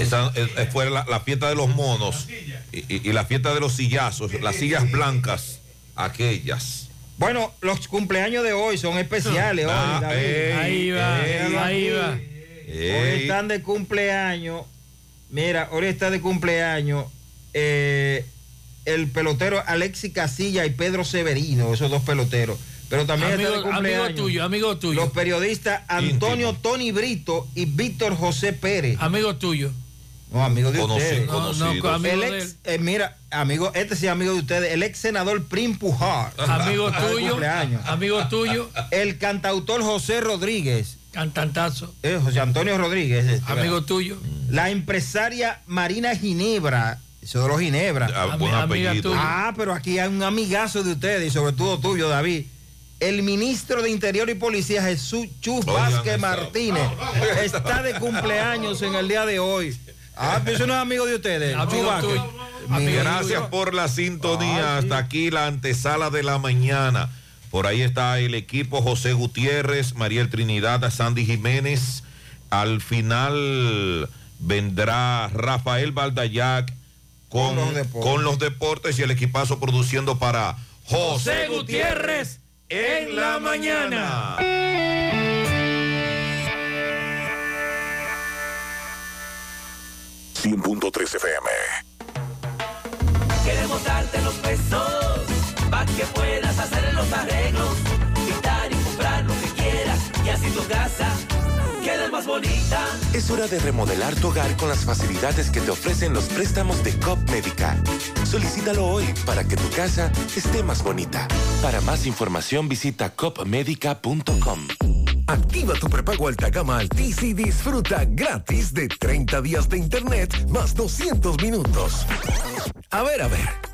Esa, eh, eh, fue la, la fiesta de los monos y, y- y la fiesta de los sillazos, las sillas blancas, aquellas. Bueno, los cumpleaños de hoy son especiales. Ah, hoy, David. ey, Ahí va, ahí va. Hoy están de cumpleaños. Mira, hoy está de cumpleaños eh, el pelotero Alexis Casilla y Pedro Severino, esos dos peloteros. Pero también está de Amigo, cumpleaños. amigo tuyo, amigo tuyo. Los periodistas Antonio Íntimo. Tony Brito y Víctor José Pérez. Amigo tuyo. No, amigo de Conocí- ustedes. No, no, amigo El ex, eh, mira, amigo, este sí es amigo de ustedes, el ex senador Prim Pujar. Amigo tuyo. cumpleaños. Amigo tuyo. El cantautor José Rodríguez, Cantantazo. eh, José Antonio Rodríguez. este, Amigo tuyo. La empresaria Marina Ginebra, eso de los Ginebra. Ah, buen amiga apellido. Ah, pero aquí hay un amigazo de ustedes y sobre todo tuyo, David. El ministro de Interior y Policía, Jesús Chus Oigan Vázquez. Martínez, está de cumpleaños en el día de hoy. Ah, eso no es amigo de ustedes. Amigo Vázquez. Gracias por la sintonía. Hasta aquí la antesala de la mañana. Por ahí está el equipo José Gutiérrez, Mariel Trinidad, Sandy Jiménez. Al final vendrá Rafael Valdayac con, Con los deportes. con los deportes y el equipazo produciendo para José José Gutiérrez en la mañana. 100.3 FM. Queremos darte los pesos para que puedas hacer los arreglos, pintar y comprar lo que quieras y así tu casa más bonita. Es hora de remodelar tu hogar con las facilidades que te ofrecen los préstamos de COP Médica. Solicítalo hoy para que tu casa esté más bonita. Para más información visita copmedica.com. Activa tu prepago alta gama Altis y disfruta gratis de 30 días de internet más 200 minutos. A ver, a ver.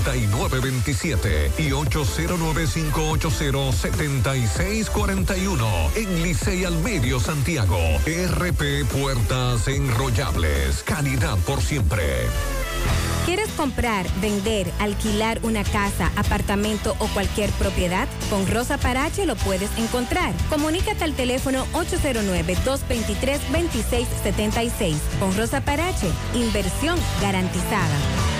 829-979-9927 y 809-580-7641 en Licey al Medio Santiago. RP Puertas Enrollables. Calidad por siempre. ¿Quieres comprar, vender, alquilar una casa, apartamento o cualquier propiedad? Con Rosa Parache lo puedes encontrar. Comunícate al teléfono 809-223-2676. Con Rosa Parache, inversión garantizada.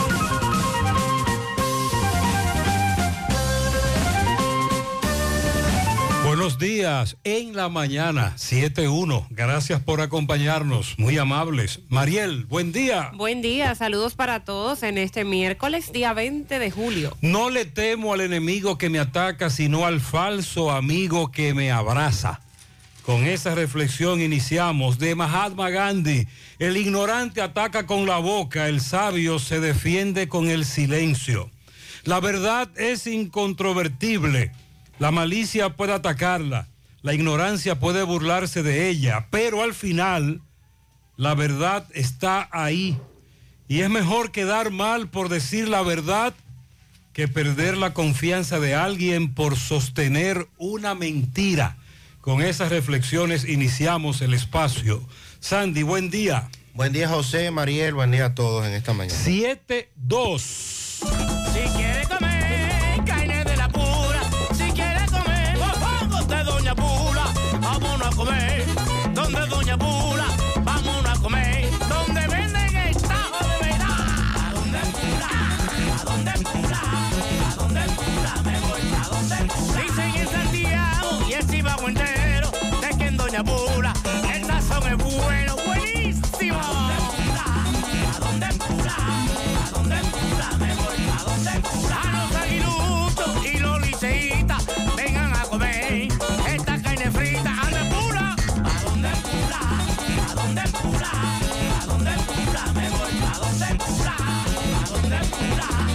Buenos días, en la mañana, 7-1. Gracias por acompañarnos, muy amables. Mariel, buen día. Buen día, saludos para todos en este miércoles, día 20 de julio. No le temo al enemigo que me ataca, sino al falso amigo que me abraza. Con esa reflexión iniciamos de Mahatma Gandhi. El ignorante ataca con la boca, el sabio se defiende con el silencio. La verdad es incontrovertible. La malicia puede atacarla, la ignorancia puede burlarse de ella, pero al final la verdad está ahí. Y es mejor quedar mal por decir la verdad que perder la confianza de alguien por sostener una mentira. Con esas reflexiones iniciamos el espacio. Sandy, buen día. Buen día, José, Mariel, buen día a todos en esta mañana. 7-2. Pula el sazón es bueno, buenísimo. ¿A dónde Pula? ¿A dónde Pula? Me voy a dónde Pula. A los aguiluchos y los liceitas vengan a comer esta carne frita. ¿A dónde Pula? ¿A dónde Pula? ¿A dónde Pula? ¿A dónde Pula? Me voy a dónde Pula. ¿A dónde Pula? ¿A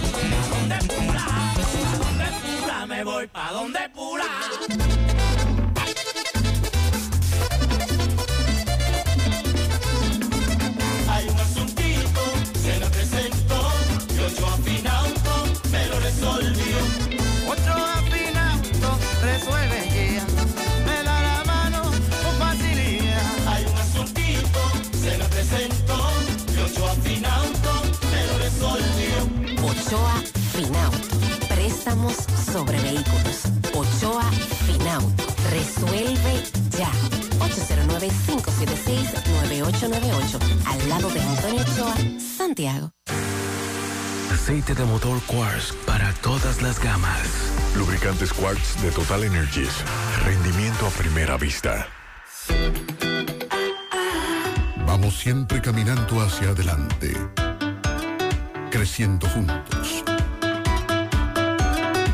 dónde Pula? ¿A dónde Pula? Me voy a dónde Pula. Vehículos. Ochoa Finauto. Resuelve ya. 809-576-9898. Al lado de Antonio Ochoa, Santiago. Aceite de motor Quartz para todas las gamas. Lubricantes Quartz de Total Energies. Rendimiento a primera vista. Vamos siempre caminando hacia adelante, creciendo juntos,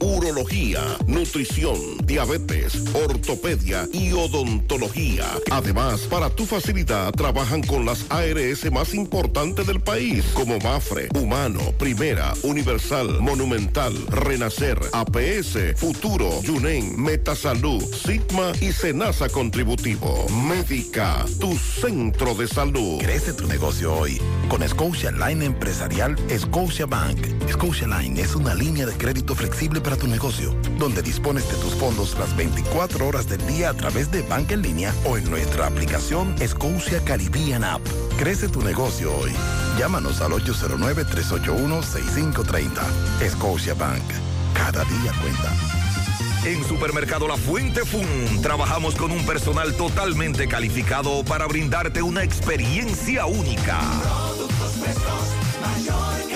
urología, nutrición, diabetes, ortopedia y odontología. Además, para tu facilidad trabajan con las ARS más importantes del país, como Mafre, Humano, Primera, Universal, Monumental, Renacer, APS, Futuro, Yunen, Metasalud, Sigma y Senasa Contributivo. Médica, tu centro de salud. Crece tu negocio hoy con Scotia Line Empresarial Scotia Bank. Scotia Line es una línea de crédito flexible para tu negocio, donde dispones de tus fondos las 24 horas del día a través de banca en línea o en nuestra aplicación Scotia Caribbean App. Crece tu negocio hoy. Llámanos al 809-381-6530. Scotia Bank. Cada día cuenta. En Supermercado La Fuente Fun trabajamos con un personal totalmente calificado para brindarte una experiencia única. Productos frescos, mayor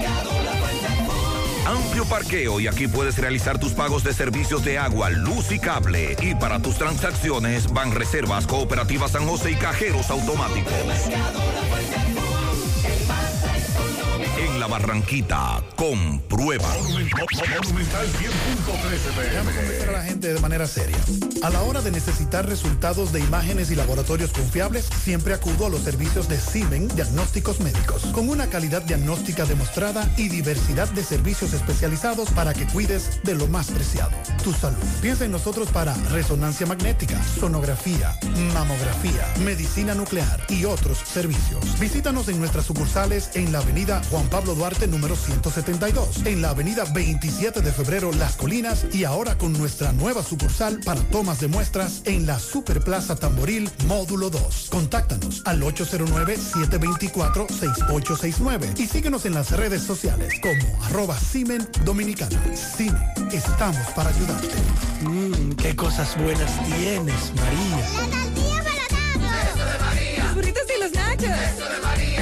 Amplio parqueo y aquí puedes realizar tus pagos de servicios de agua, luz y cable. Y para tus transacciones van reservas cooperativas San José y cajeros automáticos. La Barranquita. Comprueba. Déjame a la gente de manera seria. A la hora de necesitar resultados de imágenes y laboratorios confiables, siempre acudo a los servicios de Simen Diagnósticos Médicos, con una calidad diagnóstica demostrada y diversidad de servicios especializados para que cuides de lo más preciado, tu salud. Piensa en nosotros para resonancia magnética, sonografía, mamografía, medicina nuclear y otros servicios. Visítanos en nuestras sucursales en la avenida Juan Pablo Duarte número 172, en la avenida 27 de febrero Las Colinas y ahora con nuestra nueva sucursal para tomas de muestras en la Superplaza Tamboril Módulo 2. Contáctanos al 809-724-6869 y síguenos en las redes sociales como arroba Simen Dominicana. Simen, estamos para ayudarte. Mmm, qué cosas buenas tienes, María. La tortilla para Eso de María. Los burritos y los nachos. Eso de María.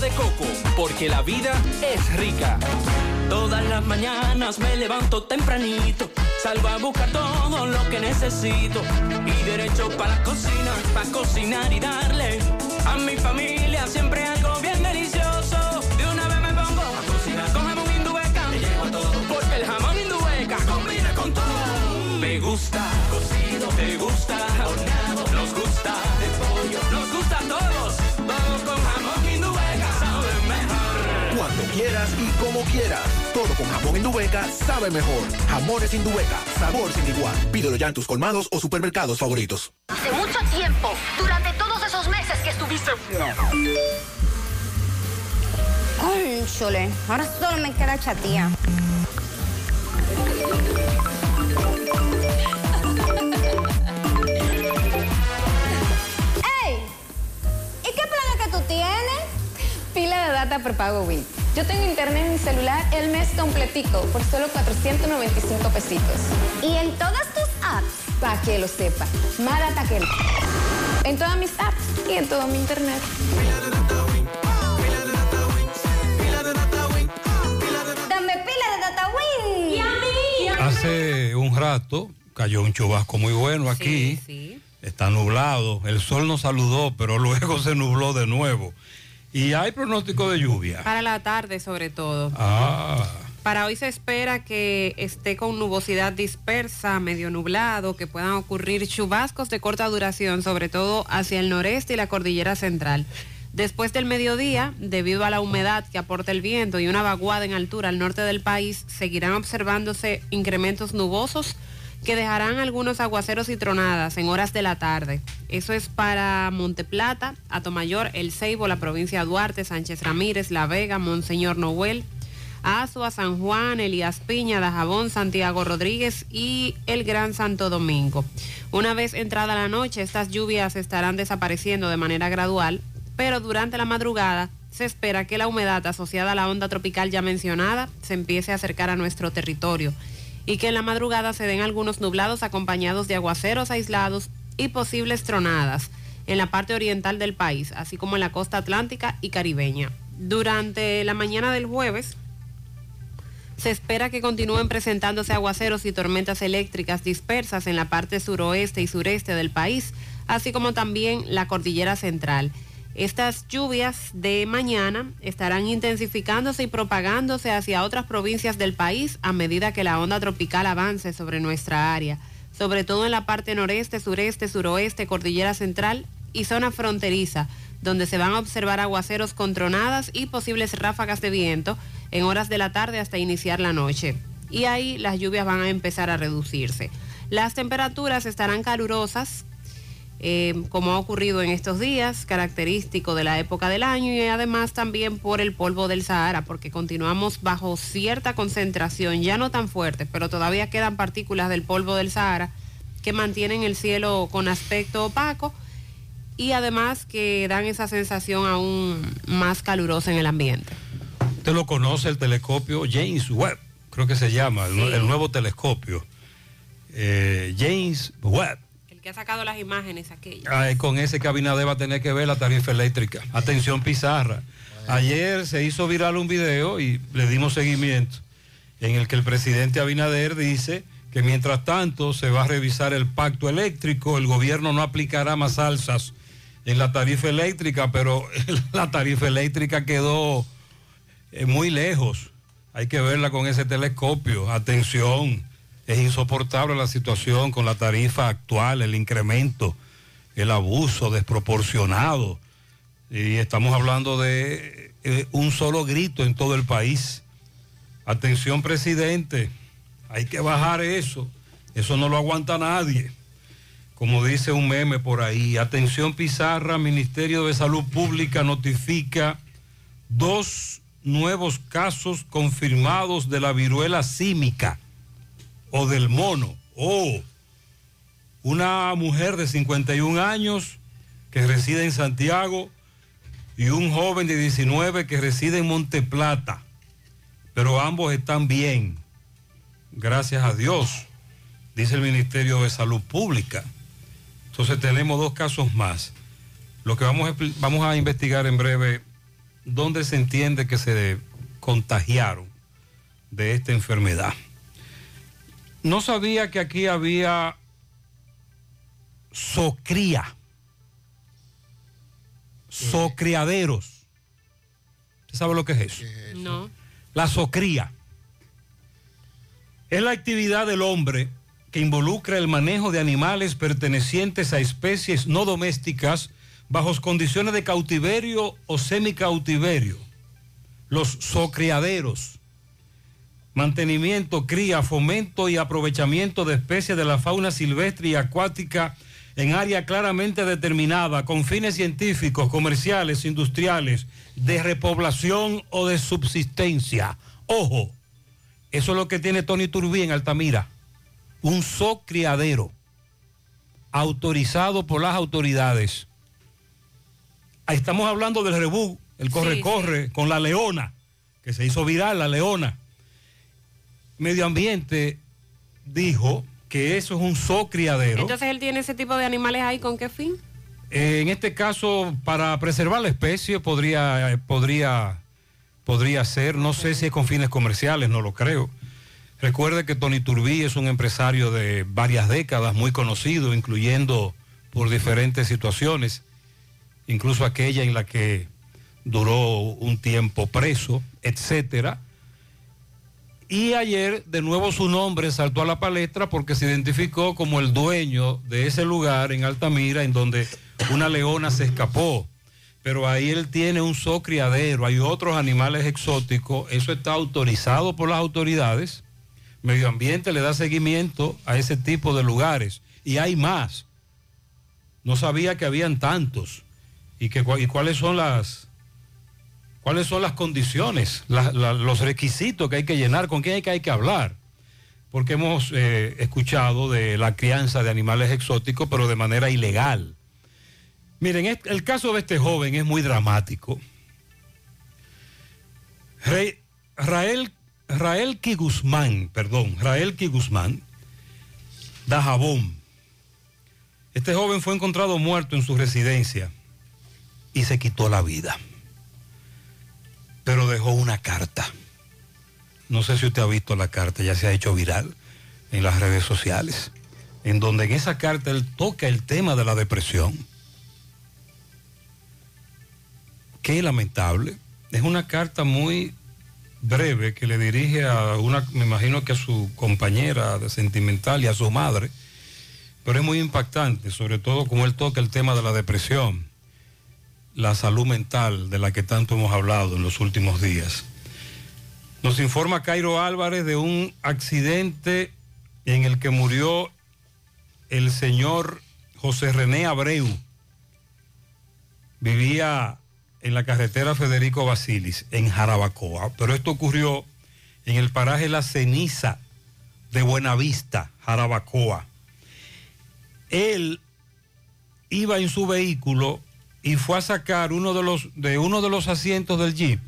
de coco, porque la vida es rica. Todas las mañanas me levanto tempranito, salgo a buscar todo lo que necesito y derecho para la cocina, para cocinar y darle a mi familia siempre algo y como quieras. Todo con jamón Indubeca sabe mejor. Jamones Indubeca, sabor sin igual. Pídelo ya en tus colmados o supermercados favoritos. Hace mucho tiempo, durante todos esos meses que estuviste Cónchole, ahora solo me queda chatía. ¡Ey! ¿Y qué plan que tú tienes? Pila de data prepago Win. Yo tengo internet en mi celular el mes completico por solo 495 pesitos. ¿Y en todas tus apps? Para que lo sepa. Más data que el- En todas mis apps y en todo mi internet. Dame pila de data win. Y a mí. Hace un rato cayó un chubasco muy bueno aquí. Está nublado. El sol nos saludó, pero luego se nubló de nuevo. Y hay pronóstico de lluvia. Para la tarde sobre todo. Ah. Para hoy se espera que esté con nubosidad dispersa, medio nublado, que puedan ocurrir chubascos de corta duración, sobre todo hacia el noreste y la cordillera central. Después del mediodía, debido a la humedad que aporta el viento y una vaguada en altura al norte del país, seguirán observándose incrementos nubosos que dejarán algunos aguaceros y tronadas en horas de la tarde. Eso es para Monteplata, Atomayor, El Ceibo, la provincia de Duarte, Sánchez Ramírez, La Vega, Monseñor Noel, Azua, San Juan, Elías Piña, Dajabón, Santiago Rodríguez y el Gran Santo Domingo. Una vez entrada la noche, estas lluvias estarán desapareciendo de manera gradual, pero durante la madrugada se espera que la humedad asociada a la onda tropical ya mencionada se empiece a acercar a nuestro territorio y que en la madrugada se den algunos nublados acompañados de aguaceros aislados y posibles tronadas en la parte oriental del país, así como en la costa atlántica y caribeña. Durante la mañana del jueves, Se espera que continúen presentándose aguaceros y tormentas eléctricas dispersas en la parte suroeste y sureste del país, así como también la cordillera central. Estas lluvias de mañana estarán intensificándose y propagándose hacia otras provincias del país a medida que la onda tropical avance sobre nuestra área, sobre todo en la parte noreste, sureste, suroeste, cordillera central y zona fronteriza, donde se van a observar aguaceros con tronadas y posibles ráfagas de viento en horas de la tarde hasta iniciar la noche. Y ahí las lluvias van a empezar a reducirse. Las temperaturas estarán calurosas, eh, como ha ocurrido en estos días, característico de la época del año y además también por el polvo del Sahara, porque continuamos bajo cierta concentración, ya no tan fuerte, pero todavía quedan partículas del polvo del Sahara que mantienen el cielo con aspecto opaco y además que dan esa sensación aún más calurosa en el ambiente. Usted lo conoce, el telescopio James Webb, creo que se llama, el, el nuevo telescopio. Eh, James Webb. Que ha sacado las imágenes aquellas. Ay, con ese que Abinader va a tener que ver la tarifa eléctrica. Atención Pizarra. Ayer se hizo viral un video y le dimos seguimiento en el que el presidente Abinader dice que mientras tanto se va a revisar el pacto eléctrico, el gobierno no aplicará más alzas en la tarifa eléctrica, pero la tarifa eléctrica quedó eh, muy lejos. Hay que verla con ese telescopio. Atención, es insoportable la situación con la tarifa actual, el incremento, el abuso desproporcionado. Y estamos hablando de eh, un solo grito en todo el país. Atención, presidente, hay que bajar eso. Eso no lo aguanta nadie. Como dice un meme por ahí, atención Pizarra, Ministerio de Salud Pública notifica dos nuevos casos confirmados de la viruela símica o del mono. Oh, una mujer de 51 años que reside en Santiago y un joven de 19 que reside en Monteplata. Pero ambos están bien, gracias a Dios, dice el Ministerio de Salud Pública. Entonces tenemos dos casos más. Lo que vamos a, vamos a investigar en breve, dónde se entiende que se contagiaron de esta enfermedad. No sabía que aquí había socría, socriaderos. ¿Usted sabe lo que es eso? No. La socría es la actividad del hombre que involucra el manejo de animales pertenecientes a especies no domésticas bajo condiciones de cautiverio o semicautiverio. Los socriaderos. Mantenimiento, cría, fomento y aprovechamiento de especies de la fauna silvestre y acuática en área claramente determinada con fines científicos, comerciales, industriales, de repoblación o de subsistencia. Ojo, eso es lo que tiene Tony Turbí en Altamira. Un criadero autorizado por las autoridades. Ahí estamos hablando del rebú, el corre-corre, con la leona, que se hizo viral, la leona. Medio Ambiente dijo que eso es un criadero. Entonces él tiene ese tipo de animales ahí, ¿con qué fin? Eh, en este caso, para preservar la especie, podría, eh, podría, podría ser, no sé si es con fines comerciales, no lo creo. Recuerde que Tony Turbí es un empresario de varias décadas, muy conocido, incluyendo por diferentes situaciones, incluso aquella en la que duró un tiempo preso, etcétera. Y ayer de nuevo su nombre saltó a la palestra porque se identificó como el dueño de ese lugar en Altamira en donde una leona se escapó. Pero ahí él tiene un criadero, hay otros animales exóticos, eso está autorizado por las autoridades. Medio Ambiente le da seguimiento a ese tipo de lugares y hay más. No sabía que habían tantos y, y cuáles son las, cuáles son las condiciones, los requisitos que hay que llenar, con quién hay que, hablar. Porque hemos eh, escuchado de la crianza de animales exóticos, pero de manera ilegal. Miren, el caso de este joven es muy dramático. Rey, Rael, Ki Guzmán, perdón, Rael Ki Guzmán, Dajabón. Este joven fue encontrado muerto en su residencia y se quitó la vida pero dejó una carta. no sé si usted ha visto la carta, ya se ha hecho viral en las redes sociales, en donde en esa carta él toca el tema de la depresión. Qué lamentable. Es una carta muy breve que le dirige a una, me imagino que a su compañera de sentimental y a su madre, pero es muy impactante, sobre todo como él toca el tema de la depresión, la salud mental de la que tanto hemos hablado en los últimos días. Nos informa Cairo Álvarez de un accidente en el que murió el señor José René Abreu. Vivía en la carretera Federico Basilis, en Jarabacoa. Pero esto ocurrió en el paraje La Ceniza de Buenavista, Jarabacoa. Él iba en su vehículo y fue a sacar uno de los, de uno de los asientos del jeep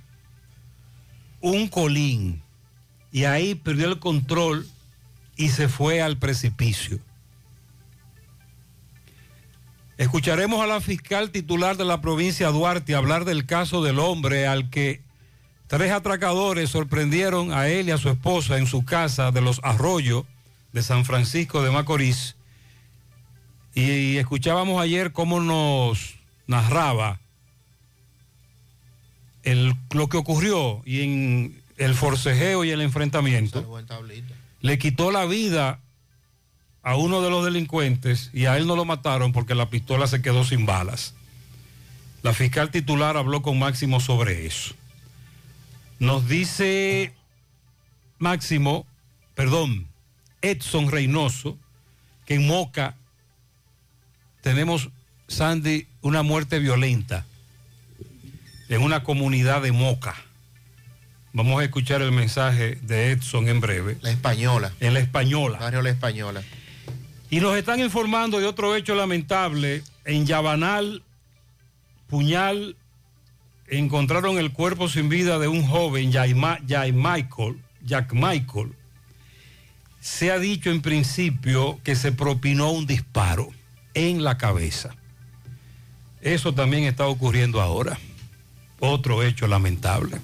un colín y ahí perdió el control y se fue al precipicio. Escucharemos a la fiscal titular de la provincia Duarte hablar del caso del hombre al que tres atracadores sorprendieron a él y a su esposa en su casa de los Arroyos de San Francisco de Macorís. Y escuchábamos ayer cómo nos narraba el- lo que ocurrió y en el forcejeo y el enfrentamiento. Le quitó la vida a uno de los delincuentes y a él no lo mataron porque la pistola se quedó sin balas. La fiscal titular habló con Máximo sobre eso. Nos dice Máximo, perdón, Edson Reynoso, que en Moca tenemos, Sandy, una muerte violenta en una comunidad de Moca. Vamos a escuchar el mensaje de Edson en breve. La española. En la española. Barrio La Española. Y nos están informando de otro hecho lamentable. En Yabanal, Puñal, encontraron el cuerpo sin vida de un joven, Jai Michael, Jack Michael. Se ha dicho en principio que se propinó un disparo en la cabeza. Eso también está ocurriendo ahora. Otro hecho lamentable.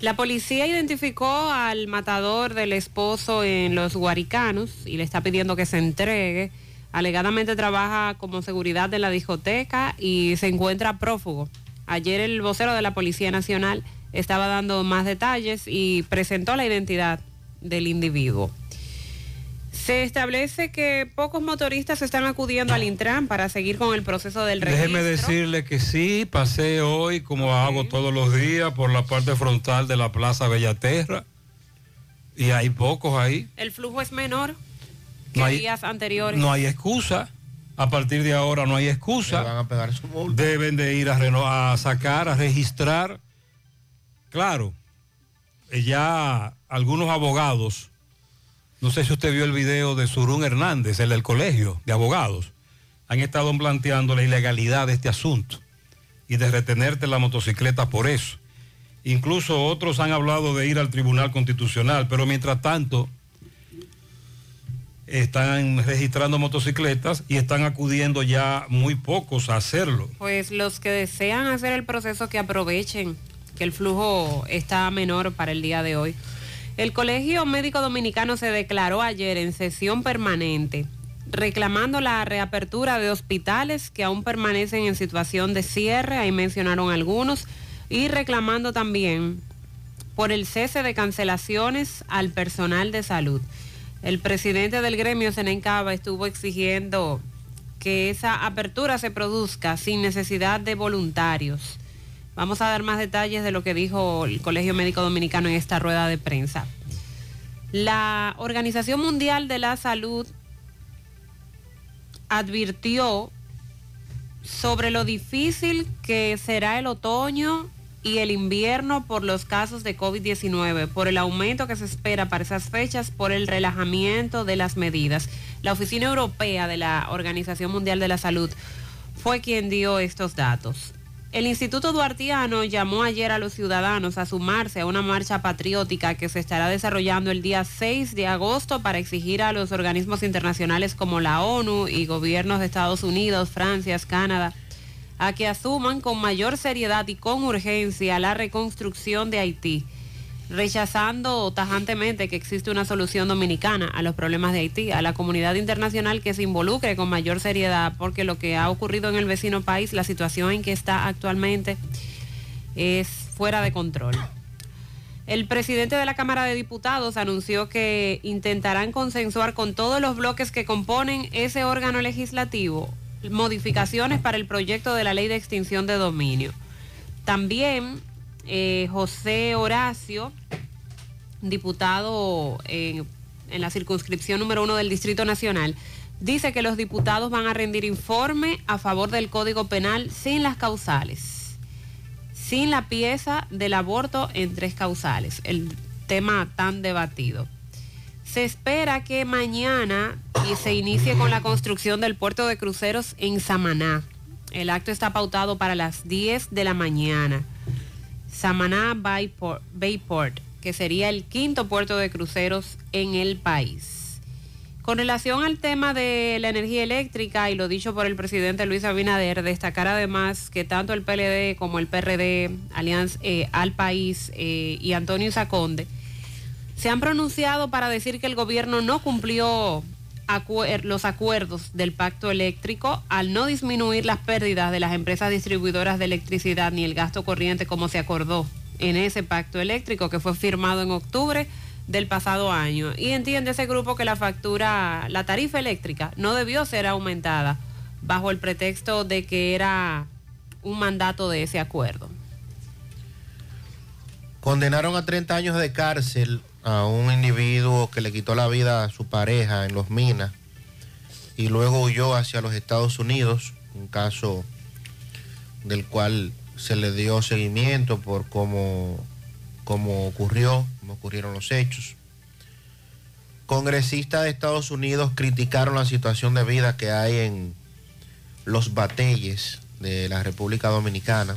La policía identificó al matador del esposo en los Guaricanos y le está pidiendo que se entregue. Alegadamente trabaja como seguridad de la discoteca y se encuentra prófugo. Ayer el vocero de la Policía Nacional estaba dando más detalles y presentó la identidad del individuo. Se establece que pocos motoristas están acudiendo al Intran para seguir con el proceso del registro. Déjeme decirle que sí, pasé hoy, como hago todos los días, por la parte frontal de la Plaza Bellaterra. Y hay pocos ahí. El flujo es menor que No hay- días anteriores. No hay excusa. A partir de ahora no hay excusa. van a pegar su. Deben de ir a sacar, a registrar. Claro, eh, ya algunos abogados, no sé si usted vio el video de Surún Hernández, el del colegio de abogados, han estado planteando la ilegalidad de este asunto y de retenerte la motocicleta por eso. Incluso otros han hablado de ir al Tribunal Constitucional, pero mientras tanto están registrando motocicletas y están acudiendo ya muy pocos a hacerlo. Pues los que desean hacer el proceso que aprovechen que el flujo está menor para el día de hoy. El Colegio Médico Dominicano se declaró ayer en sesión permanente reclamando la reapertura de hospitales que aún permanecen en situación de cierre, ahí mencionaron algunos, y reclamando también por el cese de cancelaciones al personal de salud. El presidente del gremio, Senencaba, estuvo exigiendo que esa apertura se produzca sin necesidad de voluntarios. Vamos a dar más detalles de lo que dijo el Colegio Médico Dominicano en esta rueda de prensa. La Organización Mundial de la Salud advirtió sobre lo difícil que será el otoño y el invierno por los casos de COVID-19, por el aumento que se espera para esas fechas, por el relajamiento de las medidas. La Oficina Europea de la Organización Mundial de la Salud fue quien dio estos datos. El Instituto Duartiano llamó ayer a los ciudadanos a sumarse a una marcha patriótica que se estará desarrollando el día 6 de agosto para exigir a los organismos internacionales como la ONU y gobiernos de Estados Unidos, Francia, Canadá, a que asuman con mayor seriedad y con urgencia la reconstrucción de Haití. Rechazando tajantemente que existe una solución dominicana a los problemas de Haití, a la comunidad internacional que se involucre con mayor seriedad, porque lo que ha ocurrido en el vecino país, la situación en que está actualmente, es fuera de control. El presidente de la Cámara de Diputados anunció que intentarán consensuar con todos los bloques que componen ese órgano legislativo modificaciones para el proyecto de la ley de extinción de dominio. También eh, José Horacio, diputado en, en la circunscripción número uno del Distrito Nacional, dice que los diputados van a rendir informe a favor del Código Penal sin las causales, sin la pieza del aborto en tres causales, el tema tan debatido. Se espera que mañana se inicie con la construcción del puerto de cruceros en Samaná. El acto está pautado para las 10 de la mañana. Samaná Bayport, que sería el quinto puerto de cruceros en el país. Con relación al tema de la energía eléctrica y lo dicho por el presidente Luis Abinader, destacar además que tanto el PLD como el PRD, Alianza eh, al País eh, y Antonio Saconde se han pronunciado para decir que el gobierno no cumplió los acuerdos del pacto eléctrico al no disminuir las pérdidas de las empresas distribuidoras de electricidad ni el gasto corriente como se acordó en ese pacto eléctrico que fue firmado en octubre del pasado año. Y entiende ese grupo que la factura, la tarifa eléctrica no debió ser aumentada bajo el pretexto de que era un mandato de ese acuerdo. Condenaron a 30 años de cárcel a un individuo que le quitó la vida a su pareja en Los Minas y luego huyó hacia los Estados Unidos, un caso del cual se le dio seguimiento por cómo, cómo ocurrió, cómo ocurrieron los hechos. Congresistas de Estados Unidos criticaron la situación de vida que hay en los batelles de la República Dominicana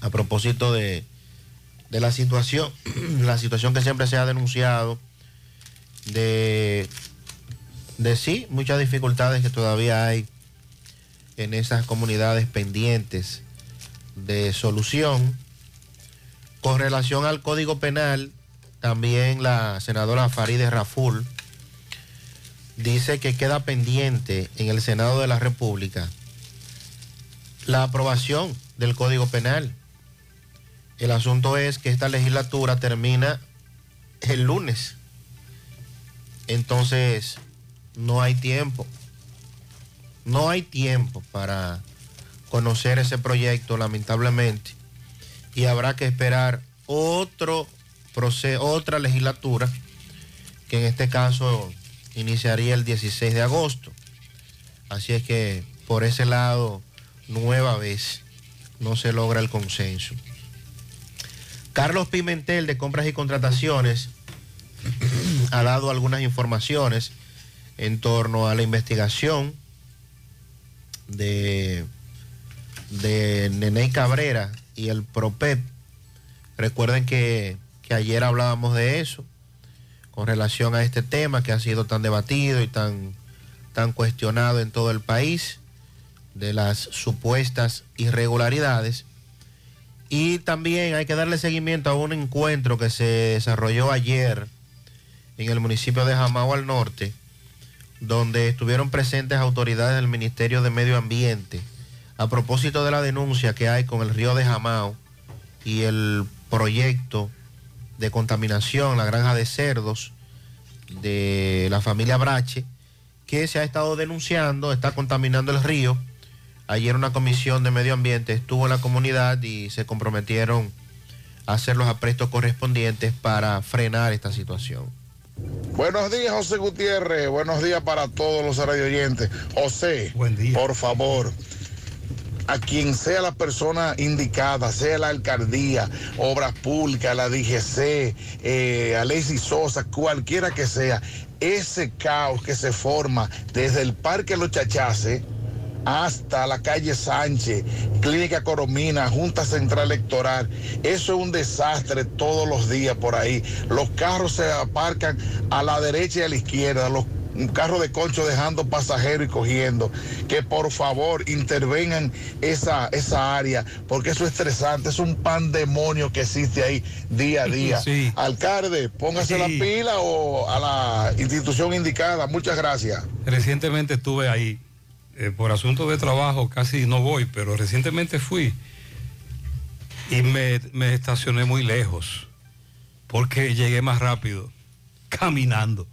a propósito de de la situación, la situación que siempre se ha denunciado, de, de sí, muchas dificultades que todavía hay en esas comunidades pendientes de solución. Con relación al Código Penal, también la senadora Farideh Raful dice que queda pendiente en el Senado de la República la aprobación del Código Penal el asunto es que esta legislatura termina el lunes. Entonces, no hay tiempo. No hay tiempo para conocer ese proyecto, lamentablemente. Y habrá que esperar otro proceso, otra legislatura, que en este caso iniciaría el 16 de agosto. Así es que por ese lado, nueva vez, no se logra el consenso. Carlos Pimentel de Compras y Contrataciones ha dado algunas informaciones en torno a la investigación de, de Nene Cabrera y el PROPEP. Recuerden que, que ayer hablábamos de eso con relación a este tema que ha sido tan debatido y tan, tan cuestionado en todo el país, de las supuestas irregularidades. Y también hay que darle seguimiento a un encuentro que se desarrolló ayer en el municipio de Jamao al norte, donde estuvieron presentes autoridades del Ministerio de Medio Ambiente a propósito de la denuncia que hay con el río de Jamao y el proyecto de contaminación, la granja de cerdos de la familia Brache, que se ha estado denunciando, está contaminando el río Ayer una comisión de medio ambiente estuvo en la comunidad y se comprometieron a hacer los aprestos correspondientes para frenar esta situación. Buenos días, José Gutiérrez. Buenos días para todos los radio oyentes. José, por favor, a quien sea la persona indicada, sea la alcaldía, obras públicas, la DGC, eh, Alexis Sosa, cualquiera que sea, ese caos que se forma desde el Parque Los Chachaces hasta la calle Sánchez, Clínica Coromina, Junta Central Electoral. Eso es un desastre todos los días por ahí. Los carros se aparcan a la derecha y a la izquierda. Los un carro de concho dejando pasajeros y cogiendo, que por favor intervengan esa, esa área, porque eso es estresante, es un pandemonio que existe ahí día a día. Sí. Alcalde, póngase Sí. la pila o a la institución indicada. Muchas gracias. Recientemente estuve ahí. Eh, por asunto de trabajo casi no voy, pero recientemente fui. Y me, me estacioné muy lejos. Porque llegué más rápido. Caminando.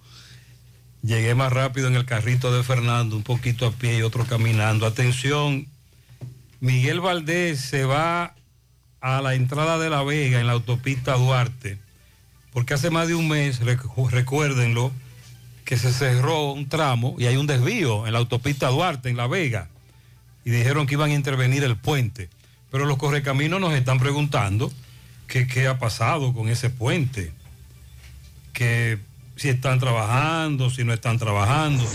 Llegué más rápido en el carrito de Fernando, un poquito a pie y otro caminando. Atención, Miguel Valdés se va a la entrada de La Vega en la autopista Duarte, porque hace más de un mes, recu- recuérdenlo, que se cerró un tramo y hay un desvío en la autopista Duarte, en La Vega, y dijeron que iban a intervenir el puente. Pero los correcaminos nos están preguntando qué ha pasado con ese puente, que si están trabajando, si no están trabajando.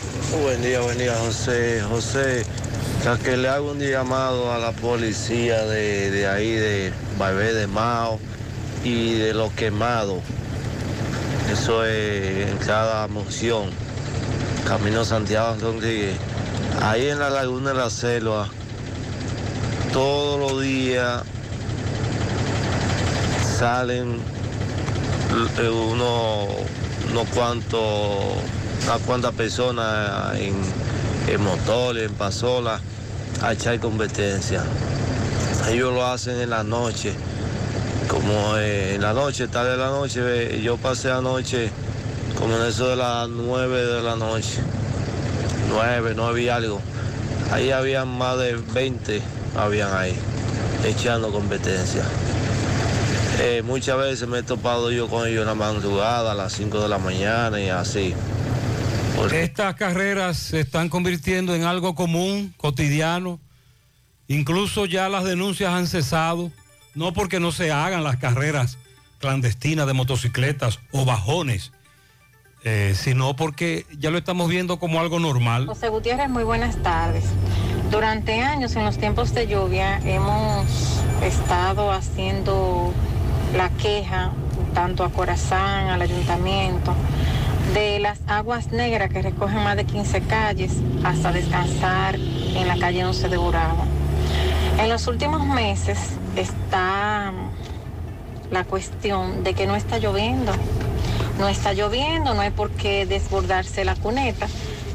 Buen día, buen día, José. José, ya que le hago un llamado a la policía de, de ahí, de Barbé de Mao y de los quemados. Eso es en cada moción. Camino Santiago Rodríguez. Ahí en la laguna de la selva, todos los días salen eh, unos unos cuantos, unas cuantas personas en, en motores, en pasolas, a echar competencia. Ellos lo hacen en la noche, como eh, en la noche, tarde de la noche, eh, yo pasé anoche como en eso de las nueve de la noche, nueve, nueve y algo. Ahí habían más de 20, habían ahí, echando competencia. Eh, muchas veces me he topado yo con ellos en la madrugada, a las 5 de la mañana y así. Estas carreras se están convirtiendo en algo común, cotidiano. Incluso ya las denuncias han cesado, no porque no se hagan las carreras clandestinas de motocicletas o bajones, eh, sino porque ya lo estamos viendo como algo normal. José Gutiérrez, muy buenas tardes. Durante años, en los tiempos de lluvia, hemos estado haciendo la queja, tanto a Corazán, al ayuntamiento, de las aguas negras que recogen más de 15 calles hasta descansar en la calle 11 de Buraba. En los últimos meses está la cuestión de que no está lloviendo. No está lloviendo, no hay por qué desbordarse la cuneta,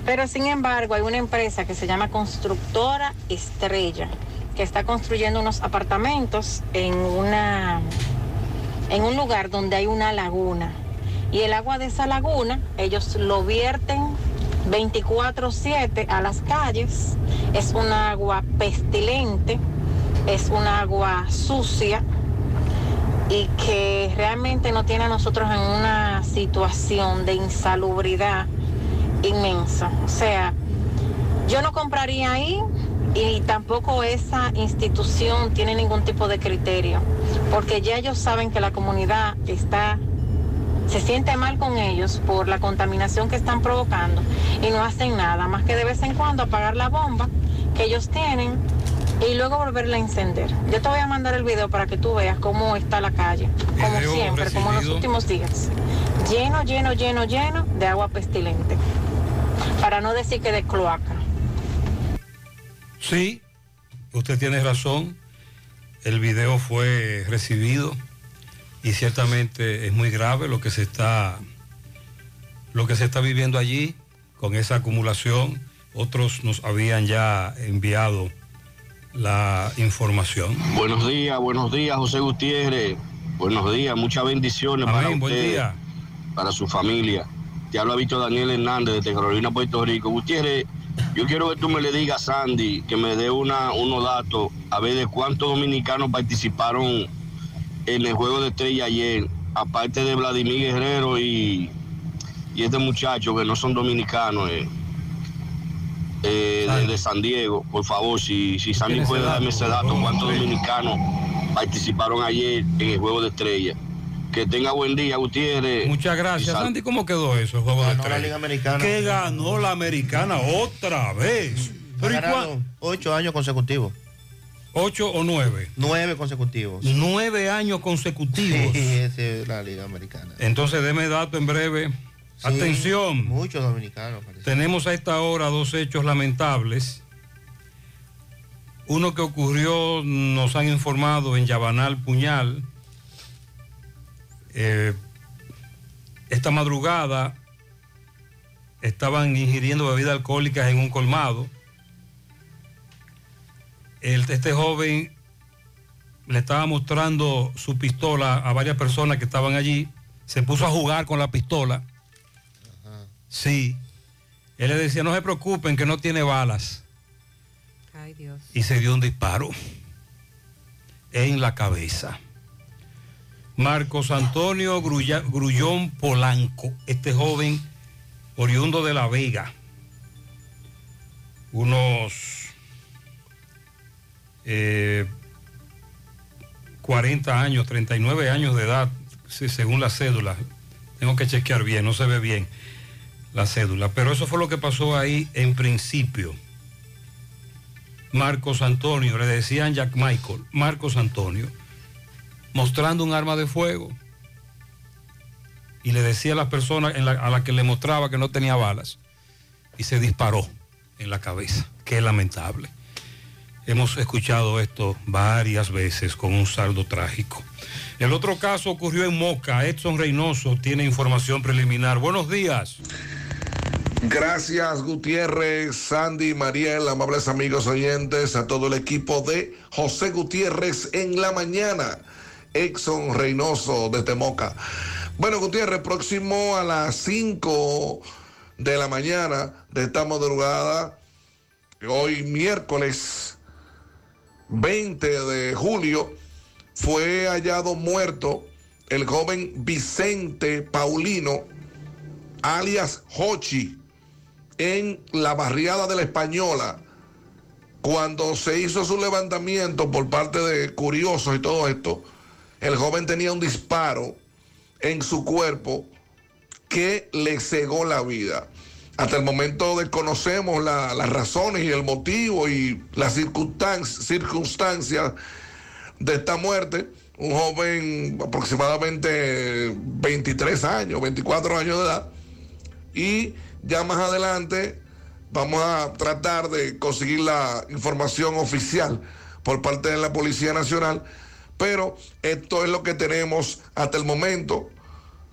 pero sin embargo hay una empresa que se llama Constructora Estrella, que está construyendo unos apartamentos en una en un lugar donde hay una laguna. Y el agua de esa laguna, ellos lo vierten 24/7 a las calles. Es un agua pestilente, es un agua sucia y que realmente nos tiene a nosotros en una situación de insalubridad inmensa. O sea, yo no compraría ahí y tampoco esa institución tiene ningún tipo de criterio, porque ya ellos saben que la comunidad está se siente mal con ellos por la contaminación que están provocando y no hacen nada más que de vez en cuando apagar la bomba que ellos tienen y luego volverla a encender. Yo te voy a mandar el video para que tú veas cómo está la calle, como siempre, como en los últimos días. Lleno, lleno, lleno, lleno de agua pestilente. Para no decir que de cloaca. Sí, usted tiene razón. El video fue recibido y ciertamente es muy grave lo que se está lo que se está viviendo allí con esa acumulación. Otros nos habían ya enviado la información. Buenos días, buenos días, José Gutiérrez. Buenos días, muchas bendiciones para buen usted, día. para su familia. Te habla Víctor Daniel Hernández de Carolina, Puerto Rico. Gutiérrez, yo quiero que tú me le digas a Sandy que me dé una, unos datos a ver de cuántos dominicanos participaron en el juego de estrella ayer, aparte de Vladimir Guerrero y, y este muchacho que no son dominicanos. eh, eh, de, de San Diego, por favor, si, si Sandy ¿Tiene ese puede darme ese dato, cuántos dominicanos participaron ayer en el juego de estrella. Que tenga buen día, Gutiérrez. Muchas gracias. Sandy, ¿cómo quedó eso, el juego de Ganó la estrella? Liga Americana. Que ganó la americana otra vez. Pero ¿y Ha ganado ocho años consecutivos. ¿Ocho o nueve? Nueve consecutivos. Nueve años consecutivos. Sí, esa es la Liga Americana. Entonces, deme dato en breve. Atención. Muchos dominicanos. parece. Tenemos a esta hora dos hechos lamentables. Uno que ocurrió, nos han informado en Yabanal Puñal. Eh, esta madrugada estaban ingiriendo bebidas alcohólicas en un colmado. El- este joven le estaba mostrando su pistola a varias personas que estaban allí. Se puso a jugar con la pistola. Sí. Él le decía, no se preocupen que no tiene balas. Ay, Dios. Y se dio un disparo en la cabeza. Marcos Antonio Grulla- Grullón Polanco, este joven oriundo de La Vega, unos eh, 40 años, 39 años de edad, según la cédula. Tengo que chequear bien, no se ve bien la cédula, pero eso fue lo que pasó ahí en principio. Marcos Antonio, le decían Jack Michael, Marcos Antonio, mostrando un arma de fuego. Y le decía a las personas a la que le mostraba que no tenía balas. Y se disparó en la cabeza. Qué lamentable. Hemos escuchado esto varias veces con un saldo trágico. El otro caso ocurrió en Moca. Edson Reynoso tiene información preliminar. Buenos días. Gracias Gutiérrez, Sandy, Mariel, amables amigos oyentes, a todo el equipo de José Gutiérrez en la mañana. Exxon Reynoso de Temoca. Bueno, Gutiérrez, próximo a las 5 de la mañana de esta madrugada, hoy miércoles 20 de julio, fue hallado muerto el joven Vicente Paulino, alias Hochi, en la barriada de la Española, cuando se hizo su levantamiento por parte de curiosos y todo esto, el joven tenía un disparo en su cuerpo que le cegó la vida. Hasta el momento desconocemos la- las razones y el motivo y las circunstancias de esta muerte. Un joven aproximadamente 23 años, 24 años de edad. Y ya más adelante vamos a tratar de conseguir la información oficial por parte de la Policía Nacional. Pero esto es lo que tenemos hasta el momento.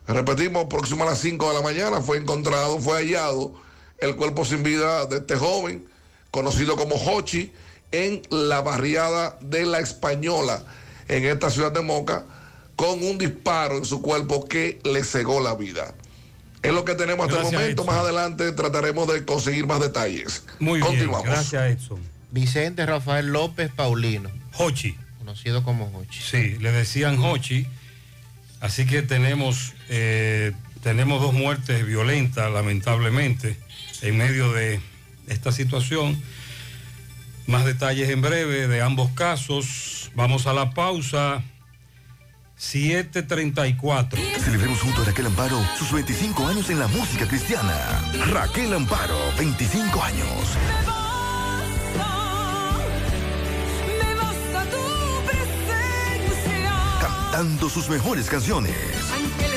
Repetimos, próximo a las 5 de la mañana fue encontrado, fue hallado el cuerpo sin vida de este joven, conocido como Hochi, en la barriada de la Española, en esta ciudad de Moca, con un disparo en su cuerpo que le cegó la vida. Es lo que tenemos hasta Gracias, el momento. Edson. Más adelante trataremos de conseguir más detalles. Muy Continuamos. bien, gracias Edson. Vicente Rafael López Paulino. Hochi. Conocido como Hochi. Sí, le decían Hochi. Así que tenemos, eh, tenemos dos muertes violentas, lamentablemente, en medio de esta situación. Más detalles en breve de ambos casos. Vamos a la pausa. 734. Celebremos junto a Raquel Amparo sus 25 años en la música cristiana. Raquel Amparo, 25 años. Cantando sus mejores canciones.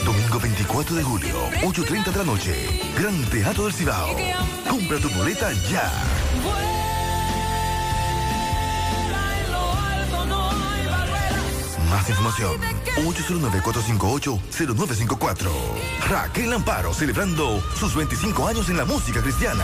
Domingo 24 de julio, 8.30 de la noche. Gran Teatro del Cibao. Compra tu boleta ya. Más información, 809-458-0954. Raquel Amparo celebrando sus 25 años en la música cristiana.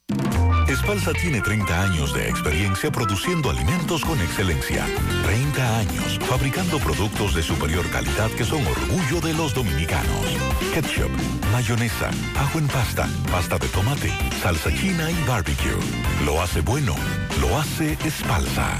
Espalsa tiene 30 años de experiencia produciendo alimentos con excelencia. 30 años fabricando productos de superior calidad que son orgullo de los dominicanos. Ketchup, mayonesa, ajo en pasta, pasta de tomate, salsa china y barbecue. Lo hace bueno, lo hace Espalsa.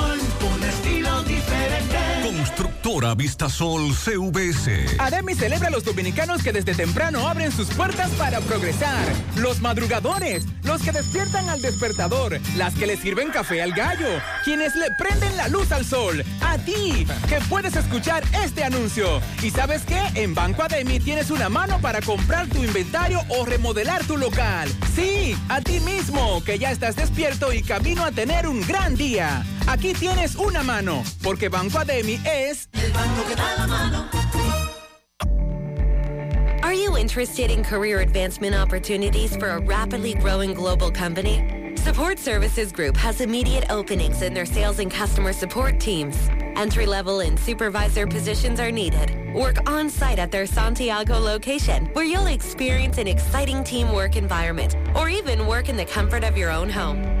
Constructora Vistasol CVS. Ademi celebra a los dominicanos que desde temprano abren sus puertas para progresar. Los madrugadores, los que despiertan al despertador, las que le sirven café al gallo, quienes le prenden la luz al sol. A ti, que puedes escuchar este anuncio. ¿Y sabes qué? En Banco Ademi tienes una mano para comprar tu inventario o remodelar tu local. Sí, a ti mismo, que ya estás despierto y camino a tener un gran día. Aquí tienes una mano, porque Banco Ademi es... El banco que da la mano. Are you interested in career advancement opportunities for a rapidly growing global company? Support Services Group has immediate openings in their sales and customer support teams. Entry level and supervisor positions are needed. Work on site at their Santiago location, where you'll experience an exciting teamwork environment, or even work in the comfort of your own home.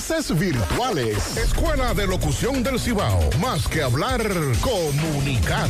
virtuales. Escuela de Locución del Cibao. Más que hablar, comunicar.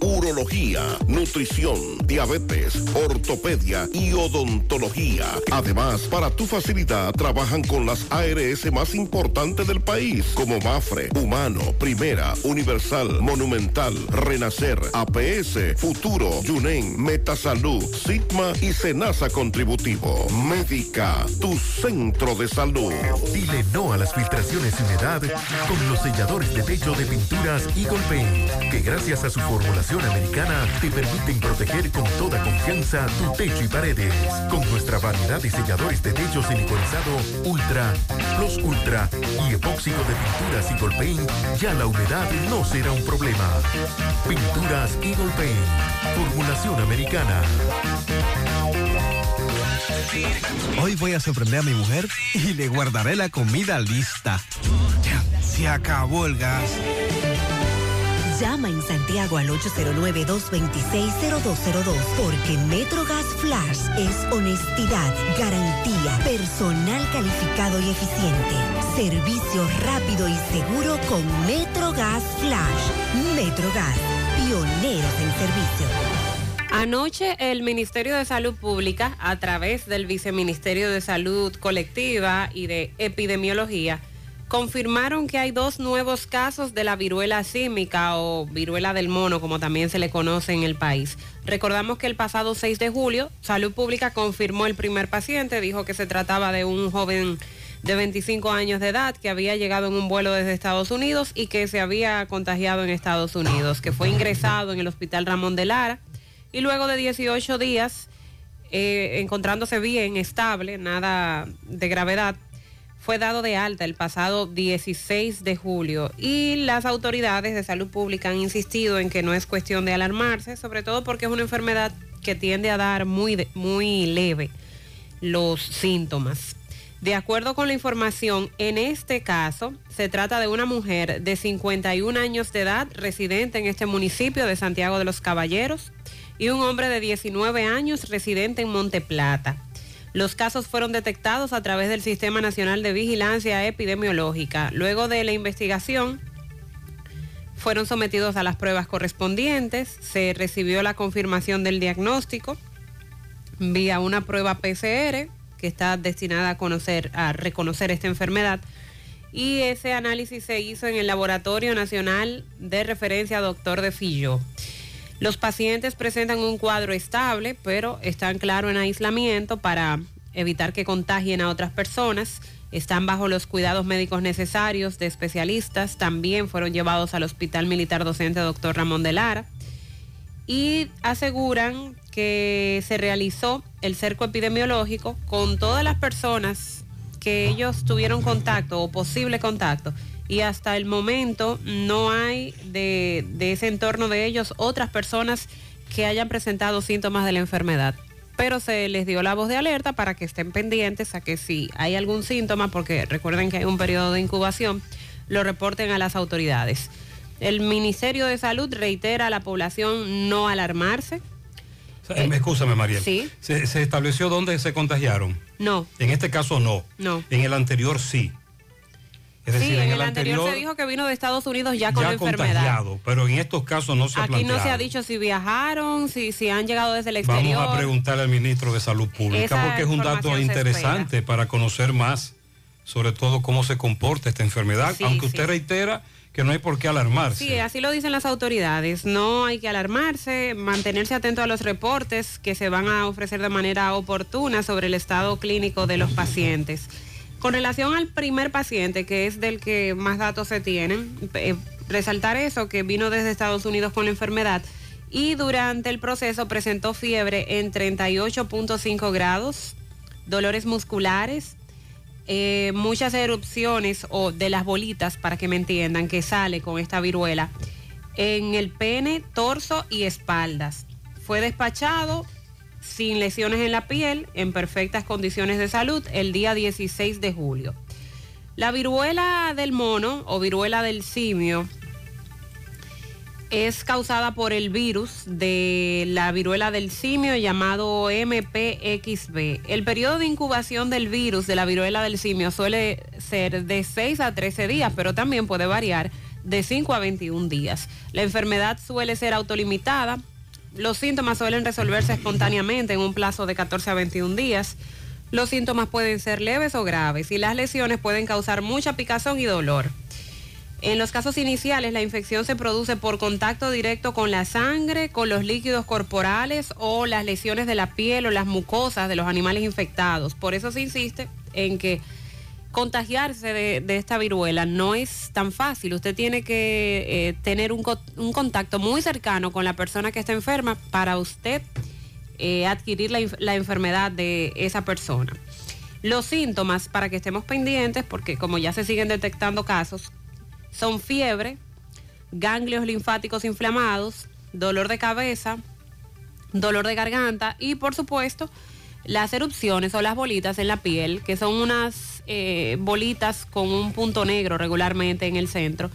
urología, nutrición, diabetes, ortopedia y odontología. Además, para tu facilidad trabajan con las ARS más importantes del país, como Mafre, Humano, Primera, Universal, Monumental, Renacer, APS, Futuro, Yunen, Metasalud, Sigma y Senasa Contributivo. Médica, tu centro de salud. Dile no a las filtraciones y humedad con los selladores de techo de pinturas Eagle Paint, que gracias a su formulación americana te permiten proteger con toda confianza tu techo y paredes. Con nuestra variedad de selladores de techo siliconizado Ultra, Plus Ultra y epóxico de pinturas Eagle Paint, ya la humedad no será un problema. Pinturas Eagle Paint, formulación americana. Hoy voy a sorprender a mi mujer y le guardaré la comida lista. Ya, se acabó el gas. Llama en Santiago al 809-226-0202 porque MetroGas Flash es honestidad, garantía, personal calificado y eficiente, servicio rápido y seguro con MetroGas Flash. MetroGas, pioneros en servicio. Anoche el Ministerio de Salud Pública, a través del Viceministerio de Salud Colectiva y de Epidemiología, confirmaron que hay dos nuevos casos de la viruela símica o viruela del mono, como también se le conoce en el país. Recordamos que el pasado 6 de julio, Salud Pública confirmó el primer paciente, dijo que se trataba de un joven de 25 años de edad que había llegado en un vuelo desde Estados Unidos y que se había contagiado en Estados Unidos, que fue ingresado en el Hospital Ramón de Lara y luego de 18 días, eh, encontrándose bien, estable, nada de gravedad, fue dado de alta el pasado 16 de julio y las autoridades de salud pública han insistido en que no es cuestión de alarmarse, sobre todo porque es una enfermedad que tiende a dar muy, muy leve los síntomas. De acuerdo con la información, en este caso se trata de una mujer de 51 años de edad, residente en este municipio de Santiago de los Caballeros, y un hombre de 19 años, residente en Monte Plata. Los casos fueron detectados a través del Sistema Nacional de Vigilancia Epidemiológica. Luego de la investigación, fueron sometidos a las pruebas correspondientes, se recibió la confirmación del diagnóstico vía una prueba PCR que está destinada a conocer, a reconocer esta enfermedad. Y ese análisis se hizo en el Laboratorio Nacional de Referencia Doctor de Fillo. Los pacientes presentan un cuadro estable, pero están claro en aislamiento para evitar que contagien a otras personas. Están bajo los cuidados médicos necesarios de especialistas. También fueron llevados al Hospital Militar Docente Dr. Ramón de Lara. Y aseguran que se realizó el cerco epidemiológico con todas las personas que ellos tuvieron contacto o posible contacto y hasta el momento no hay de, de ese entorno de ellos otras personas que hayan presentado síntomas de la enfermedad. Pero se les dio la voz de alerta para que estén pendientes a que si hay algún síntoma, porque recuerden que hay un periodo de incubación, lo reporten a las autoridades. El Ministerio de Salud reitera a la población no alarmarse. Eh, Escúchame, María. sí. ¿Se, se estableció dónde se contagiaron? No, En este caso no. no. En el anterior sí. Es sí, decir, en, el anterior, se dijo que vino de Estados Unidos ya con ya la enfermedad. pero en estos casos no se ha Aquí no se ha dicho si viajaron, si, si han llegado desde el Vamos exterior. a preguntarle al ministro de Salud Pública Esa porque es un dato interesante para conocer más sobre todo cómo se comporta esta enfermedad, Sí, aunque sí. usted reitera que no hay por qué alarmarse. Sí, así lo dicen las autoridades. No hay que alarmarse, mantenerse atento a los reportes que se van a ofrecer de manera oportuna sobre el estado clínico de los pacientes. Con relación al primer paciente, que es del que más datos se tienen, eh, resaltar eso, que vino desde Estados Unidos con la enfermedad y durante el proceso presentó fiebre en 38.5 grados, dolores musculares, eh, muchas erupciones o de las bolitas, para que me entiendan, que sale con esta viruela en el pene, torso y espaldas. Fue despachado sin lesiones en la piel, en perfectas condiciones de salud, el día 16 de julio. La viruela del mono o viruela del simio es causada por el virus de la viruela del simio llamado MPXB. El periodo de incubación del virus de la viruela del simio suele ser de 6 a 13 días, pero también puede variar de 5 a 21 días. La enfermedad suele ser autolimitada. Los síntomas suelen resolverse espontáneamente en un plazo de 14 a 21 días. Los síntomas pueden ser leves o graves y las lesiones pueden causar mucha picazón y dolor. En los casos iniciales, la infección se produce por contacto directo con la sangre, con los líquidos corporales o las lesiones de la piel o las mucosas de los animales infectados. Por eso se insiste en que contagiarse de, esta viruela no es tan fácil. Usted tiene que eh, tener un, co- un contacto muy cercano con la persona que está enferma para usted eh, adquirir la enfermedad de esa persona. Los síntomas, para que estemos pendientes, porque como ya se siguen detectando casos, son fiebre, ganglios linfáticos inflamados, dolor de cabeza, dolor de garganta y por supuesto las erupciones o las bolitas en la piel, que son unas eh, bolitas con un punto negro regularmente en el centro.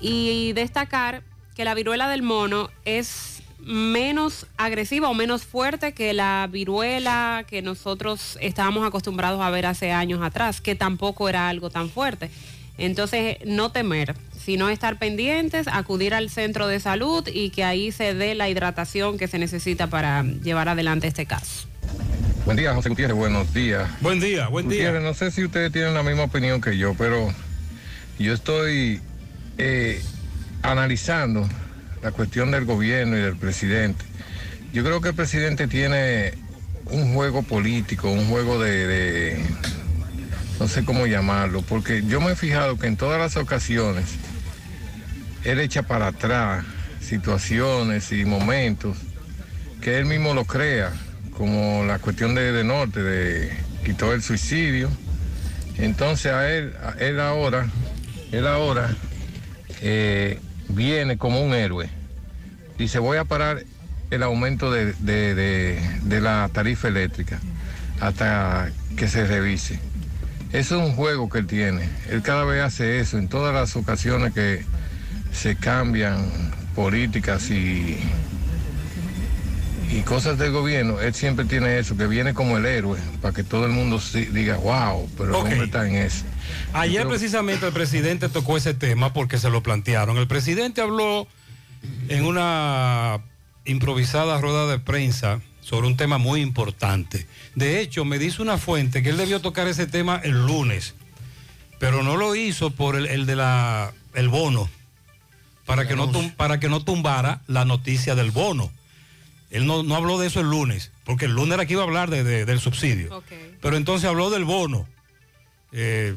Y destacar que la viruela del mono es menos agresiva o menos fuerte que la viruela que nosotros estábamos acostumbrados a ver hace años atrás, que tampoco era algo tan fuerte. Entonces, no temer, sino estar pendientes, acudir al centro de salud y que ahí se dé la hidratación que se necesita para llevar adelante este caso. Buen día, José Gutiérrez, buenos días. Buen día, buen día. Gutiérrez, no sé si ustedes tienen la misma opinión que yo, pero yo estoy eh, analizando la cuestión del gobierno y del presidente. Yo creo que el presidente tiene un juego político, un juego de, de- no sé cómo llamarlo, porque yo me he fijado que en todas las ocasiones él echa para atrás situaciones y momentos que él mismo lo crea, como la cuestión de, de Norte, de quitó el suicidio. Entonces a él, él ahora, él ahora eh, viene como un héroe. Dice, voy a parar el aumento de, de- de- de la tarifa eléctrica hasta que se revise. Eso es un juego que él tiene. Él cada vez hace eso en todas las ocasiones que se cambian políticas y, y cosas del gobierno. Él siempre tiene eso, que viene como el héroe, para que todo el mundo diga, wow, pero Ok. el hombre está en eso. Ayer creo- precisamente el presidente tocó ese tema porque se lo plantearon. El presidente habló en una improvisada rueda de prensa sobre un tema muy importante. De hecho, me dice una fuente que él debió tocar ese tema el lunes, pero no lo hizo por el, el de la el bono, para que, no tum- para que no tumbara la noticia del bono. Él no, no habló de eso el lunes, porque el lunes era que iba a hablar de- de- del subsidio. Pero entonces habló del bono. Eh,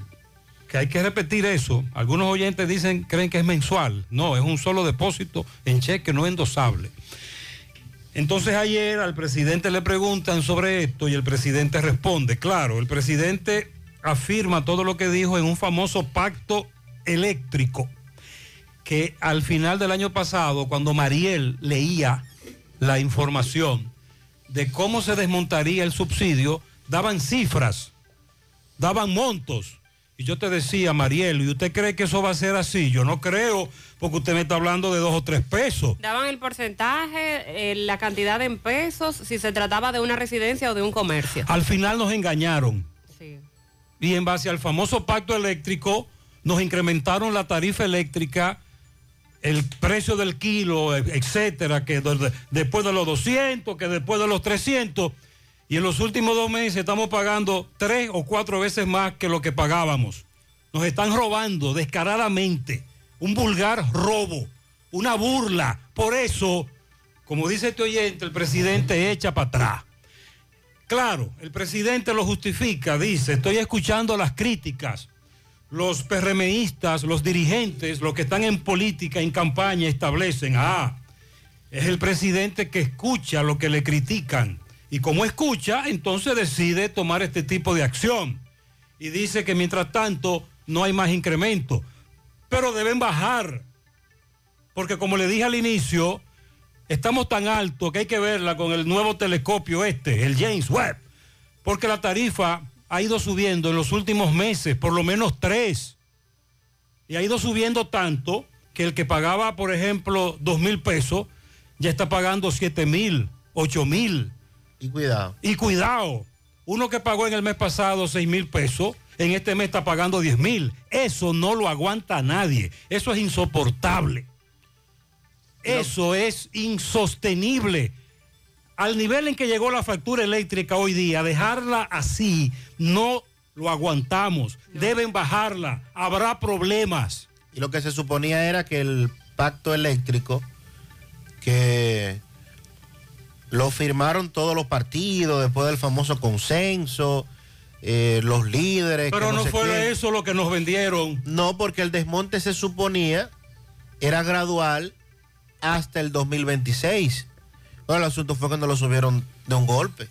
que hay que repetir eso. Algunos oyentes dicen, creen que es mensual. No, es un solo depósito en cheque no endosable. Entonces ayer al presidente le preguntan sobre esto y el presidente responde. Claro, el presidente afirma todo lo que dijo en un famoso pacto eléctrico que al final del año pasado, cuando Mariel leía la información de cómo se desmontaría el subsidio, daban cifras, daban montos. Y yo te decía, Mariel, ¿y usted cree que eso va a ser así? Yo no creo, porque usted me está hablando de dos o tres pesos. Daban el porcentaje, eh, la cantidad en pesos, si se trataba de una residencia o de un comercio. Al final nos engañaron. Y en base al famoso pacto eléctrico, nos incrementaron la tarifa eléctrica, el precio del kilo, etcétera, que de- de- después de los 200, que después de los 300, y en los últimos dos meses estamos pagando tres o cuatro veces más que lo que pagábamos. Nos están robando descaradamente, un vulgar robo, una burla. Por eso, como dice este oyente, el presidente echa para atrás. Claro, el presidente lo justifica, dice, estoy escuchando las críticas. Los PRMistas, los dirigentes, los que están en política, en campaña, establecen, ah, es el presidente que escucha lo que le critican. Y como escucha, entonces decide tomar este tipo de acción. Y dice que mientras tanto no hay más incremento. Pero deben bajar. Porque como le dije al inicio, estamos tan alto que hay que verla con el nuevo telescopio este, el James Webb. Porque la tarifa ha ido subiendo en los últimos meses, por lo menos tres. Y ha ido subiendo tanto que el que pagaba, por ejemplo, dos mil pesos, ya está pagando siete mil, ocho mil. Y cuidado. Y cuidado, uno que pagó en el mes pasado 6 mil pesos, en este mes está pagando 10 mil. Eso no lo aguanta nadie. Eso es insoportable. Eso es insostenible. Al nivel en que llegó la factura eléctrica hoy día, dejarla así, no lo aguantamos. Deben bajarla. Habrá problemas. Y lo que se suponía era que el pacto eléctrico, que lo firmaron todos los partidos después del famoso consenso, eh, los líderes. que Pero no sé fue qué. eso lo que nos vendieron. No, porque el desmonte se suponía era gradual hasta el 2026. Bueno, el asunto fue cuando lo subieron de un golpe.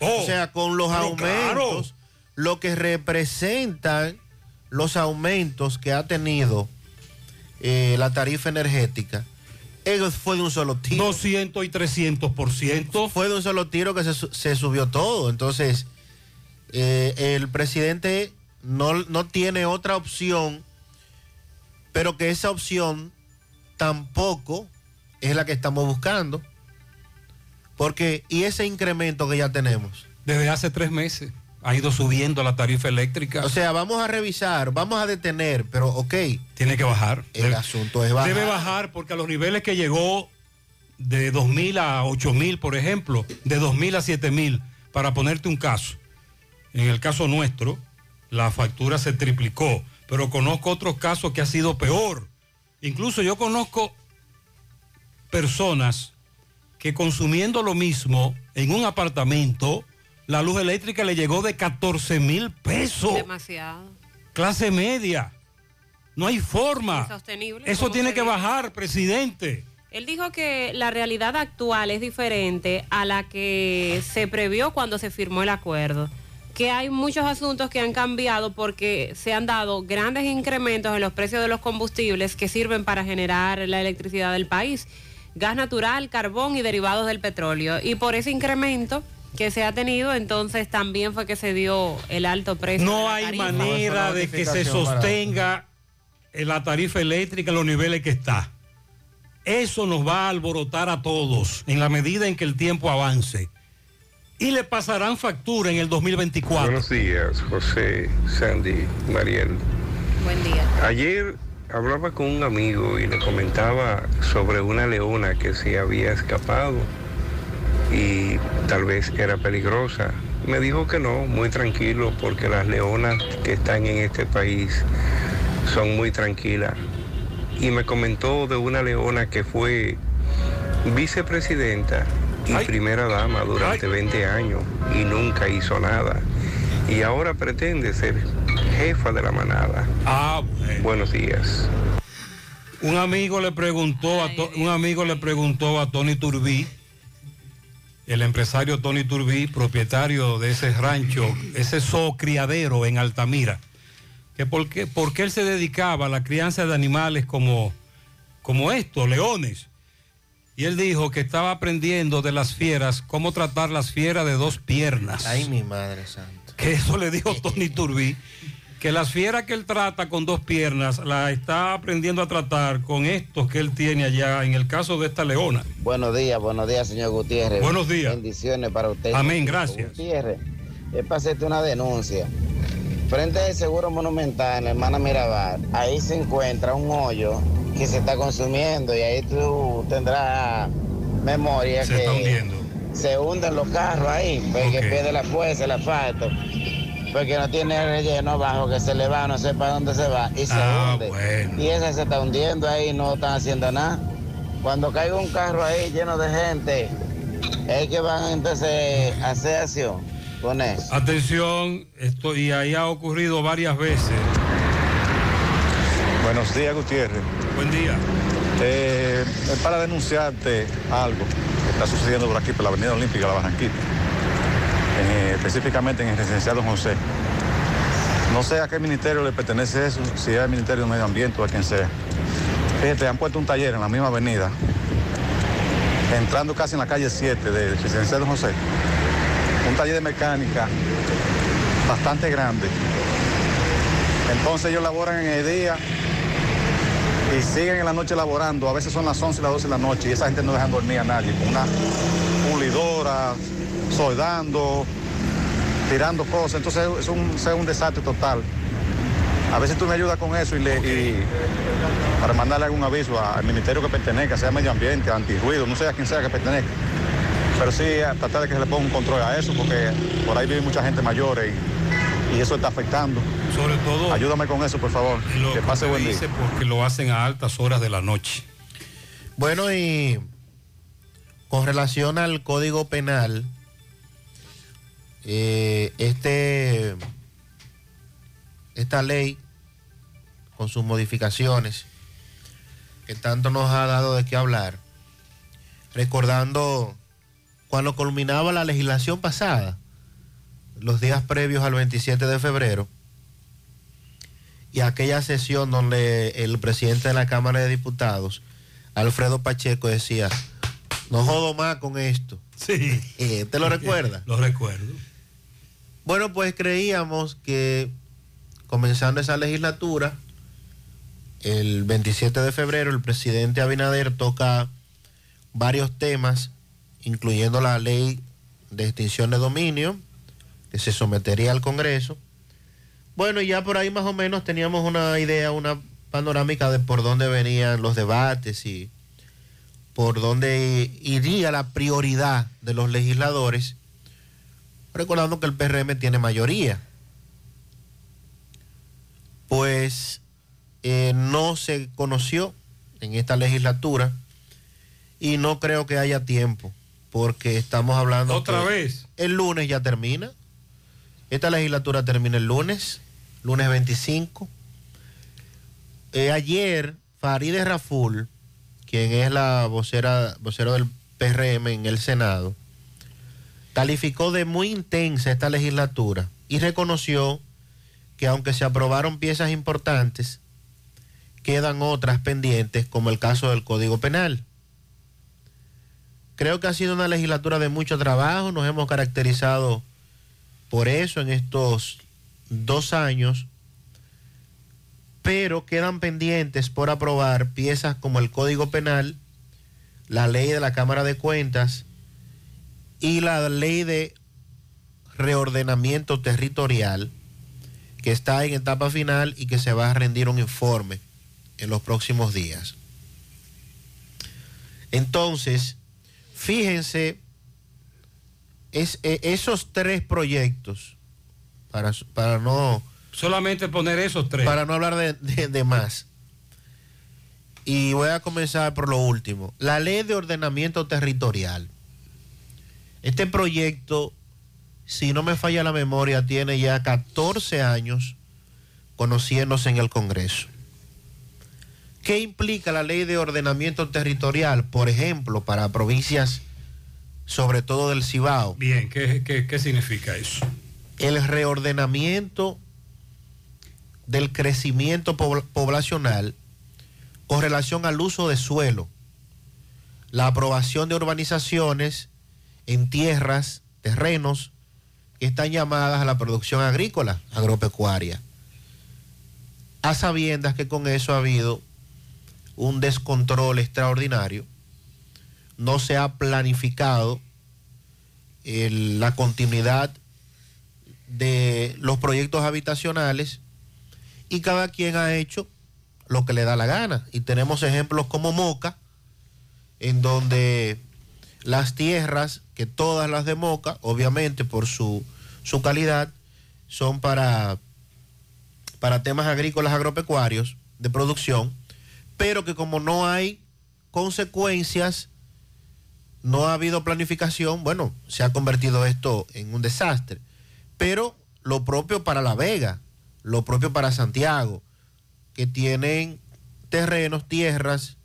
o sea, con los aumentos, lo que representan los aumentos que ha tenido eh, la tarifa energética, eso fue de un solo tiro. 200 y 300 por ciento. Fue de un solo tiro que se, se subió todo. Entonces, eh, el presidente no, no tiene otra opción, pero que esa opción tampoco es la que estamos buscando. Porque, ¿y ese incremento que ya tenemos? Desde hace tres meses ha ido subiendo la tarifa eléctrica. O sea, vamos a revisar, vamos a detener, pero ok. Tiene que bajar. El Debe- asunto es bajar. Debe bajar porque a los niveles que llegó de 2.000 a 8.000, por ejemplo, de 2.000 a 7.000, para ponerte un caso. En el caso nuestro, la factura se triplicó, pero conozco otros casos que ha sido peor. Incluso yo conozco personas que consumiendo lo mismo en un apartamento, la luz eléctrica le llegó de 14 mil pesos. Demasiado. Clase media. No hay forma. Insostenible, Eso tiene que bajar, presidente. Él dijo que la realidad actual es diferente a la que se previó cuando se firmó el acuerdo. Que hay muchos asuntos que han cambiado porque se han dado grandes incrementos en los precios de los combustibles que sirven para generar la electricidad del país. Gas natural, carbón y derivados del petróleo. Y por ese incremento que se ha tenido, entonces también fue que se dio el alto precio. de No hay manera de que se sostenga en la tarifa eléctrica en los niveles que está. Eso nos va a alborotar a todos en la medida en que el tiempo avance. Y le pasarán factura en el 2024. Buenos días, José, Sandy, Mariel. Buen día. Ayer hablaba con un amigo y le comentaba sobre una leona que se había escapado y tal vez era peligrosa. Me dijo que no, muy tranquilo, porque las leonas que están en este país son muy tranquilas. Y me comentó de una leona que fue vicepresidenta y primera dama durante 20 años y nunca hizo nada. Y ahora pretende ser jefa de la manada. Ah, Buenos días. Un amigo le preguntó a To- un amigo le preguntó a Tony Turbí, el empresario Tony Turbí, propietario de ese rancho, ese criadero en Altamira, que por qué, por qué él se dedicaba a la crianza de animales como, como estos, leones. Y él dijo que estaba aprendiendo de las fieras cómo tratar las fieras de dos piernas. Ay, mi madre santa. Que eso le dijo Tony Turbí, que las fieras que él trata con dos piernas la está aprendiendo a tratar con estos que él tiene allá, en el caso de esta leona. Buenos días, buenos días, señor Gutiérrez. Buenos días. Bendiciones para usted. Amén, gracias. Gutiérrez, es para hacerte una denuncia. Frente al Seguro Monumental, en la hermana Mirabal, ahí se encuentra un hoyo que se está consumiendo y ahí tú tendrás memoria Se que está hundiendo. Se hunden los carros ahí, porque Ok. pierde la fuerza, el asfalto, porque no tiene relleno abajo que se le va, no sé para dónde se va y se Ah, hunde. bueno. Y esa se está hundiendo ahí, no están haciendo nada. Cuando caiga un carro ahí lleno de gente, es que van entonces a hacer acción con eso. Atención, esto y ahí ha ocurrido varias veces. Buenos días, Gutiérrez. Buen día. Eh, es para denunciarte algo está sucediendo por aquí, por la Avenida Olímpica, la Barranquita. Eh, específicamente en el residencial Don José. No sé a qué ministerio le pertenece eso, si es al Ministerio de Medio Ambiente o a quien sea. Fíjate, han puesto un taller en la misma avenida, entrando casi en la calle 7 del residencial Don José. Un taller de mecánica bastante grande. Entonces ellos laboran en el día y siguen en la noche laborando. A veces son las 11 y las 12 de la noche y esa gente no dejan dormir a nadie. Con una pulidora, soldando, tirando cosas. Entonces es un, es un desastre total. A veces tú me ayudas con eso y, para mandarle algún aviso al ministerio que pertenezca, sea medio ambiente, antirruido, no sé a quién sea que pertenezca. Pero sí tratar de que se le ponga un control a eso, porque por ahí vive mucha gente mayor y, y eso está afectando. Sobre todo. Ayúdame con eso, por favor. Lo que pase que buen día. dice porque lo hacen a altas horas de la noche. Bueno, y con relación al Código Penal, eh, este, esta ley, con sus modificaciones, que tanto nos ha dado de qué hablar, recordando cuando culminaba la legislación pasada, los días previos al 27 de febrero, y aquella sesión donde el presidente de la Cámara de Diputados, Alfredo Pacheco, decía, no jodo más con esto. Sí. ¿Te lo recuerda? Lo recuerdo. Bueno, pues creíamos que comenzando esa legislatura, el 27 de febrero el presidente Abinader toca varios temas, incluyendo la ley de extinción de dominio, que se sometería al Congreso. Bueno, y ya por ahí más o menos teníamos una idea, una panorámica de por dónde venían los debates y por dónde iría la prioridad de los legisladores, recordando que el PRM tiene mayoría. Pues eh, no se conoció en esta legislatura y no creo que haya tiempo, porque estamos hablando... ¿Otra vez? El lunes ya termina. Esta legislatura termina el lunes, lunes 25. Eh, ayer, Farideh Raful, quien es la vocera, vocero del PRM en el Senado, calificó de muy intensa esta legislatura y reconoció que aunque se aprobaron piezas importantes, quedan otras pendientes, como el caso del Código Penal. Creo que ha sido una legislatura de mucho trabajo, nos hemos caracterizado por eso en estos dos años, pero quedan pendientes por aprobar piezas como el Código Penal, la ley de la Cámara de Cuentas y la ley de reordenamiento territorial, que está en etapa final y que se va a rendir un informe en los próximos días. Entonces, fíjense, es, e- esos tres proyectos, para, para no... Solamente poner esos tres. Para no hablar de, de- de más. Y voy a comenzar por lo último. La ley de ordenamiento territorial. Este proyecto, si no me falla la memoria, tiene ya 14 años conociéndose en el Congreso. ¿Qué implica la ley de ordenamiento territorial? Por ejemplo, para provincias, sobre todo del Cibao. Bien, ¿qué, qué, qué significa eso? El reordenamiento del crecimiento pobl- poblacional con relación al uso de suelo, la aprobación de urbanizaciones en tierras, terrenos que están llamadas a la producción agrícola, agropecuaria. A sabiendas que con eso ha habido un descontrol extraordinario, no se ha planificado la continuidad de los proyectos habitacionales y cada quien ha hecho lo que le da la gana. Y tenemos ejemplos como Moca, en donde las tierras, que todas las de Moca, obviamente por su, su calidad, son para, para temas agrícolas agropecuarios de producción, pero que como no hay consecuencias, no ha habido planificación, bueno, se ha convertido esto en un desastre. Pero lo propio para La Vega, lo propio para Santiago, que tienen terrenos, tierras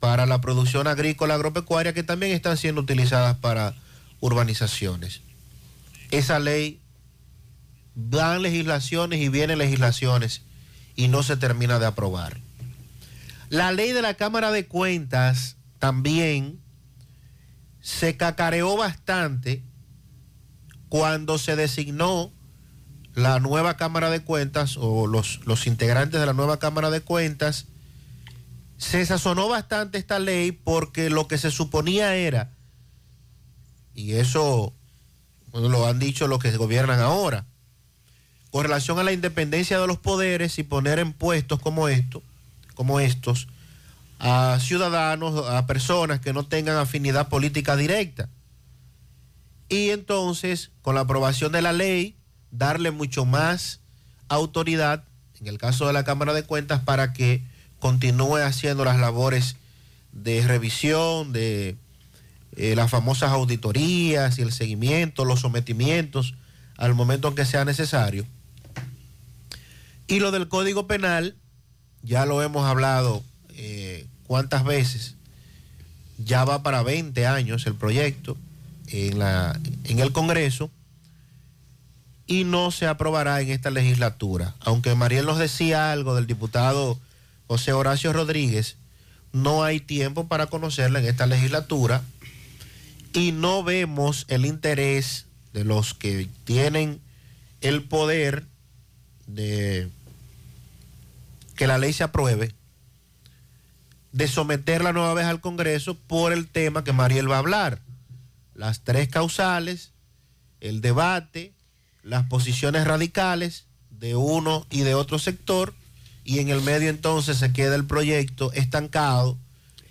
para la producción agrícola agropecuaria que también están siendo utilizadas para urbanizaciones. Esa ley dan legislaciones y vienen legislaciones y no se termina de aprobar. La ley de la Cámara de Cuentas también se cacareó bastante cuando se designó la nueva Cámara de Cuentas o los, los integrantes de la nueva Cámara de Cuentas, se sazonó bastante esta ley porque lo que se suponía era, y eso lo han dicho los que gobiernan ahora, con relación a la independencia de los poderes y poner en puestos como esto, como estos, a ciudadanos, a personas que no tengan afinidad política directa. Y entonces, con la aprobación de la ley, darle mucho más autoridad, en el caso de la Cámara de Cuentas, para que continúe haciendo las labores de revisión, de eh, las famosas auditorías y el seguimiento, los sometimientos al momento en que sea necesario. Y lo del Código Penal, ya lo hemos hablado eh, cuántas veces, ya va para 20 años el proyecto en, la, en el Congreso y no se aprobará en esta legislatura. Aunque Mariel nos decía algo del diputado José Horacio Rodríguez, no hay tiempo para conocerla en esta legislatura y no vemos el interés de los que tienen el poder de que la ley se apruebe de someterla nueva vez al Congreso por el tema que Mariel va a hablar. Las tres causales, el debate, las posiciones radicales de uno y de otro sector, y en el medio entonces se queda el proyecto estancado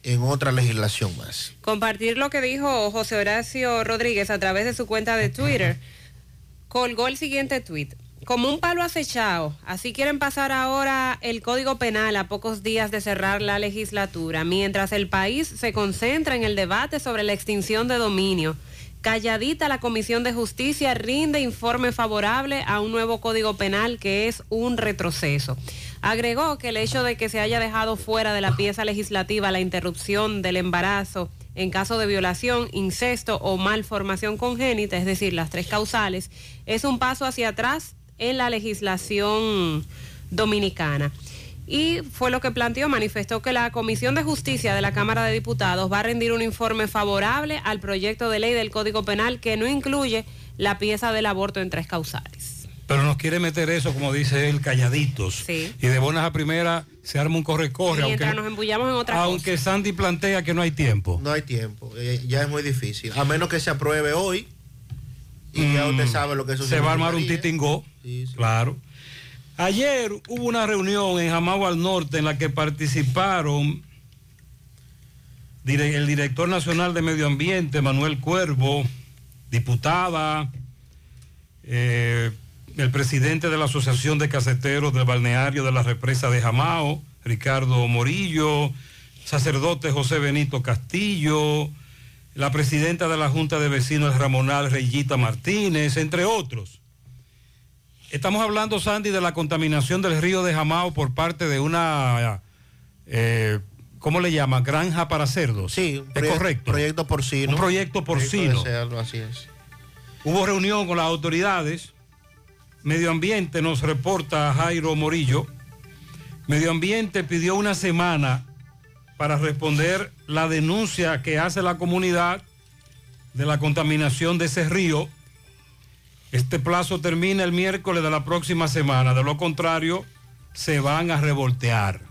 en otra legislación más. Compartir lo que dijo José Horacio Rodríguez a través de su cuenta de Twitter. Colgó el siguiente tuit. Como un palo acechado, así quieren pasar ahora el Código Penal a pocos días de cerrar la legislatura, mientras el país se concentra en el debate sobre la extinción de dominio. Calladita la Comisión de Justicia rinde informe favorable a un nuevo Código Penal que es un retroceso. Agregó que el hecho de que se haya dejado fuera de la pieza legislativa la interrupción del embarazo en caso de violación, incesto o malformación congénita, es decir, las tres causales, es un paso hacia atrás en la legislación dominicana. Y fue lo que planteó, manifestó que la Comisión de Justicia de la Cámara de Diputados va a rendir un informe favorable al proyecto de ley del Código Penal que no incluye la pieza del aborto en tres causales. Pero nos quiere meter eso, como dice él, calladitos. Sí. Y de buenas a primera se arma un corre-corre. Mientras Aunque, nos embullamos en otra aunque Sandy plantea que no hay tiempo. No hay tiempo, eh, ya es muy difícil. A menos que se apruebe hoy, y ya usted sabe lo que eso Mm. Se va a armar un titingó. Claro. Ayer hubo una reunión en Jamagua al Norte en la que participaron el director nacional de Medio Ambiente, Manuel Cuervo, diputada, eh, el presidente de la Asociación de Caseteros del Balneario de la Represa de Jamao, Ricardo Morillo, sacerdote José Benito Castillo, la presidenta de la Junta de Vecinos Ramonal Reyita Martínez, entre otros. Estamos hablando, Sandy, de la contaminación del río de Jamao por parte de una, eh, ¿cómo le llama? Granja para cerdos. Sí, es correcto. Proyecto porcino. Un proyecto porcino. Proyecto así es. Hubo reunión con las autoridades. Medio Ambiente nos reporta Jairo Morillo. Medio Ambiente pidió una semana para responder la denuncia que hace la comunidad de la contaminación de ese río. Este plazo termina el miércoles de la próxima semana. De lo contrario, se van a revoltear.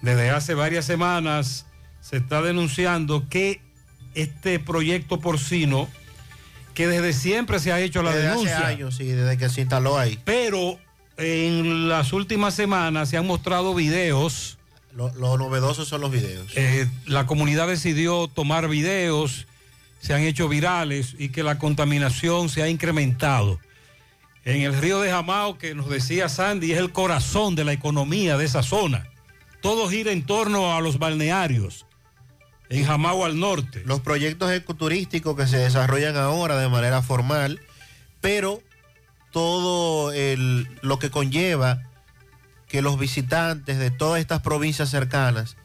Desde hace varias semanas se está denunciando que este proyecto porcino, que desde siempre se ha hecho la Desde denuncia, hace años, sí, desde que se instaló ahí. pero en las últimas semanas se han mostrado videos. Lo, lo novedoso son los videos. Eh, la comunidad decidió tomar videos, se han hecho virales y que la contaminación se ha incrementado. En el río de Jamao, que nos decía Sandy, es el corazón de la economía de esa zona. Todo gira en torno a los balnearios, en Jamao al norte. Los proyectos ecoturísticos que se desarrollan ahora de manera formal, pero todo el- lo que conlleva que los visitantes de todas estas provincias cercanas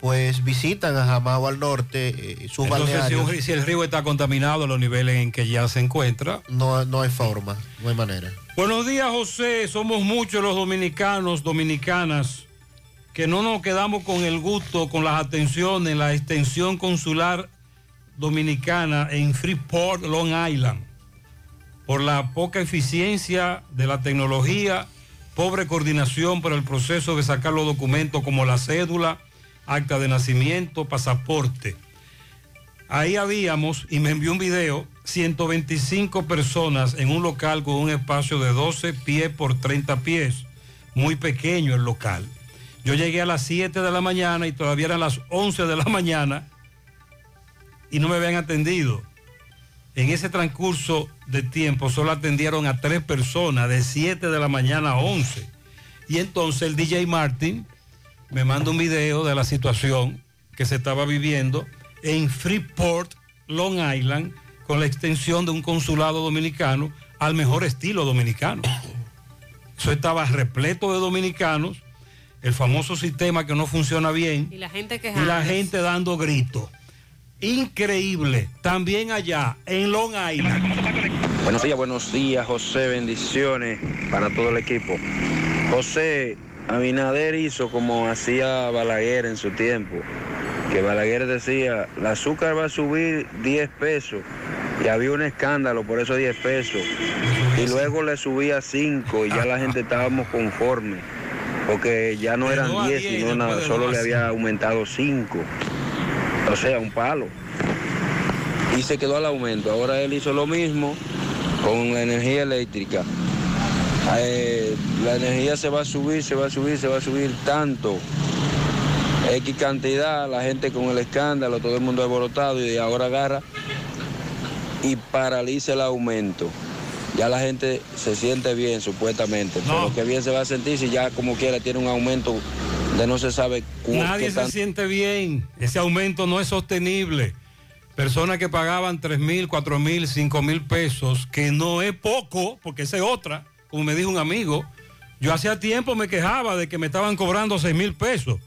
pues visitan a Jamao al norte, eh, sus Entonces, si, un- si el río está contaminado a los niveles en que ya se encuentra, No, no hay forma, no hay manera. Buenos días, José. Somos muchos los dominicanos, dominicanas, que no nos quedamos con el gusto, con las atenciones, la extensión consular dominicana en Freeport, Long Island, por la poca eficiencia de la tecnología, pobre coordinación para el proceso de sacar los documentos como la cédula, acta de nacimiento, pasaporte. Ahí habíamos, y me envió un video, 125 personas en un local con un espacio de 12 pies por 30 pies. Muy pequeño el local. Yo llegué a las 7 de la mañana y todavía eran las 11 de la mañana y no me habían atendido. En ese transcurso de tiempo solo atendieron a tres personas de 7 de la mañana a 11. Y entonces el DJ Martin me manda un video de la situación que se estaba viviendo en Freeport, Long Island, con la extensión de un consulado dominicano al mejor estilo dominicano. Eso estaba repleto de dominicanos, el famoso sistema que no funciona bien Y la gente que y la gente dando gritos. Increíble. También allá, en Long Island. Buenos días, buenos días, José. Bendiciones para todo el equipo. José, Abinader hizo como hacía Balaguer en su tiempo, que Balaguer decía, el azúcar va a subir 10 pesos, y había un escándalo por esos 10 pesos, y luego le subía 5 y ya la gente estábamos conformes. porque ya no eran Llegó a 10, 10 y sino nada, solo le había aumentado 5. O sea, un palo. Y se quedó al aumento. Ahora él hizo lo mismo con la energía eléctrica. Eh, la energía se va a subir, se va a subir, se va a subir tanto. X cantidad, la gente con el escándalo, todo el mundo alborotado y ahora agarra y paraliza el aumento. Ya la gente se siente bien, supuestamente. Pero que bien se va a sentir si ya como quiera tiene un aumento de no se sabe cu- Nadie se tan- siente bien. Ese aumento no es sostenible. Personas que pagaban 3 mil, 4 mil, 5 mil pesos, que no es poco, porque esa es otra, como me dijo un amigo. Yo hacía tiempo me quejaba de que me estaban cobrando 6 mil pesos,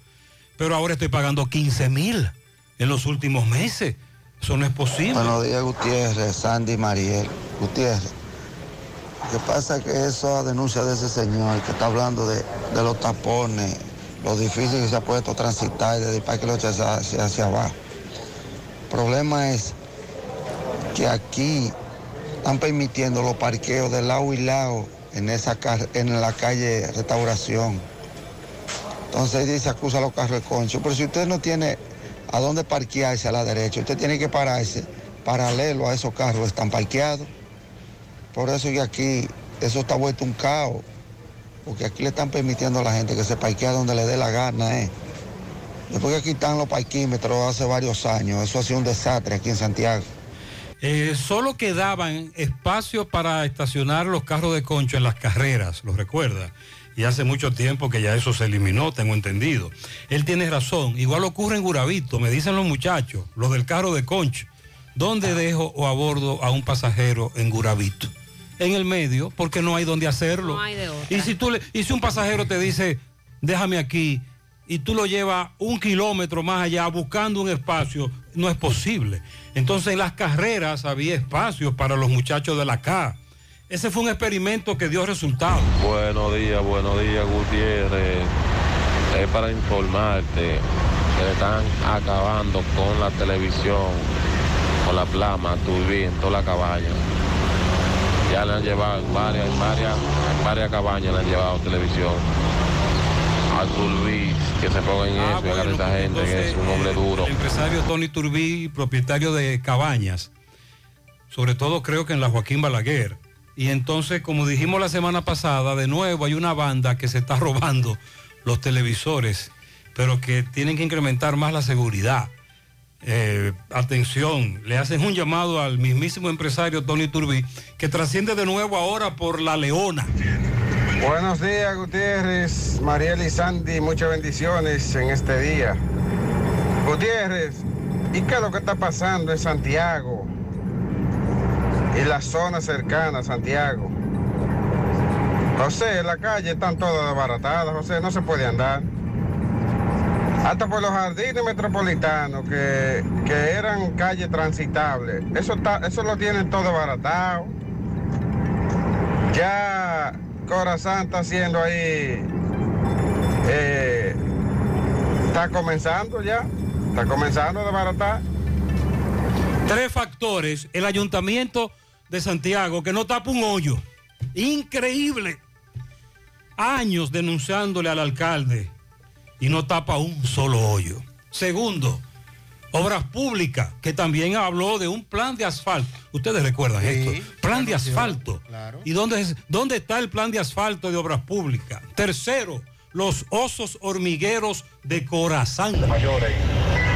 pero ahora estoy pagando 15 mil en los últimos meses. Eso no es posible. Buenos días, Gutiérrez, Sandy Mariel. Gutiérrez, lo que pasa es que esa denuncia de ese señor que está hablando de, de los tapones, lo difícil que se ha puesto transitar desde el Parque Los hacia, hacia, abajo. El problema es que aquí están permitiendo los parqueos de lado y lado en, esa, en la calle Restauración. Entonces dice acusa los carros de concho. Pero si usted no tiene a dónde parquearse a la derecha, usted tiene que pararse paralelo a esos carros que están parqueados. Por eso que aquí eso está vuelto un caos. Porque aquí le están permitiendo a la gente que se parquea donde le dé la gana. ¿eh? Después que aquí están los parquímetros hace varios años, eso ha sido un desastre aquí en Santiago. Eh, solo quedaban espacios para estacionar los carros de concho en las carreras, ¿lo recuerda? Y hace mucho tiempo que ya eso se eliminó, tengo entendido. Él tiene razón. Igual ocurre en Guravito, me dicen los muchachos, los del carro de concho. ¿Dónde dejo o abordo a un pasajero en Guravito? En el medio, porque no hay donde hacerlo. No hay de otra. Y si, tú le, y si un pasajero te dice, déjame aquí, y tú lo llevas un kilómetro más allá buscando un espacio, no es posible. Entonces en las carreras había espacios para los muchachos de la K. Ese fue un experimento que dio resultado. Buenos días, buenos días, Gutiérrez. Es para informarte que le están acabando con la televisión, con la plama, turbí en toda la cabaña. Ya le han llevado en varias, en varias, en varias cabañas le han llevado televisión. A Turbí, que se ponga en eso, y agarre a esa gente, que es un hombre duro. El empresario Tony Turbí, propietario de cabañas, sobre todo creo que en la Joaquín Balaguer. Y entonces, como dijimos la semana pasada, de nuevo hay una banda que se está robando los televisores, pero que tienen que incrementar más la seguridad. Eh, atención, le hacen un llamado al mismísimo empresario Tony Turbí, que trasciende de nuevo ahora por La Leona. Buenos días, Gutiérrez, Mariel y Sandy, muchas bendiciones en este día. Gutiérrez, ¿y qué es lo que está pasando en Santiago? Y la zona cercana a Santiago. José, la calle están todas desbaratadas, José, no se puede andar. Hasta por los jardines metropolitanos, que, que eran calles transitables. Eso, está, eso lo tienen todo baratado. Ya Corazán está haciendo ahí. eh, está comenzando ya. Está comenzando a desbaratar. Tres factores. El ayuntamiento de Santiago, que no tapa un hoyo. Increíble. Años denunciándole al alcalde y no tapa un solo hoyo. Segundo, Obras Públicas, que también habló de un plan de asfalto. Ustedes recuerdan esto. Plan de asfalto. ¿Y dónde, es- dónde está el plan de asfalto de Obras Públicas? Tercero, los osos hormigueros de Corazán.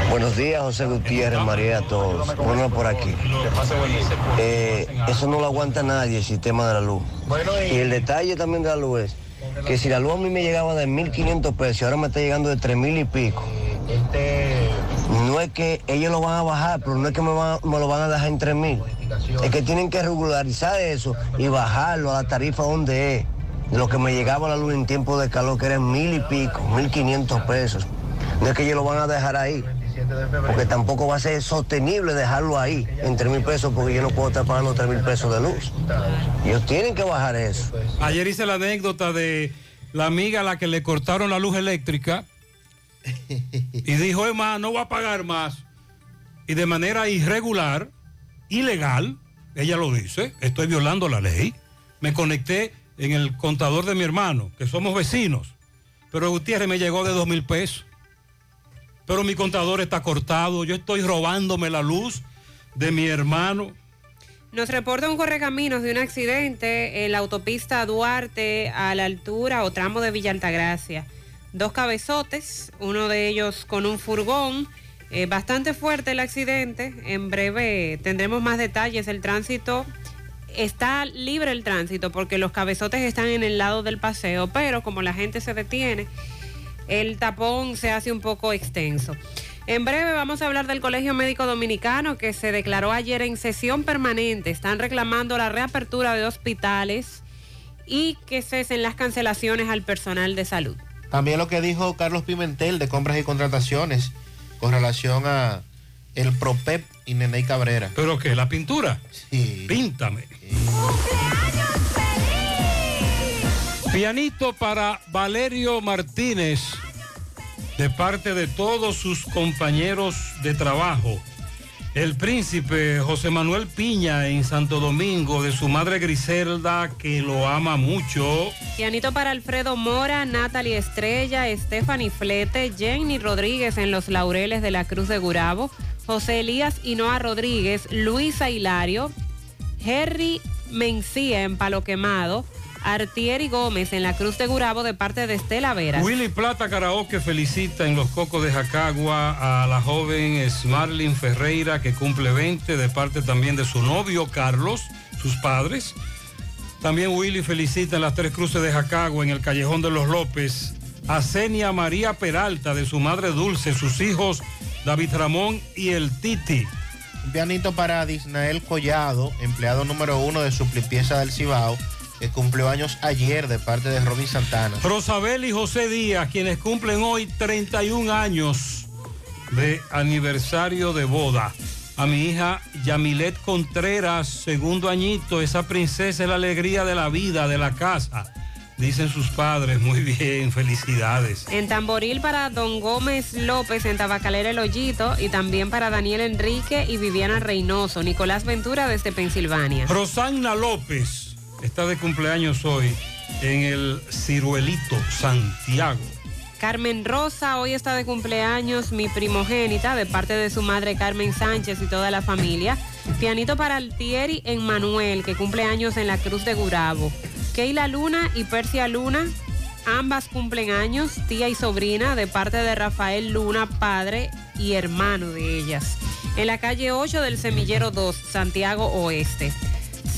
Buenos días, José Gutiérrez, María, a todos. Bueno, por aquí. Eh, eso no lo aguanta nadie, el sistema de la luz. Y el detalle también de la luz es que si la luz a mí me llegaba de 1.500 pesos y ahora me está llegando de 3.000 y pico, no es que ellos lo van a bajar, pero no es que me, van- me lo van a dejar en 3.000. Es que tienen que regularizar eso y bajarlo a la tarifa donde es. Lo que me llegaba la luz en tiempo de calor, que eran mil y pico, 1.500 pesos. No es que ellos lo van a dejar ahí. Porque tampoco va a ser sostenible dejarlo ahí en 3 mil pesos porque yo no puedo estar pagando 3 mil pesos de luz. Ellos tienen que bajar eso. Ayer hice la anécdota de la amiga a la que le cortaron la luz eléctrica y dijo, Emma, no voy a pagar más. Y de manera irregular, ilegal, ella lo dice, estoy violando la ley. Me conecté en el contador de mi hermano, que somos vecinos. pero Gutiérrez me llegó de dos mil pesos. Pero mi contador está cortado, yo estoy robándome la luz de mi hermano. Nos reporta un correcaminos de un accidente en la autopista Duarte a la altura o tramo de Villa Altagracia. Dos cabezotes, uno de ellos con un furgón. Eh, bastante fuerte el accidente. En breve tendremos más detalles. El tránsito está libre el tránsito porque los cabezotes están en el lado del paseo, pero como la gente se detiene, el tapón se hace un poco extenso. En breve vamos a hablar del Colegio Médico Dominicano que se declaró ayer en sesión permanente. Están reclamando la reapertura de hospitales y que cesen las cancelaciones al personal de salud. También lo que dijo Carlos Pimentel de compras y contrataciones con relación a el Propep y Neney Cabrera. ¿Pero qué? ¿La pintura? Sí. Píntame. Pianito para Valerio Martínez, de parte de todos sus compañeros de trabajo. El príncipe José Manuel Piña en Santo Domingo, de su madre Griselda, que lo ama mucho. Pianito para Alfredo Mora, Natalie Estrella, Stephanie Flete, Jenny Rodríguez en Los Laureles de la Cruz de Gurabo, José Elías Hinoa Rodríguez, Luisa Hilario, Henry Mencía en Palo Quemado, Artieri Gómez en la Cruz de Gurabo de parte de Estela Vera. Willy Plata Karaoke felicita en los Cocos de Jacagua a la joven Smarlin Ferreira que cumple 20 de parte también de su novio Carlos, sus padres. También Willy felicita en las Tres Cruces de Jacagua en el Callejón de los López a Senia María Peralta de su madre Dulce, sus hijos David Ramón y el Titi. Un pianito para Disnael Collado, empleado número uno de Suplipieza del Cibao, que cumplió años ayer de parte de Robin Santana. Rosabel y José Díaz, quienes cumplen hoy 31 años de aniversario de boda. A mi hija Yamilet Contreras, segundo añito, esa princesa es la alegría de la vida, de la casa. Dicen sus padres, muy bien, felicidades. En Tamboril para Don Gómez López en Tabacalera El Hoyito y también para Daniel Enrique y Viviana Reynoso, Nicolás Ventura desde Pensilvania. Rosanna López está de cumpleaños hoy en el Ciruelito, Santiago. Carmen Rosa hoy está de cumpleaños, mi primogénita, de parte de su madre Carmen Sánchez y toda la familia. Pianito para Altieri en Manuel, que cumple años en la Cruz de Gurabo. Keila Luna y Persia Luna, ambas cumplen años, tía y sobrina, de parte de Rafael Luna, padre y hermano de ellas. En la calle 8 del Semillero 2, Santiago Oeste.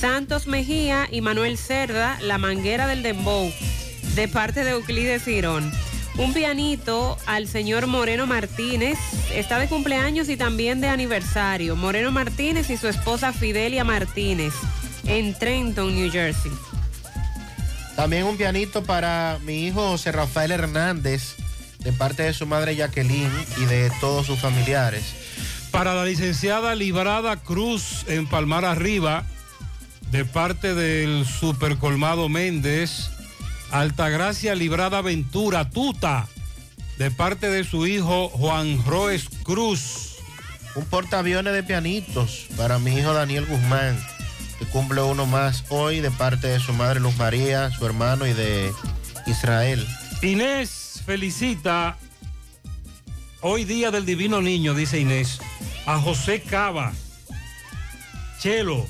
Santos Mejía y Manuel Cerda, La Manguera del Dembow, de parte de Euclides Girón. Un pianito al señor Moreno Martínez, está de cumpleaños y también de aniversario. Moreno Martínez y su esposa Fidelia Martínez, en Trenton, New Jersey. También un pianito para mi hijo José Rafael Hernández, de parte de su madre Jacqueline y de todos sus familiares. Para la licenciada Librada Cruz en Palmar Arriba, de parte del Supercolmado Méndez, Altagracia Librada Ventura Tuta, de parte de su hijo Juan Roes Cruz. Un portaaviones de pianitos para mi hijo Daniel Guzmán, que cumple uno más hoy de parte de su madre Luz María, su hermano y de Israel. Inés felicita hoy día del Divino Niño, dice Inés, a José Cava, Chelo,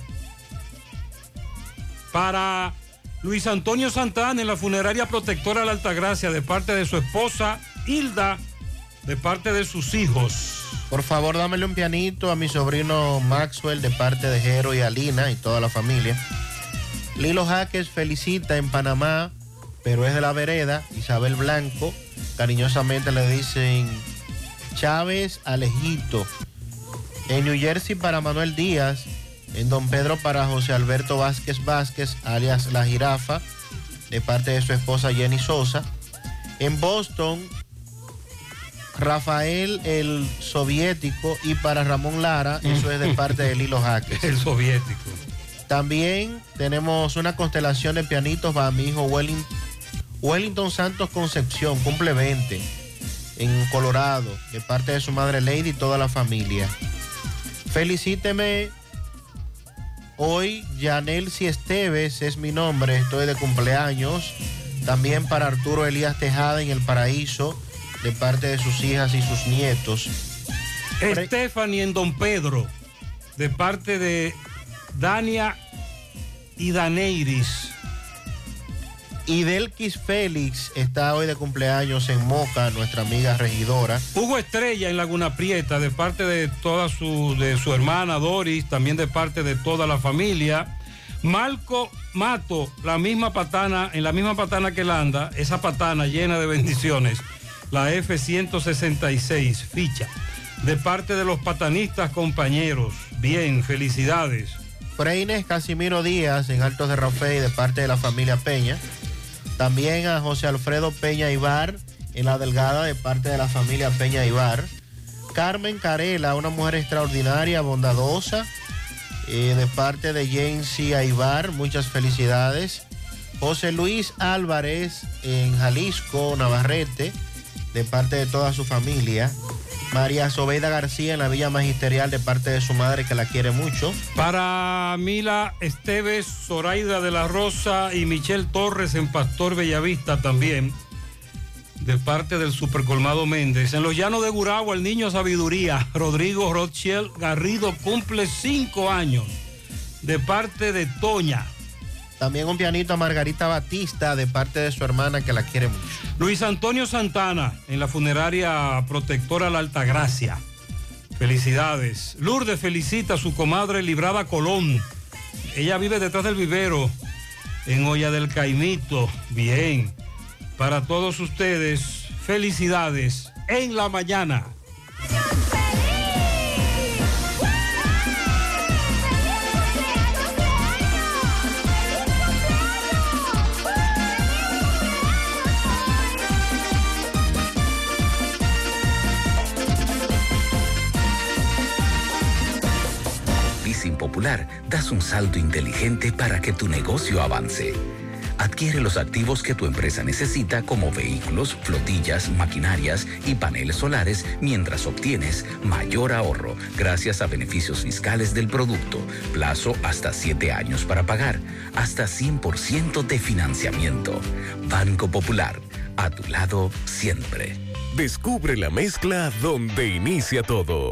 para Luis Antonio Santana en la funeraria protectora de la Altagracia de parte de su esposa Hilda, de parte de sus hijos. Por favor, dámele un pianito a mi sobrino Maxwell de parte de Jero y Alina y toda la familia. Lilo Jaques felicita en Panamá, pero es de la vereda, Isabel Blanco. Cariñosamente le dicen Chávez Alejito. En New Jersey para Manuel Díaz. En Don Pedro para José Alberto Vázquez Vázquez, alias La Jirafa, de parte de su esposa Jenny Sosa. En Boston, Rafael el soviético y para Ramón Lara, eso es de parte de Lilo Jaques. El soviético. También tenemos una constelación de pianitos para mi hijo Wellington, Wellington Santos Concepción, cumple 20, en Colorado, de parte de su madre Lady y toda la familia. Felicíteme hoy, Yanelsi Esteves es mi nombre, estoy de cumpleaños, También para Arturo Elías Tejada en el Paraíso, de parte de sus hijas y sus nietos. Stephanie en Don Pedro, de parte de Dania y Daneiris. Y Delkis Félix está hoy de cumpleaños en Moca, nuestra amiga regidora. Hugo Estrella en Laguna Prieta, de parte de toda su, de su hermana Doris, también de parte de toda la familia. Marco Mato, la misma patana, en la misma patana que él anda, esa patana llena de bendiciones, la F-166, ficha, de parte de los patanistas compañeros. Bien, felicidades. Freines Casimiro Díaz en Altos de Rafael de parte de la familia Peña. También a José Alfredo Peña Ibar en La Delgada de parte de la familia Peña Ibar. Carmen Carela, una mujer extraordinaria, bondadosa, eh, de parte de Jensi Aibar, muchas felicidades. José Luis Álvarez en Jalisco, Navarrete, de parte de toda su familia. María Sobeida García en la Villa Magisterial de parte de su madre que la quiere mucho. Para Mila Esteves, Zoraida de la Rosa y Michelle Torres en Pastor Bellavista también, de parte del Supercolmado Méndez. En los llanos de Guragua, el niño sabiduría, Rodrigo Rothschild Garrido cumple cinco años, de parte de Toña. También un pianito a Margarita Batista de parte de su hermana que la quiere mucho. Luis Antonio Santana en la funeraria protectora La Altagracia. Felicidades. Lourdes felicita a su comadre Librada Colón. Ella vive detrás del vivero en Olla del Caimito. Bien. Para todos ustedes, felicidades en la mañana. Das un salto inteligente para que tu negocio avance. Adquiere los activos que tu empresa necesita como vehículos, flotillas, maquinarias y paneles solares mientras obtienes mayor ahorro gracias a beneficios fiscales del producto, plazo hasta 7 años para pagar, hasta 100% de financiamiento. Banco Popular, a tu lado siempre. Descubre la mezcla donde inicia todo.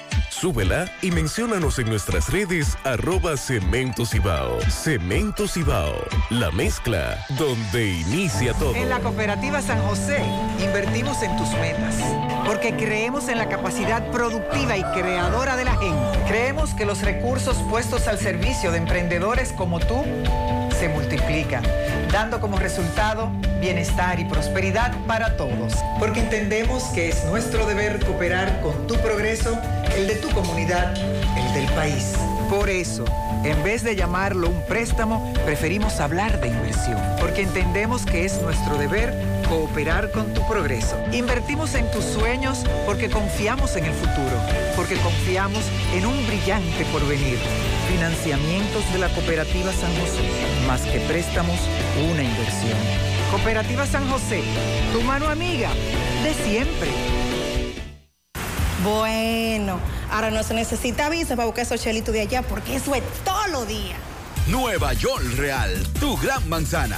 Súbela y menciónanos en nuestras redes arroba Cemento Cibao. Cemento Cibao, la mezcla donde inicia todo. En la cooperativa San José invertimos en tus metas, porque creemos en la capacidad productiva y creadora de la gente. Creemos que los recursos puestos al servicio de emprendedores como tú se multiplican, dando como resultado bienestar y prosperidad para todos. Porque entendemos que es nuestro deber cooperar con tu progreso, el de tu comunidad, el del país. Por eso, en vez de llamarlo un préstamo, preferimos hablar de inversión, porque entendemos que es nuestro deber cooperar con tu progreso. Invertimos en tus sueños porque confiamos en el futuro, porque confiamos en un brillante porvenir. Financiamientos de la Cooperativa San José, más que préstamos, una inversión. Cooperativa San José, tu mano amiga de siempre. Bueno, ahora no se necesita visa para buscar esos chelitos de allá porque eso es todo lo día. Nueva York Real, tu gran manzana.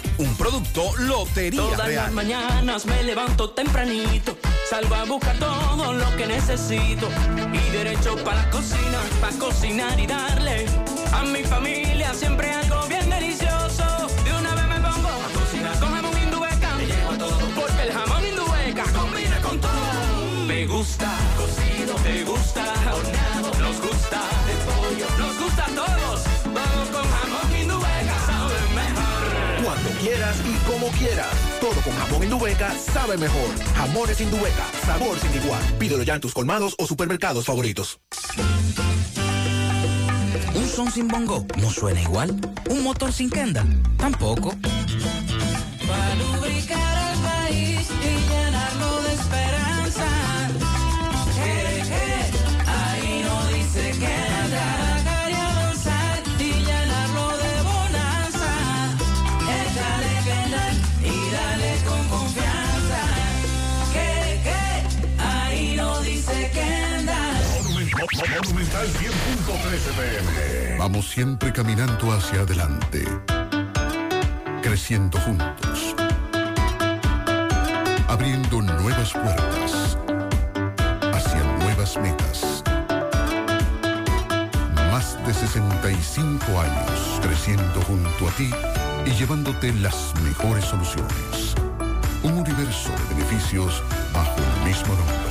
Un producto Lotería Todas las Real. mañanas me levanto tempranito, salgo a buscar todo lo que necesito y derecho para la cocina, para cocinar y darle a mi familia siempre algo bien delicioso. De una vez me pongo a cocinar con jamón indubeca, me llevo todo porque el jamón indubeca combina con todo. Me gusta cocido, te gusta quieras. Todo con jamón Indubeca sabe mejor. Jamones Indubeca, sabor sin igual. Pídelo ya en tus colmados o supermercados favoritos. Un son sin bongo no suena igual. Un motor sin kenda tampoco. Para Monumental 100.13 pm. Vamos siempre caminando hacia adelante. Creciendo juntos. Abriendo nuevas puertas. Hacia nuevas metas. Más de 65 años creciendo junto a ti y llevándote las mejores soluciones. Un universo de beneficios bajo el mismo nombre.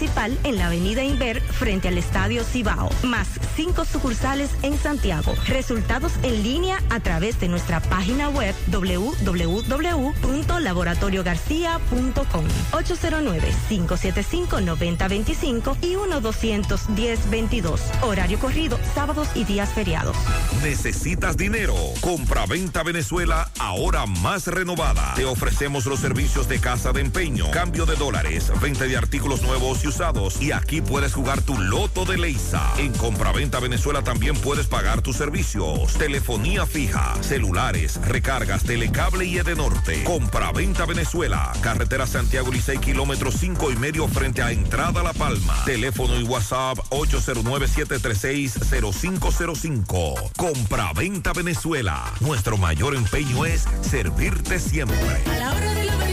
en la avenida Inver frente al Estadio Cibao, más cinco sucursales en Santiago. Resultados en línea a través de nuestra página web www.laboratoriogarcia.com 809-575-9025 y 1-210-22. Horario corrido, sábados y días feriados. ¿Necesitas dinero? Compra-venta Venezuela ahora más renovada. Te ofrecemos los servicios de casa de empeño, cambio de dólares, venta de artículos nuevos y Y aquí puedes jugar tu loto de Leisa. En Compraventa Venezuela también puedes pagar tus servicios. Telefonía fija, celulares, recargas, telecable y Edenorte. Compraventa Venezuela. Carretera Santiago Licey, kilómetro 5 y medio frente a Entrada La Palma. Teléfono y WhatsApp 809-736-0505. Compraventa Venezuela. Nuestro mayor empeño es servirte siempre. A la de lavar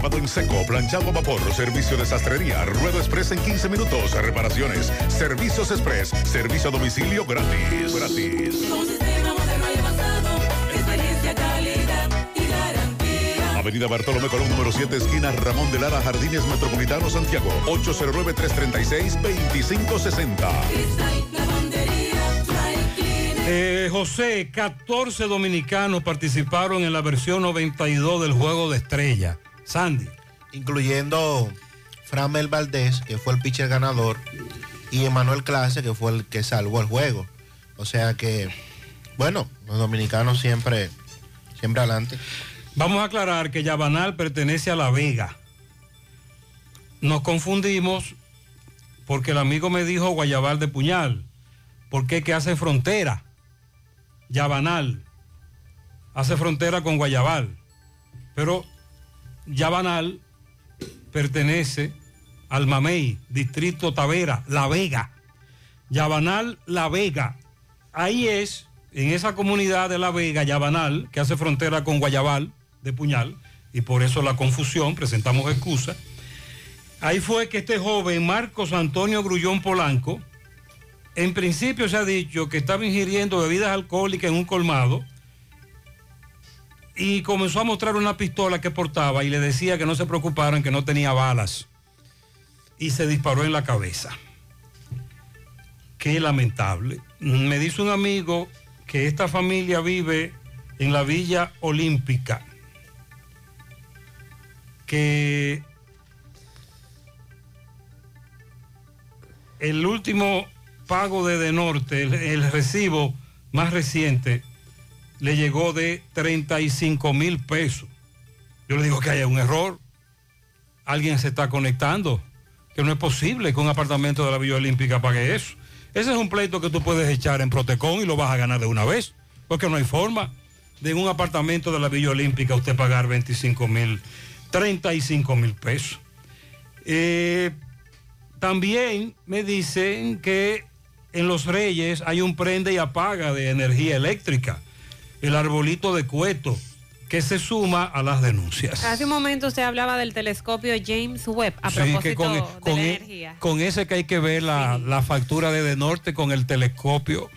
Lavado en seco, planchado a vapor, servicio de sastrería, ruedo express en 15 minutos, reparaciones, servicios express, servicio a domicilio gratis. Gratis. Avenida Bartolomé Colón, número 7, esquina Ramón de Lara, Jardines Metropolitano, Santiago. 809-336-2560. Cristal Lavandería Dry Cleaner. Eh, José, 14 dominicanos participaron en la versión 92 del Juego de Estrella. Sandy. incluyendo Framel Valdés, que fue el pitcher ganador, y Emanuel Clase, que fue el que salvó el juego. O sea que, bueno, los dominicanos siempre, siempre adelante. Vamos a aclarar que Yabanal pertenece a La Vega. Nos confundimos porque el amigo me dijo Guayabal de Puñal. porque que hace frontera? Yabanal hace frontera con Guayabal. Pero Yabanal pertenece al Mamey, Distrito Tavera, La Vega. Yabanal, La Vega. Ahí es, en esa comunidad de La Vega, Yabanal, que hace frontera con Guayabal de Puñal, y por eso la confusión, presentamos excusa. Ahí fue que este joven, Marcos Antonio Grullón Polanco, en principio se ha dicho que estaba ingiriendo bebidas alcohólicas en un colmado y comenzó a mostrar una pistola que portaba y le decía que no se preocuparan, que no tenía balas. Y se disparó en la cabeza. Qué lamentable. Me dice un amigo que esta familia vive en la Villa Olímpica, que el último pago de De Norte, el, el recibo más reciente, le llegó de 35 mil pesos. Yo le digo que haya un error. Alguien se está conectando. Que no es posible que un apartamento de la Villa Olímpica pague eso. Ese es un pleito que tú puedes echar en Protecon y lo vas a ganar de una vez. Porque no hay forma de en un apartamento de la Villa Olímpica usted pagar 25 mil, 35 mil pesos. Eh, también me dicen que en Los Reyes hay un prende y apaga de energía eléctrica, el arbolito de cueto, que se suma a las denuncias. Hace un momento usted hablaba del telescopio James Webb a Sí, propósito con, de con la e- energía. con ese que hay que ver la, la factura de De Norte con el telescopio.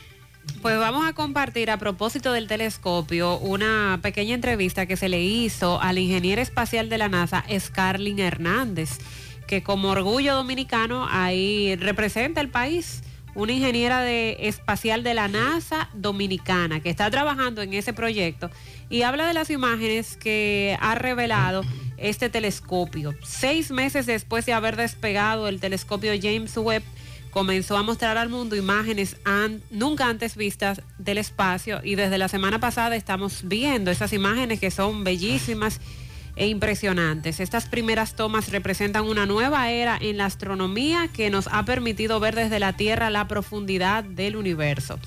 Pues vamos a compartir a propósito del telescopio una pequeña entrevista que se le hizo al ingeniero espacial de la NASA, Scarlin Hernández, que como orgullo dominicano ahí representa el país. Una ingeniera de, espacial de la NASA dominicana que está trabajando en ese proyecto y habla de las imágenes que ha revelado este telescopio. Seis meses después de haber despegado el telescopio James Webb, comenzó a mostrar al mundo imágenes an- nunca antes vistas del espacio y desde la semana pasada estamos viendo esas imágenes que son bellísimas e impresionantes. Estas primeras tomas representan una nueva era en la astronomía que nos ha permitido ver desde la Tierra la profundidad del universo.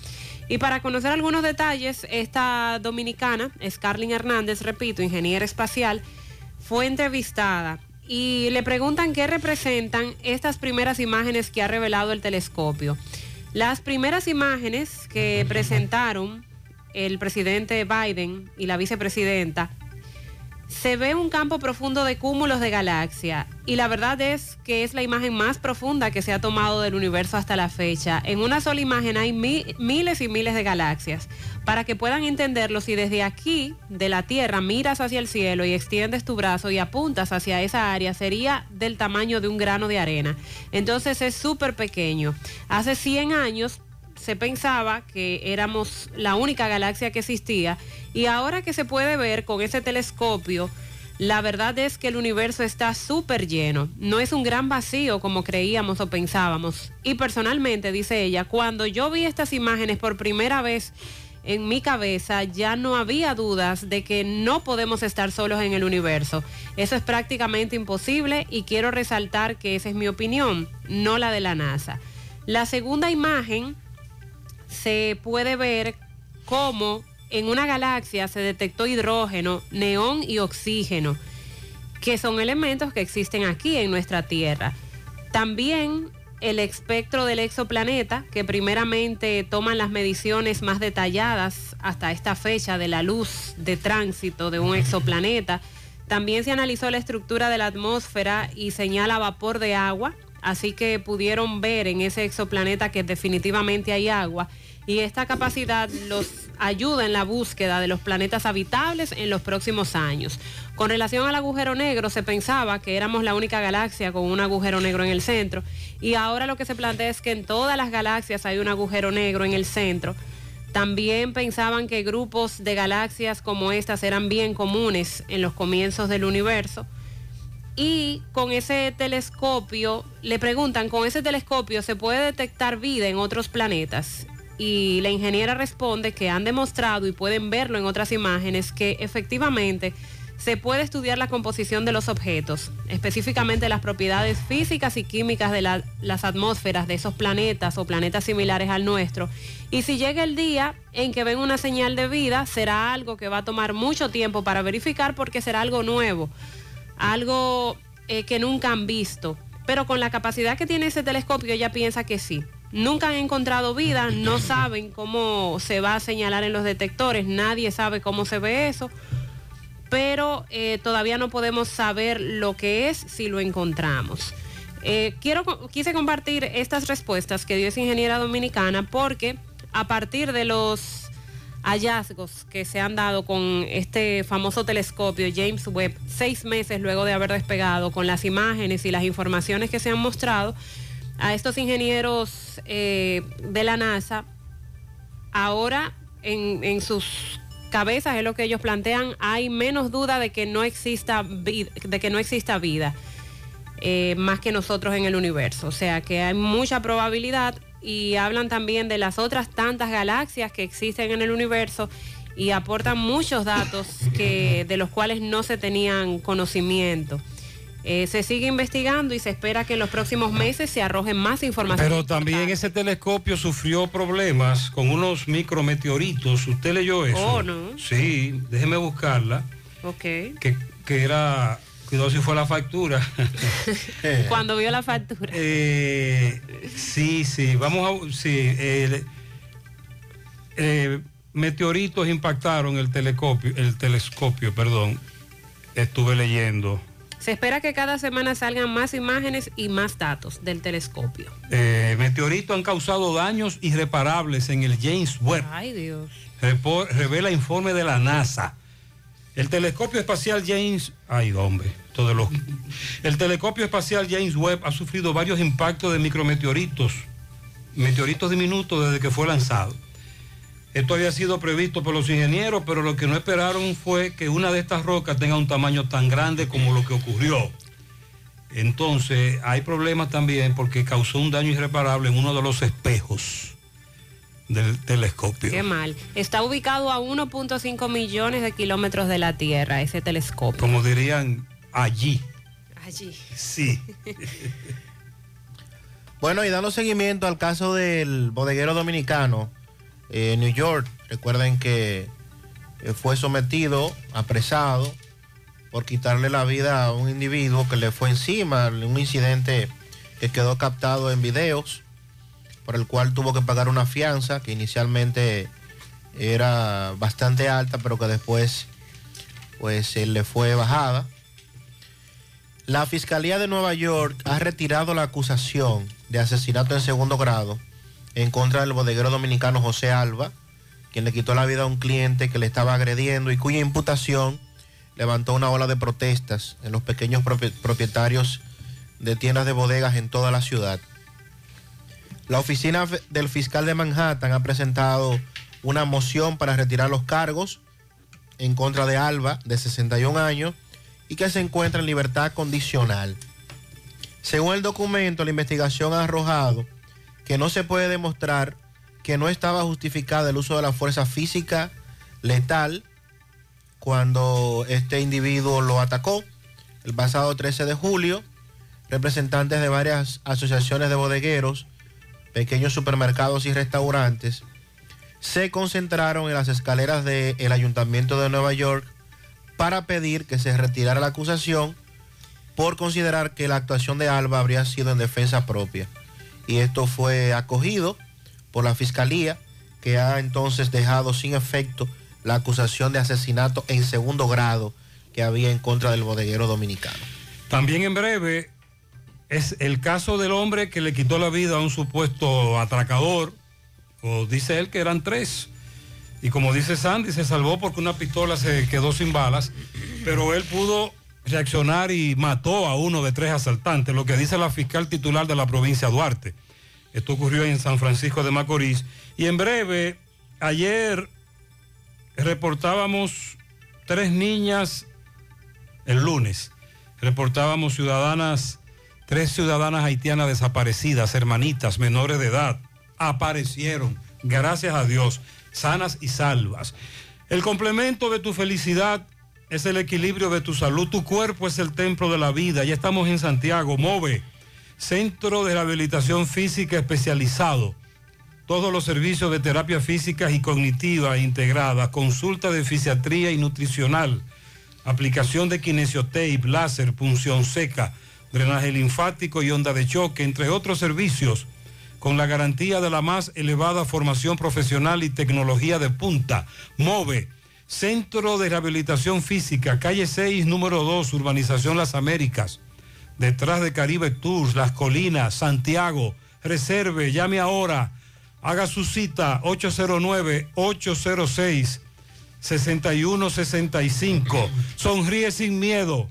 Y para conocer algunos detalles, esta dominicana, Scarlin Hernández, repito, ingeniera espacial, fue entrevistada y le preguntan qué representan estas primeras imágenes que ha revelado el telescopio. Las primeras imágenes que presentaron el presidente Biden y la vicepresidenta se ve un campo profundo de cúmulos de galaxia y la verdad es que es la imagen más profunda que se ha tomado del universo hasta la fecha. En una sola imagen hay mi- miles y miles de galaxias. Para que puedan entenderlo, si desde aquí, de la Tierra, miras hacia el cielo y extiendes tu brazo y apuntas hacia esa área, sería del tamaño de un grano de arena. Entonces es súper pequeño. Hace 100 años se pensaba que éramos la única galaxia que existía y ahora que se puede ver con ese telescopio, la verdad es que el universo está súper lleno. No es un gran vacío como creíamos o pensábamos. Y personalmente, dice ella, cuando yo vi estas imágenes por primera vez en mi cabeza, ya no había dudas de que no podemos estar solos en el universo. Eso es prácticamente imposible y quiero resaltar que esa es mi opinión, no la de la NASA. La segunda imagen se puede ver cómo en una galaxia se detectó hidrógeno, neón y oxígeno, que son elementos que existen aquí en nuestra Tierra. También el espectro del exoplaneta, que primeramente toman las mediciones más detalladas hasta esta fecha de la luz de tránsito de un exoplaneta. También se analizó la estructura de la atmósfera y señala vapor de agua, así que pudieron ver en ese exoplaneta que definitivamente hay agua y esta capacidad los ayuda en la búsqueda de los planetas habitables en los próximos años. Con relación al agujero negro, se pensaba que éramos la única galaxia con un agujero negro en el centro y ahora lo que se plantea es que en todas las galaxias hay un agujero negro en el centro. También pensaban que grupos de galaxias como estas eran bien comunes en los comienzos del universo. Y con ese telescopio, le preguntan, ¿con ese telescopio se puede detectar vida en otros planetas? Y la ingeniera responde que han demostrado y pueden verlo en otras imágenes que efectivamente se puede estudiar la composición de los objetos, específicamente las propiedades físicas y químicas de la- las atmósferas de esos planetas o planetas similares al nuestro. Y si llega el día en que ven una señal de vida, será algo que va a tomar mucho tiempo para verificar porque será algo nuevo, algo eh, que nunca han visto. Pero con la capacidad que tiene ese telescopio, ella piensa que sí. Nunca han encontrado vida, no saben cómo se va a señalar en los detectores, nadie sabe cómo se ve eso, pero eh, todavía no podemos saber lo que es si lo encontramos. Eh, quiero, quise compartir estas respuestas que dio esa ingeniera dominicana porque a partir de los hallazgos que se han dado con este famoso telescopio James Webb, seis meses luego de haber despegado, con las imágenes y las informaciones que se han mostrado, a estos ingenieros eh, de la NASA, ahora en, en sus cabezas es lo que ellos plantean, hay menos duda de que no exista, vid- de que no exista vida. eh, más que nosotros en el universo. O sea que hay mucha probabilidad y hablan también de las otras tantas galaxias que existen en el universo y aportan muchos datos que, de los cuales no se tenían conocimiento. Eh, se sigue investigando y se espera que en los próximos meses se arrojen más información. Pero también ese telescopio sufrió problemas con unos micrometeoritos. ¿Usted leyó eso? Oh, ¿no? Sí, déjeme buscarla. Ok. Que, que era, cuidado si fue la factura. Cuando vio la factura. Eh, sí, sí, vamos a... Sí, eh, eh, meteoritos impactaron el telescopio, el telescopio, perdón. Estuve leyendo. Se espera que cada semana salgan más imágenes y más datos del telescopio. Eh, meteoritos han causado daños irreparables en el James Webb. Ay, Dios. Repo- revela informe de la NASA. El telescopio espacial James, ay hombre, todo lo, el telescopio espacial James Webb ha sufrido varios impactos de micrometeoritos, meteoritos diminutos desde que fue lanzado. Esto había sido previsto por los ingenieros, pero lo que no esperaron fue que una de estas rocas tenga un tamaño tan grande como lo que ocurrió. Entonces, hay problemas también porque causó un daño irreparable en uno de los espejos del telescopio. Qué mal. Está ubicado a 1.5 millones de kilómetros de la Tierra, ese telescopio. Como dirían allí. Allí. Sí. Bueno, y dando seguimiento al caso del bodeguero dominicano eh, en New York, recuerden que eh, fue sometido, apresado, por quitarle la vida a un individuo que le fue encima, un incidente que quedó captado en videos, por el cual tuvo que pagar una fianza que inicialmente era bastante alta, pero que después pues se le fue bajada. La Fiscalía de Nueva York ha retirado la acusación de asesinato en segundo grado en contra del bodeguero dominicano José Alba, quien le quitó la vida a un cliente que le estaba agrediendo y cuya imputación levantó una ola de protestas en los pequeños propi- propietarios de tiendas de bodegas en toda la ciudad. La oficina del fiscal de Manhattan ha presentado una moción para retirar los cargos en contra de Alba, de 61 años, y que se encuentra en libertad condicional. Según el documento, la investigación ha arrojado que no se puede demostrar que no estaba justificada el uso de la fuerza física letal cuando este individuo lo atacó el pasado 13 de julio. Representantes de varias asociaciones de bodegueros, pequeños supermercados y restaurantes se concentraron en las escaleras del Ayuntamiento de Nueva York para pedir que se retirara la acusación por considerar que la actuación de Alba habría sido en defensa propia. Y esto fue acogido por la Fiscalía, que ha entonces dejado sin efecto la acusación de asesinato en segundo grado que había en contra del bodeguero dominicano. También en breve es el caso del hombre que le quitó la vida a un supuesto atracador, o dice él que eran tres. Y como dice Sandy, se salvó porque una pistola se quedó sin balas, pero él pudo reaccionar y mató a uno de tres asaltantes, lo que dice la fiscal titular de la provincia Duarte. Esto ocurrió en San Francisco de Macorís. Y en breve, ayer reportábamos tres niñas, el lunes, reportábamos ciudadanas, tres ciudadanas haitianas desaparecidas, hermanitas menores de edad, aparecieron, gracias a Dios, sanas y salvas. El complemento de tu felicidad es el equilibrio de tu salud, tu cuerpo es el templo de la vida, ya estamos en Santiago, MOVE, Centro de Rehabilitación Física Especializado. Todos los servicios de terapia física y cognitiva integrada, consulta de fisiatría y nutricional, aplicación de kinesiotape, láser, punción seca, drenaje linfático y onda de choque, entre otros servicios, con la garantía de la más elevada formación profesional y tecnología de punta. MOVE, Centro de Rehabilitación Física, calle 6, número 2, Urbanización Las Américas, detrás de Caribe Tours, Las Colinas, Santiago. Reserve, llame ahora. Haga su cita 809-806-6165. Sonríe sin miedo.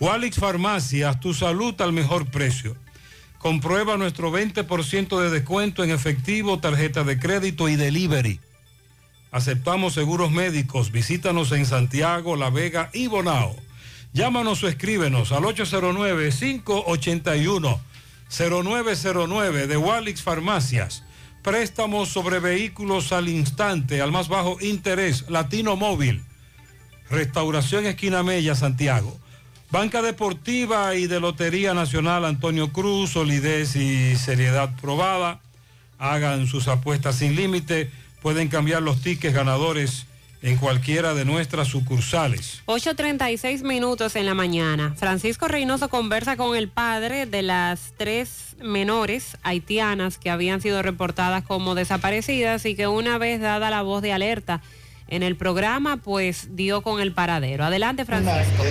Walix Farmacias, tu salud al mejor precio. Comprueba nuestro 20% de descuento en efectivo, tarjeta de crédito y delivery. Aceptamos seguros médicos. Visítanos en Santiago, La Vega y Bonao. Llámanos o escríbenos al 809-581-0909 de Walix Farmacias. Préstamos sobre vehículos al instante, al más bajo interés, Latino Móvil. Restauración Esquina Mella, Santiago. Banca Deportiva y de Lotería Nacional Antonio Cruz, solidez y seriedad probada. Hagan sus apuestas sin límite. Pueden cambiar los tickets ganadores en cualquiera de nuestras sucursales. 8.36 minutos en la mañana. Francisco Reynoso conversa con el padre de las tres menores haitianas que habían sido reportadas como desaparecidas y que una vez dada la voz de alerta en el programa, pues dio con el paradero. Adelante, Francisco.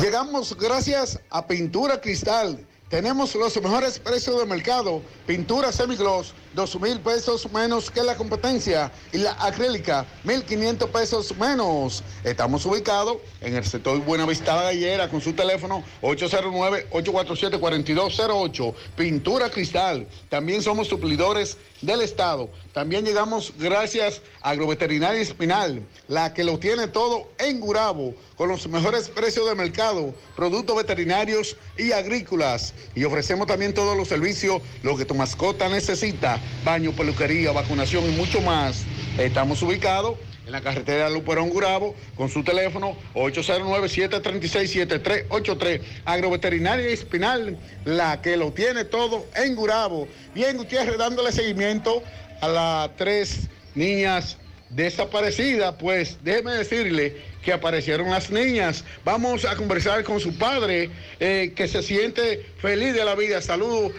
Llegamos gracias a Pintura Cristal. Tenemos los mejores precios del mercado. Pintura semigloss, 2 mil pesos menos que la competencia. Y la acrílica, 1.500 pesos menos. Estamos ubicados en el sector Buenavista Gallera con su teléfono 809-847-4208. Pintura Cristal. También somos suplidores del Estado. También llegamos gracias a Agroveterinaria Espinal, la que lo tiene todo en Gurabo, con los mejores precios de mercado, productos veterinarios y agrícolas. Y ofrecemos también todos los servicios, lo que tu mascota necesita, baño, peluquería, vacunación y mucho más. Estamos ubicados en la carretera Luperón Gurabo con su teléfono 809-736-7383. Agroveterinaria Espinal, la que lo tiene todo en Gurabo. Bien, Gutiérrez, dándole seguimiento a las tres niñas desaparecidas, pues déjeme decirle que aparecieron las niñas. Vamos a conversar con su padre, eh, que se siente feliz de la vida. Saludos.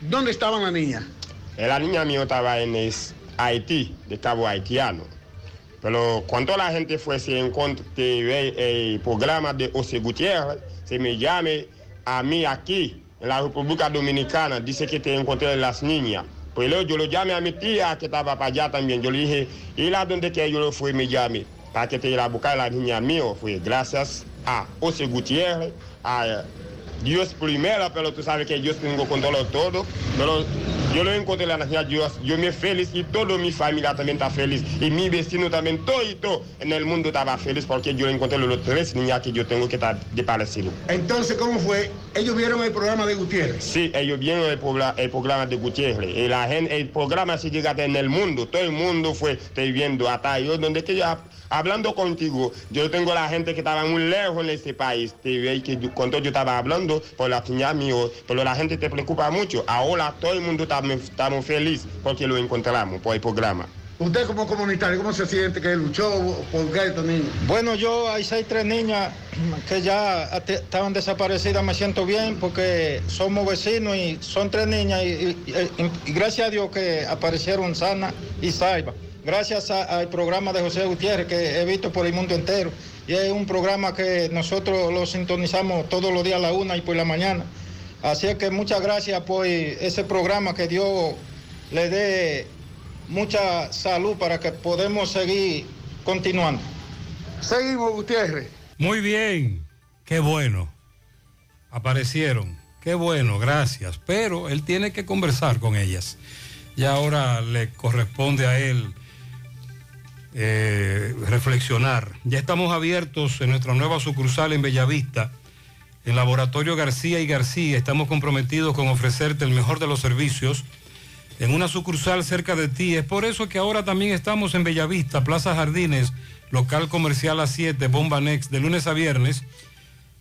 ¿Dónde estaban las niñas? Eh, La niña mía estaba en Haití, de Cabo Haitiano. Pero cuando la gente fue se ve el programa de José Gutiérrez, se me llame a mí aquí, en la República Dominicana, dice que te encontré las niñas. Pues luego yo lo llamé a mi tía que estaba para allá también. Yo le dije, ¿y la donde que yo lo fui me llame? Para que te iba a buscar la niña mía. Fue gracias a José Gutiérrez, a Dios primero, pero tú sabes que Dios tengo control de todo. Pero yo lo encontré la nación Dios, yo me feliz y toda mi familia también está feliz. Y mi vecino también, todo y todo en el mundo estaba feliz porque yo encontré los tres niñas que yo tengo que estar desaparecidos. Entonces, ¿cómo fue? Ellos vieron el programa de Gutiérrez. Sí, ellos vieron el, programa, el programa de Gutiérrez. Y la gente, el programa se llega en el mundo. Todo el mundo fue estoy viendo hasta yo, donde que yo, hablando contigo, yo tengo la gente que estaba muy lejos en este país. Te ve que yo- cuando yo estaba hablando por la niña mío, pero la gente te preocupa mucho. Ahora todo el mundo estamos, estamos felices porque lo encontramos por el programa. Usted como comunitario, ¿cómo se siente que luchó por estos niños? Bueno, yo hay seis, tres niñas que ya estaban desaparecidas, me siento bien porque somos vecinos y son tres niñas y, y- y- y gracias a Dios que aparecieron sanas y salvas. Gracias al programa de José Gutiérrez que he visto por el mundo entero y es un programa que nosotros lo sintonizamos todos los días a la una y por la mañana. Así es que muchas gracias por ese programa que Dios le dé mucha salud para que podamos seguir continuando. Seguimos, Gutiérrez. Muy bien, qué bueno. Aparecieron, qué bueno, gracias. Pero él tiene que conversar con ellas. Y ahora le corresponde a él eh, reflexionar. Ya estamos abiertos en nuestra nueva sucursal en Bellavista, en Laboratorio García y García. Estamos comprometidos con ofrecerte el mejor de los servicios en una sucursal cerca de ti. Es por eso que ahora también estamos en Bellavista, Plaza Jardines, local comercial a 7, Bomba Next, de lunes a viernes,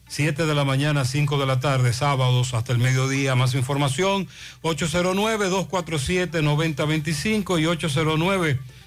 7 de la mañana, 5 de la tarde, sábados hasta el mediodía. Más información, 809-247-9025 y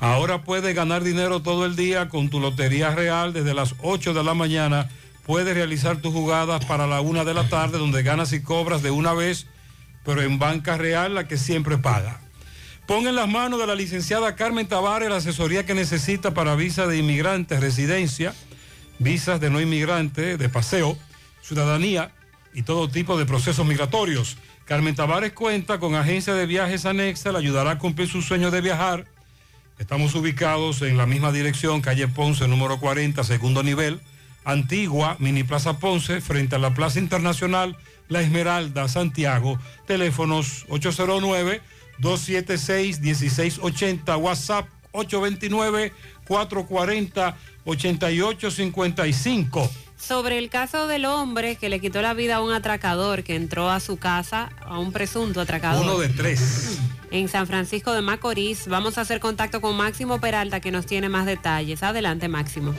Ahora puedes ganar dinero todo el día con tu Lotería Real desde las 8 de la mañana. Puedes realizar tus jugadas para la 1 de la tarde donde ganas y cobras de una vez, pero en Banca Real la que siempre paga. Pon en las manos de la licenciada Carmen Tavares la asesoría que necesita para visa de inmigrantes, residencia, visas de no inmigrante, de paseo, ciudadanía y todo tipo de procesos migratorios. Carmen Tavares cuenta con agencia de viajes anexa, le ayudará a cumplir su sueño de viajar. Estamos ubicados en la misma dirección, calle Ponce, número 40, segundo nivel, antigua, Mini Plaza Ponce, frente a la Plaza Internacional La Esmeralda, Santiago. Teléfonos 809 276-1680, WhatsApp 829-440-8855. Sobre el caso del hombre que le quitó la vida a un atracador que entró a su casa, a un presunto atracador. Uno de tres. En San Francisco de Macorís, vamos a hacer contacto con Máximo Peralta que nos tiene más detalles. Adelante, Máximo.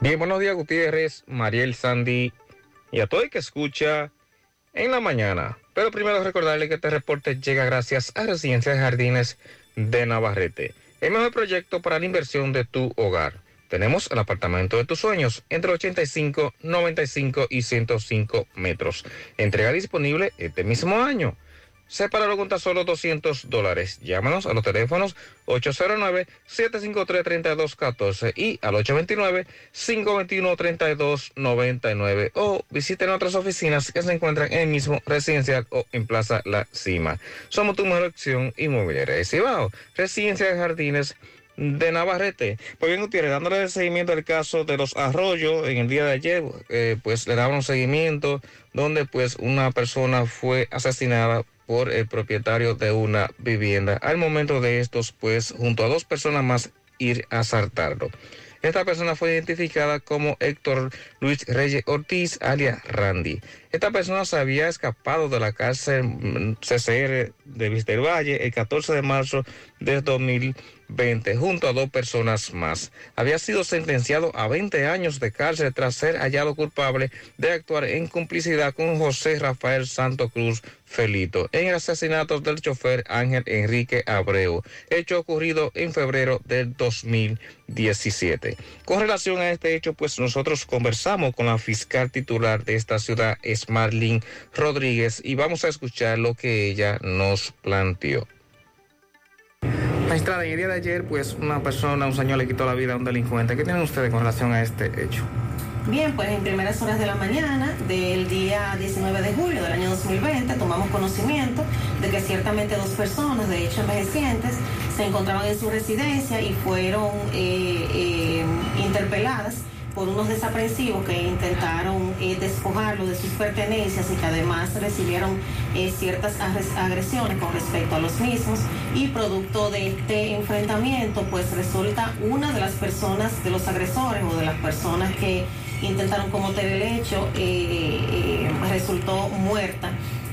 Bien, buenos días, Gutiérrez, Mariel Sandy y a todo el que escucha en la mañana. Pero primero recordarle que este reporte llega gracias a Residencia de Jardines de Navarrete, el mejor proyecto para la inversión de tu hogar. Tenemos el apartamento de tus sueños entre 85, 95 y 105 metros. Entrega disponible este mismo año. Sepáralo con tan solo 200 dólares. Llámanos a los teléfonos 809-753-3214 y al 829-521-3299 o visiten otras oficinas que se encuentran en el mismo residencial o en Plaza La Cima. Somos tu mejor opción inmobiliaria de Cibao. Residencia de Jardines de Navarrete. Pues bien, Gutiérrez, dándole seguimiento al caso de los arroyos en el día de ayer, eh, pues le daban un seguimiento donde pues una persona fue asesinada por el propietario de una vivienda. Al momento de estos, pues, junto a dos personas más, ir a asaltarlo. Esta persona fue identificada como Héctor Luis Reyes Ortiz, alias Randy. Esta persona se había escapado de la cárcel mm, CCR de Vista del Valle el 14 de marzo de 2020, junto a dos personas más. Había sido sentenciado a 20 años de cárcel tras ser hallado culpable de actuar en complicidad con José Rafael Santo Cruz Felito en el asesinato del chofer Ángel Enrique Abreu, hecho ocurrido en febrero del 2017. Con relación a este hecho, pues nosotros conversamos con la fiscal titular de esta ciudad, Marlene Rodríguez, y vamos a escuchar lo que ella nos planteó. Magistrada, en el día de ayer, pues una persona, un señor le quitó la vida a un delincuente. ¿Qué tienen ustedes con relación a este hecho? Bien, pues en primeras horas de la mañana del día 19 de julio del año 2020 tomamos conocimiento de que ciertamente dos personas, de hecho envejecientes, se encontraban en su residencia y fueron eh, eh, interpeladas por unos desaprensivos que intentaron eh, despojarlo de sus pertenencias y que además recibieron eh, ciertas agresiones con respecto a los mismos. Y producto de este enfrentamiento pues resulta una de las personas de los agresores o de las personas que intentaron cometer el hecho eh, resultó muerta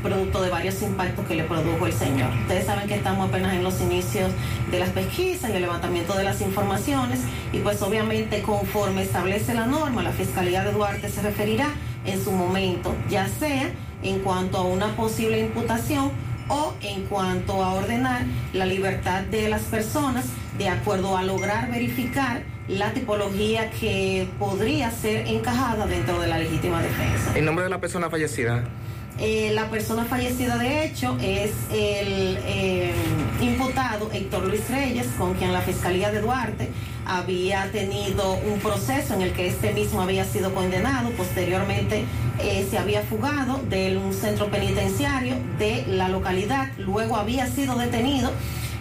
producto de varios impactos que le produjo el señor. Ustedes saben que estamos apenas en los inicios de las pesquisas y el levantamiento de las informaciones y pues obviamente conforme establece la norma, la Fiscalía de Duarte se referirá en su momento, ya sea en cuanto a una posible imputación o en cuanto a ordenar la libertad de las personas de acuerdo a lograr verificar la tipología que podría ser encajada dentro de la legítima defensa. ¿El nombre de la persona fallecida? Eh, la persona fallecida de hecho es el eh, imputado Héctor Luis Reyes, con quien la Fiscalía de Duarte había tenido un proceso en el que este mismo había sido condenado, posteriormente eh, se había fugado de un centro penitenciario de la localidad, luego había sido detenido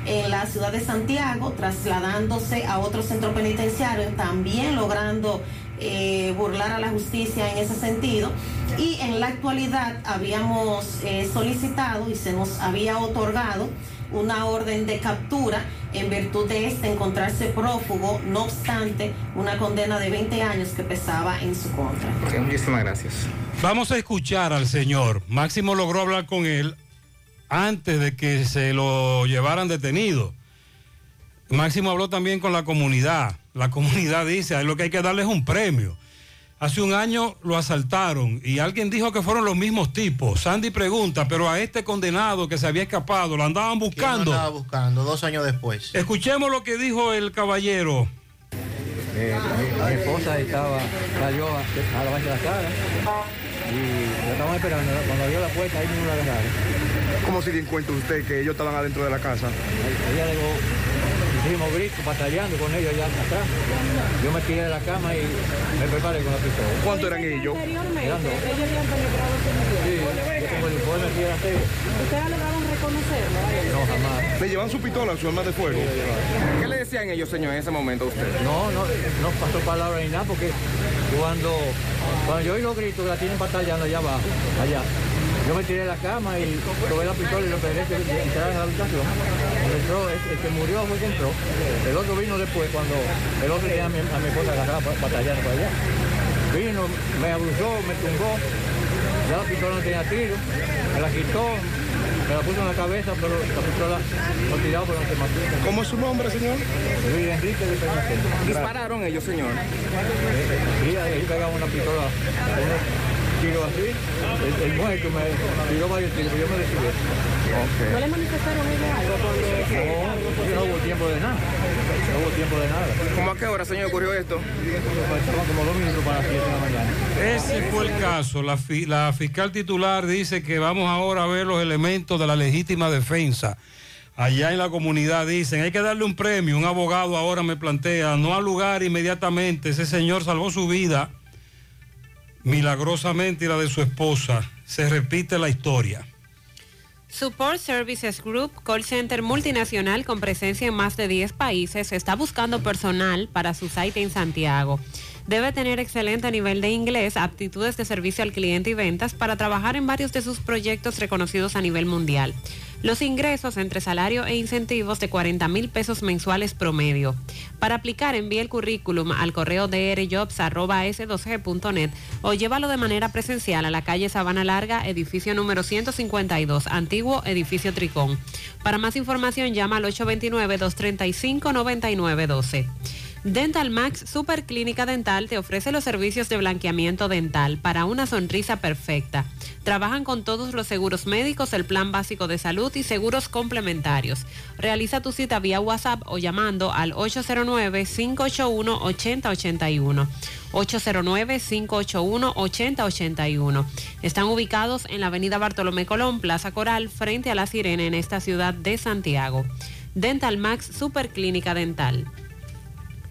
en la ciudad de Santiago, trasladándose a otro centro penitenciario, también logrando eh, burlar a la justicia en ese sentido. Y en la actualidad habíamos eh, solicitado y se nos había otorgado una orden de captura en virtud de este encontrarse prófugo, no obstante una condena de 20 años que pesaba en su contra. muchísimas gracias. Vamos a escuchar al señor. Máximo logró hablar con él antes de que se lo llevaran detenido. Máximo habló también con la comunidad. La comunidad dice, lo que hay que darles un premio. Hace un año lo asaltaron y alguien dijo que fueron los mismos tipos. Sandy pregunta, pero a este condenado que se había escapado, lo andaban ¿Quién lo buscando. andaba buscando dos años después. Escuchemos lo que dijo el caballero. Eh, mi, mi esposa estaba, salió a, a lavarse la cara y la estaban esperando. Cuando abrió la puerta, ahí mismo la agarraron. ¿Cómo se dio cuenta usted que ellos estaban adentro de la casa? Ella llegó, hicimos gritos, batallando con ellos allá atrás. Yo me tiré de la cama y me preparé con la pistola. ¿Cuántos eran ellos? Eran dos. Sí, yo tengo el informe aquí de la serie. ¿Ustedes lograron reconocerlo? No, jamás. ¿Le llevan su pistola, su arma de fuego? ¿Qué le decían ellos, señor, en ese momento a usted? No, no, no pasó palabra ni nada porque cuando, cuando yo oí los gritos que la tienen batallando allá abajo, allá, yo me tiré de la cama y probé la pistola y lo pegué que entrara en la habitación. Entró, el, el que murió fue que entró. El otro vino después cuando el otro tenía a mi, a mi esposa agarrada batallando para allá. Vino, me abusó, me tumbó, ya la pistola no tenía tiro, me la quitó, me la puso en la cabeza, pero la pistola no tiraba, pero no se mató. ¿Cómo es su nombre, señor? Luis Enrique de Peñafiel. ¿Dispararon ellos, señor? Sí, ahí pegaba una pistola, tiros así. El, el muerto me tiró varios tiros, yo me recibí. ¿No le manifestaron ellos algo cuando No, no hubo tiempo de nada. No hubo tiempo de nada. ¿Cómo a qué hora, señor, ocurrió esto? Como dos minutos para las 7 de la mañana. Ese fue el caso. La, fi- la fiscal titular dice que vamos ahora a ver los elementos de la legítima defensa. Allá en la comunidad dicen, hay que darle un premio. Un abogado ahora me plantea, no al lugar inmediatamente. Ese señor salvó su vida milagrosamente la de su esposa. Se repite la historia. Support Services Group, call center multinacional con presencia en más de 10 países, está buscando personal para su site en Santiago. Debe tener excelente nivel de inglés, aptitudes de servicio al cliente y ventas para trabajar en varios de sus proyectos reconocidos a nivel mundial. Los ingresos entre salario e incentivos de 40 mil pesos mensuales promedio. Para aplicar, envíe el currículum al correo drjobs.s2g.net o llévalo de manera presencial a la calle Sabana Larga, edificio número 152, antiguo edificio Tricón. Para más información, llama al 829-235-9912. Dental Max Super Clínica Dental te ofrece los servicios de blanqueamiento dental para una sonrisa perfecta. Trabajan con todos los seguros médicos, el plan básico de salud y seguros complementarios. Realiza tu cita vía WhatsApp o llamando al 809-581-8081. 809-581-8081. Están ubicados en la avenida Bartolomé Colón, Plaza Coral, frente a La Sirena en esta ciudad de Santiago. Dental Max Super Clínica Dental.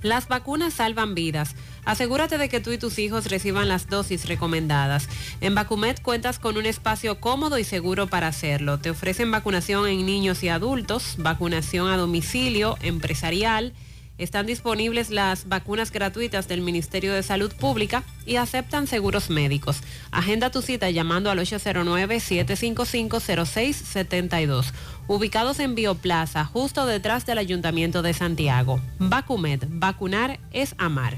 Las vacunas salvan vidas. Asegúrate de que tú y tus hijos reciban las dosis recomendadas. En Vacumet cuentas con un espacio cómodo y seguro para hacerlo. Te ofrecen vacunación en niños y adultos, vacunación a domicilio, empresarial. Están disponibles las vacunas gratuitas del Ministerio de Salud Pública y aceptan seguros médicos. Agenda tu cita llamando al 809-755-0672. Ubicados en Bioplaza, justo detrás del Ayuntamiento de Santiago. Vacumed, vacunar es amar.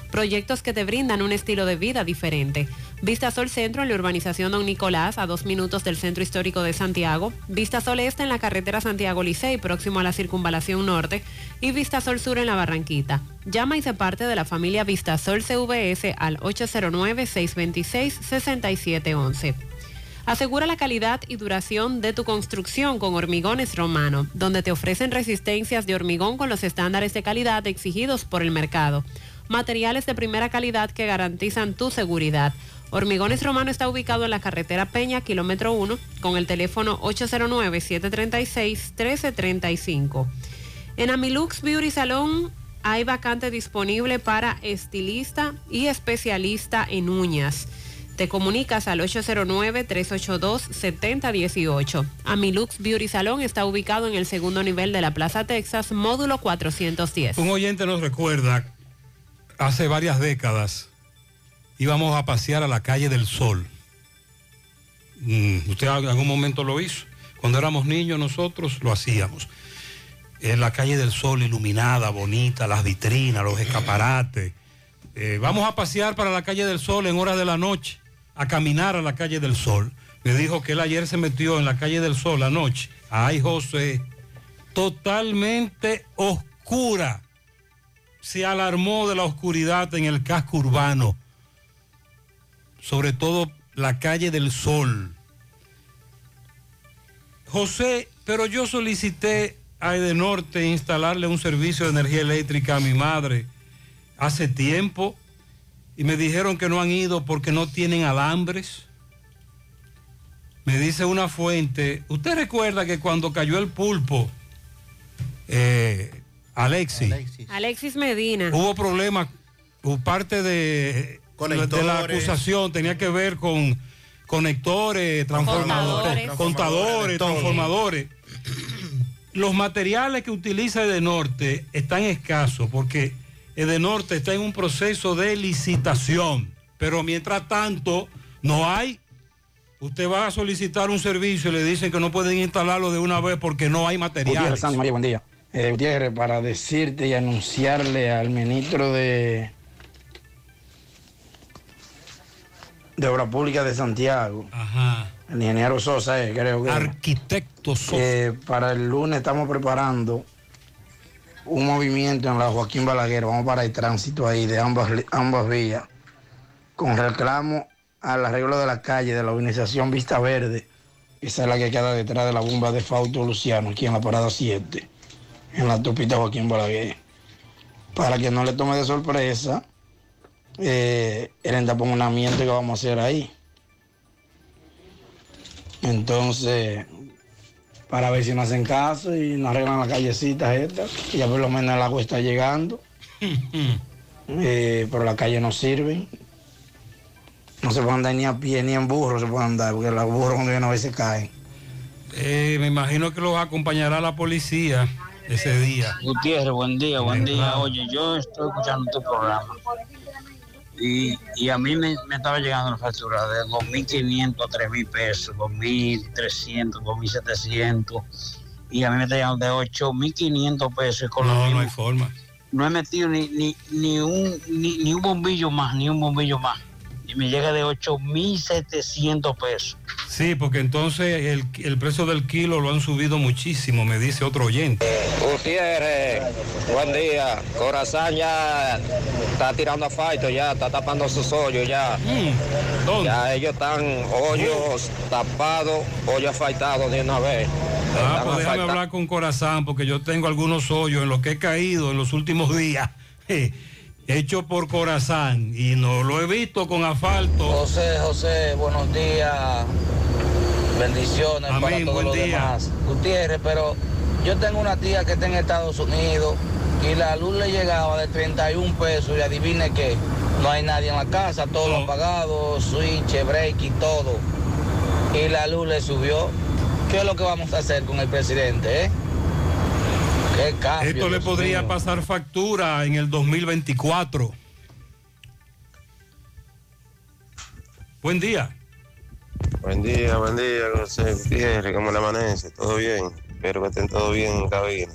Proyectos que te brindan un estilo de vida diferente. Vista Sol Centro en la urbanización Don Nicolás, a dos minutos del Centro Histórico de Santiago. Vista Sol Este en la carretera Santiago Licey, próximo a la Circunvalación Norte. Y Vista Sol Sur en la Barranquita. Llama y se parte de la familia Vista Sol CVS al 809-626-6711. Asegura la calidad y duración de tu construcción con Hormigones Romano, donde te ofrecen resistencias de hormigón con los estándares de calidad exigidos por el mercado. Materiales de primera calidad que garantizan tu seguridad. Hormigones Romano está ubicado en la carretera Peña, kilómetro 1, con el teléfono 809-736-1335. En Amilux Beauty Salon hay vacante disponible para estilista y especialista en uñas. Te comunicas al 809-382-7018. Amilux Beauty Salon está ubicado en el segundo nivel de la Plaza Texas, módulo 410. Un oyente nos recuerda, hace varias décadas íbamos a pasear a la calle del Sol. Mm, Usted en algún momento lo hizo. Cuando éramos niños nosotros lo hacíamos. Es la calle del Sol iluminada, bonita, las vitrinas, los escaparates. Eh, vamos a pasear para la calle del Sol en horas de la noche, a caminar a la calle del Sol. Me dijo que él ayer se metió en la calle del Sol anoche. Ay, José, totalmente oscura. Se alarmó de la oscuridad en el casco urbano, sobre todo la calle del Sol. José, pero yo solicité a Edenorte instalarle un servicio de energía eléctrica a mi madre hace tiempo y me dijeron que no han ido porque no tienen alambres. Me dice una fuente, ¿usted recuerda que cuando cayó el pulpo, eh, Alexis, Alexis Medina. hubo problemas, parte de, de la acusación tenía que ver con conectores, transformadores, Contadores. transformadores. Los materiales que utiliza Edenorte están escasos porque Edenorte está en un proceso de licitación, pero mientras tanto no hay. Usted va a solicitar un servicio y le dicen que no pueden instalarlo de una vez porque no hay materiales. María, buen día. Eh, Gutiérrez, para decirte y anunciarle al ministro de, de Obra Pública de Santiago, Ajá. el ingeniero Sosa, eh, creo que. Arquitecto Sosa. que para el lunes estamos preparando un movimiento en la Joaquín Balaguer. Vamos para el tránsito ahí de ambas, ambas vías, con reclamo al arreglo de la calle de la organización Vista Verde. Esa es la que queda detrás de la bomba de Fausto Luciano, aquí en la parada 7, en la autopista Joaquín Balaguer. Para que no le tome de sorpresa eh, el entaponamiento que vamos a hacer ahí. Entonces, para ver si nos hacen caso y nos arreglan las callecitas estas, que ya por lo menos el agua está llegando, eh, pero las calles no sirven. No se puede andar ni a pie ni en burro, se puede andar, porque los burros cuando vienen a veces caen. Eh, me imagino que los acompañará la policía ese día. Gutiérrez, buen día, buen día. Oye, yo estoy escuchando tu programa y, y a mí me, me estaba llegando la factura de 2.500 a 3.000 pesos, 2.300, 2.700 y a mí me está llegando de 8.500 pesos. Con No, no hay forma. No he metido ni, ni, ni, un, ni, ni un bombillo más, ni un bombillo más. Y me llega de 8.700 pesos. Sí, porque entonces el, el precio del kilo lo han subido muchísimo, me dice otro oyente. Gutiérrez, buen día. Corazán ya está tirando asfalto, ya está tapando sus hoyos ya. Ya ellos están hoyos tapados, hoyos asfaltados de una vez. Ah, Están pues déjame hablar con Corazán, porque yo tengo algunos hoyos en los que he caído en los últimos días, hecho por Corazán, y no lo he visto con asfalto. José, José, buenos días. Bendiciones Amén, para todos los día. demás. Gutiérrez, pero yo tengo una tía que está en Estados Unidos y la luz le llegaba de 31 pesos y adivine qué, no hay nadie en la casa, todo lo apagado, switch, break y todo. Y la luz le subió. ¿Qué es lo que vamos a hacer con el presidente, eh? ¿Qué cambio? Esto le Dios podría mío. pasar factura en el 2024. Buen día. Buen día, buen día, José Gutiérrez, ¿cómo le amanece? ¿Todo bien? Espero que estén todos bien en cabina.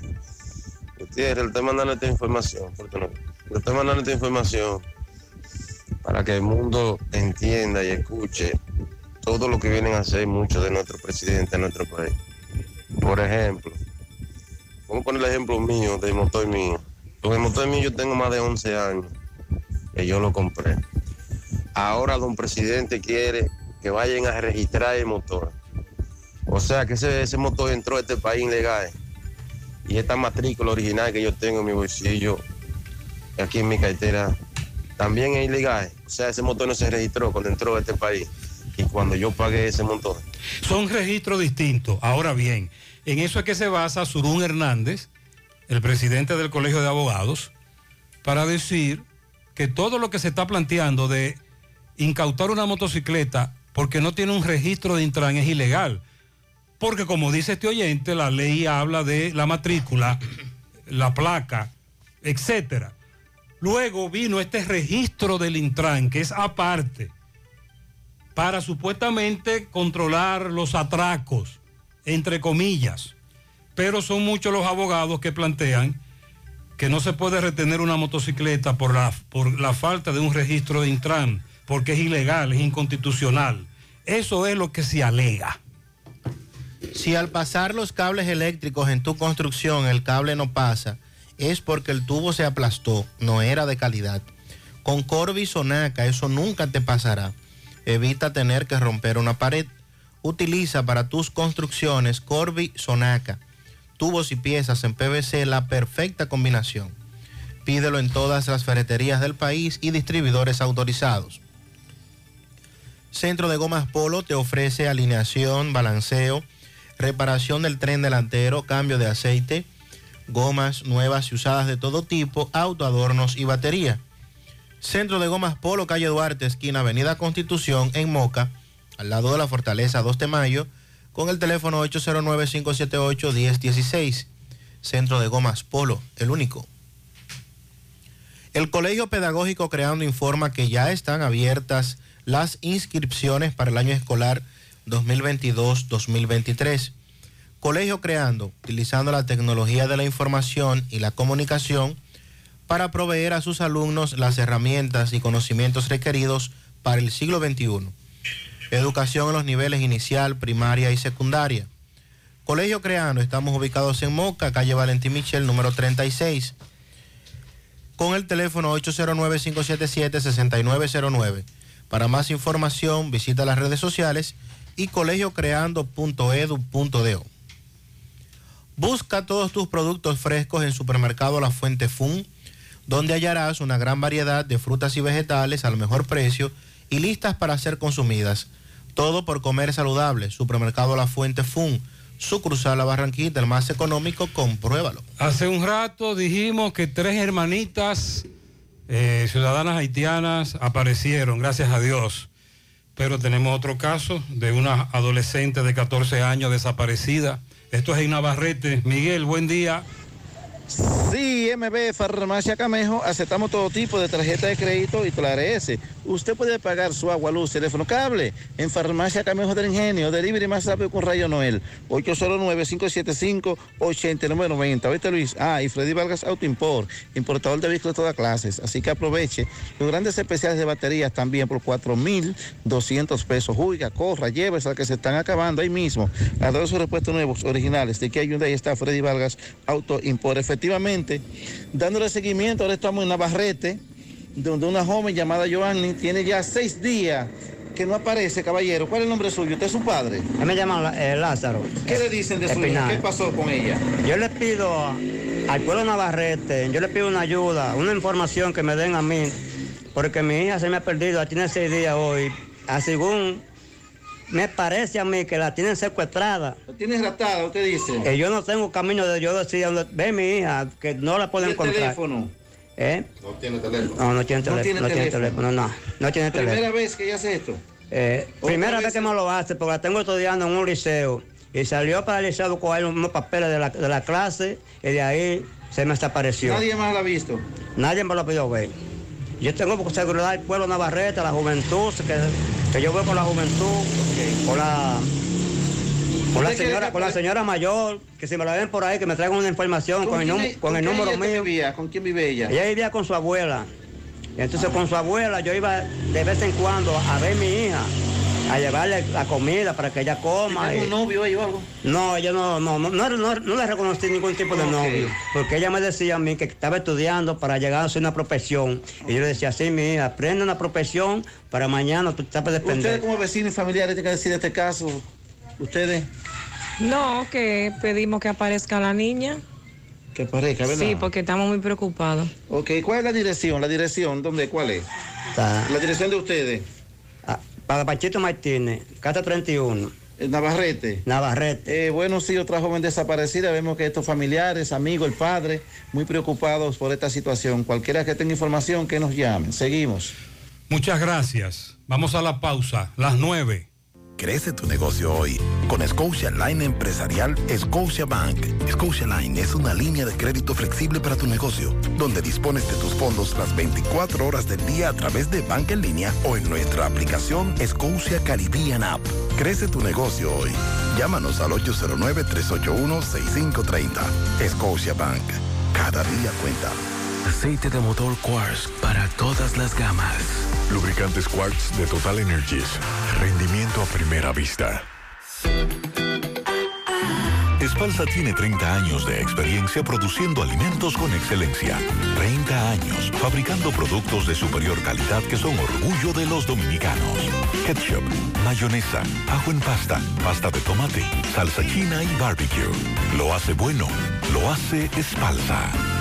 Gutiérrez, le estoy mandando esta información, ¿por qué no? Le estoy mandando esta información para que el mundo entienda y escuche todo lo que vienen a hacer muchos de nuestros presidentes en nuestro país. Por ejemplo, vamos a poner el ejemplo mío, del motor mío. Con el motor mío yo tengo más de 11 años que yo lo compré. Ahora don presidente quiere que vayan a registrar el motor. O sea que ese, ese motor entró a este país ilegal. Y esta matrícula original que yo tengo en mi bolsillo, aquí en mi cartera, también es ilegal. O sea, ese motor no se registró cuando entró a este país. Y cuando yo pagué ese motor. Son registros distintos. Ahora bien, en eso es que se basa Surún Hernández, el presidente del Colegio de Abogados, para decir que todo lo que se está planteando de incautar una motocicleta porque no tiene un registro de Intran es ilegal. Porque como dice este oyente, la ley habla de la matrícula, la placa, etcétera. Luego vino este registro del Intran, que es aparte, para supuestamente controlar los atracos, entre comillas. Pero son muchos los abogados que plantean que no se puede retener una motocicleta por la, por la falta de un registro de Intran, porque es ilegal, es inconstitucional. Eso es lo que se alega. Si al pasar los cables eléctricos en tu construcción el cable no pasa, es porque el tubo se aplastó, no era de calidad. Con Corby Sonaca eso nunca te pasará. Evita tener que romper una pared. Utiliza para tus construcciones Corby Sonaca. Tubos y piezas en PVC, la perfecta combinación. Pídelo en todas las ferreterías del país y distribuidores autorizados. Centro de Gomas Polo te ofrece alineación, balanceo, reparación del tren delantero, cambio de aceite, gomas nuevas y usadas de todo tipo, autoadornos y batería. Centro de Gomas Polo, calle Duarte, esquina Avenida Constitución, en Moca, al lado de la Fortaleza 2 de Mayo, con el teléfono 809-578-1016. Centro de Gomas Polo, el único. El Colegio Pedagógico Creando informa que ya están abiertas las inscripciones para el año escolar 2022-2023. Colegio Creando, utilizando la tecnología de la información y la comunicación para proveer a sus alumnos las herramientas y conocimientos requeridos para el siglo XXI. Educación en los niveles inicial, primaria y secundaria. Colegio Creando, estamos ubicados en Moca, calle Valentín Michel, número 36, con el teléfono 809-577-6909. Para más información, visita las redes sociales y colegiocreando.edu.do. Busca todos tus productos frescos en Supermercado La Fuente Fun, donde hallarás una gran variedad de frutas y vegetales al mejor precio y listas para ser consumidas. Todo por comer saludable. Supermercado La Fuente Fun, sucursal La Barranquita, el más económico, compruébalo. Hace un rato dijimos que tres hermanitas eh, ciudadanas haitianas aparecieron, gracias a Dios. Pero tenemos otro caso de una adolescente de 14 años desaparecida. Esto es en Navarrete. Miguel, buen día. Sí, MB Farmacia Camejo, aceptamos todo tipo de tarjeta de crédito y S. Usted puede pagar su agua, luz, teléfono, cable en Farmacia Camejo del Ingenio, delivery más rápido con Rayo Noel, 809-575-8990. ¿Viste Luis? Ah, y Freddy Vargas Auto Import, importador de vehículos de todas clases. Así que aproveche los grandes especiales de baterías también por 4,200 pesos. Juiga, corra, llévese a que se están acabando ahí mismo. A todos sus repuestos nuevos, originales. De que ahí está Freddy Vargas Auto Import efectivamente, dándole seguimiento, ahora estamos en Navarrete, donde una joven llamada Joanny tiene ya seis días que no aparece, caballero. ¿Cuál es el nombre suyo? ¿Usted es su padre? me llama eh, Lázaro. ¿Qué le dicen de su hija? ¿Qué pasó con ella? Yo le pido al pueblo Navarrete, yo le pido una ayuda, una información que me den a mí, porque mi hija se me ha perdido, tiene seis días hoy. A según me parece a mí que la tienen secuestrada. ¿La tienen raptada, usted dice? Que yo no tengo camino de yo decir, ve mi hija, que no la pueden encontrar. teléfono? ¿Eh? No tiene teléfono. No, no tiene teléfono. No tiene teléfono, no. No tiene teléfono. ¿Primera vez que ella hace esto? Eh, primera vez que me lo hace, porque la tengo estudiando en un liceo. Y salió para el liceo con unos papeles de la, de la clase y de ahí se me desapareció. ¿Nadie más la ha visto? Nadie me lo ha podido ver. Yo tengo seguridad del pueblo Navarrete, la juventud, que, que yo veo con la juventud, con la con la, señora, con la señora mayor, que si me la ven por ahí, que me traigan una información con, el, con el número mío. Vivía? ¿Con quién vive ella? Ella vivía con su abuela. Entonces con su abuela yo iba de vez en cuando a ver mi hija a llevarle la comida para que ella coma. ¿Tiene un novio ahí o algo? No, ella no, no, no, no, le reconocí ningún tipo de novio, porque ella me decía a mí que estaba estudiando para llegar a hacer una profesión. Y yo le decía, sí, mi hija, aprende una profesión para mañana tú te depender. ¿Ustedes como vecinos y familiares tienen que decir este caso? ¿Ustedes? No, que pedimos que aparezca la niña. Que aparezca, ¿verdad? Sí, porque estamos muy preocupados. Ok, ¿cuál es la dirección? ¿La dirección? ¿Dónde? ¿Cuál es? La dirección de ustedes. Para Pachito Martínez, Cata 31. Navarrete. Navarrete. Eh, bueno, sí, otra joven desaparecida. Vemos que estos familiares, amigos, el padre, muy preocupados por esta situación. Cualquiera que tenga información, que nos llamen. Seguimos. Muchas gracias. Vamos a la pausa. Las nueve. Crece tu negocio hoy con Scotia Line Empresarial Scotia Bank. Scotia Line es una línea de crédito flexible para tu negocio, donde dispones de tus fondos las 24 horas del día a través de banca en línea o en nuestra aplicación Scotia Caribbean App. Crece tu negocio hoy. Llámanos al 809-381-6530. Scotia Bank. Cada día cuenta. Aceite de motor Quartz para todas las gamas. Lubricantes Quartz de Total Energies. Rendimiento a primera vista. Espalsa tiene 30 años de experiencia produciendo alimentos con excelencia. 30 años fabricando productos de superior calidad que son orgullo de los dominicanos. Ketchup, mayonesa, ajo en pasta, pasta de tomate, salsa china y barbecue. Lo hace bueno, lo hace Espalsa.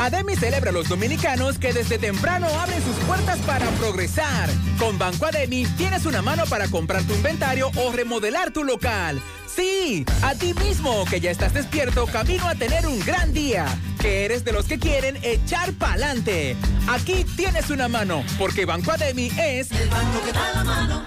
Ademi celebra a los dominicanos que desde temprano abren sus puertas para progresar. Con Banco Ademi tienes una mano para comprar tu inventario o remodelar tu local. Sí, a ti mismo que ya estás despierto camino a tener un gran día. Que eres de los que quieren echar pa'lante. Aquí tienes una mano, porque Banco Ademi es el banco que da la mano.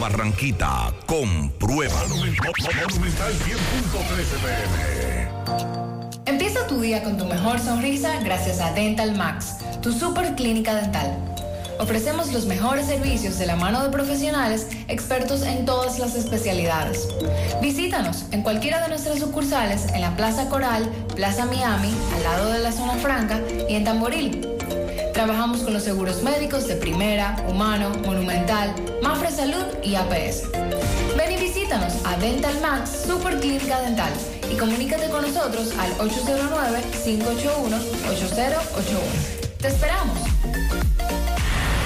Barranquita, comprueba. Empieza tu día con tu mejor sonrisa gracias a Dental Max, tu super clínica dental. Ofrecemos los mejores servicios de la mano de profesionales expertos en todas las especialidades. Visítanos en cualquiera de nuestras sucursales en la Plaza Coral, Plaza Miami, al lado de la Zona Franca y en Tamboril. Trabajamos con los seguros médicos de Primera, Humano, Monumental, Mafre Salud y APS. Ven y visítanos a Dental Max Super Clínica Dental y comunícate con nosotros al 809-581-8081. ¡Te esperamos!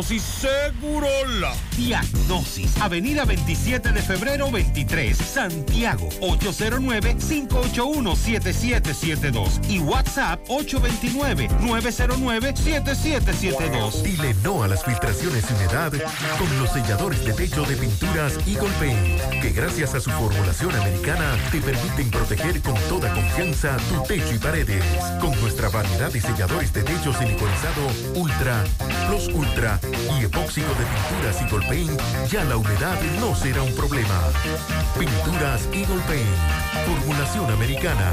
Segurola. Diagnosis, Avenida 27 de febrero 23, Santiago, 809-581-7772 y WhatsApp 829-909-7772. Dile no a las filtraciones y humedad con los selladores de techo de pinturas Eagle Paint, que gracias a su formulación americana te permiten proteger con toda confianza tu techo y paredes. Con nuestra variedad de selladores de techo siliconizado Ultra, Plus Ultra y epóxico de pinturas Eagle Paint, ya la humedad no será un problema. Pinturas Eagle Paint, formulación americana.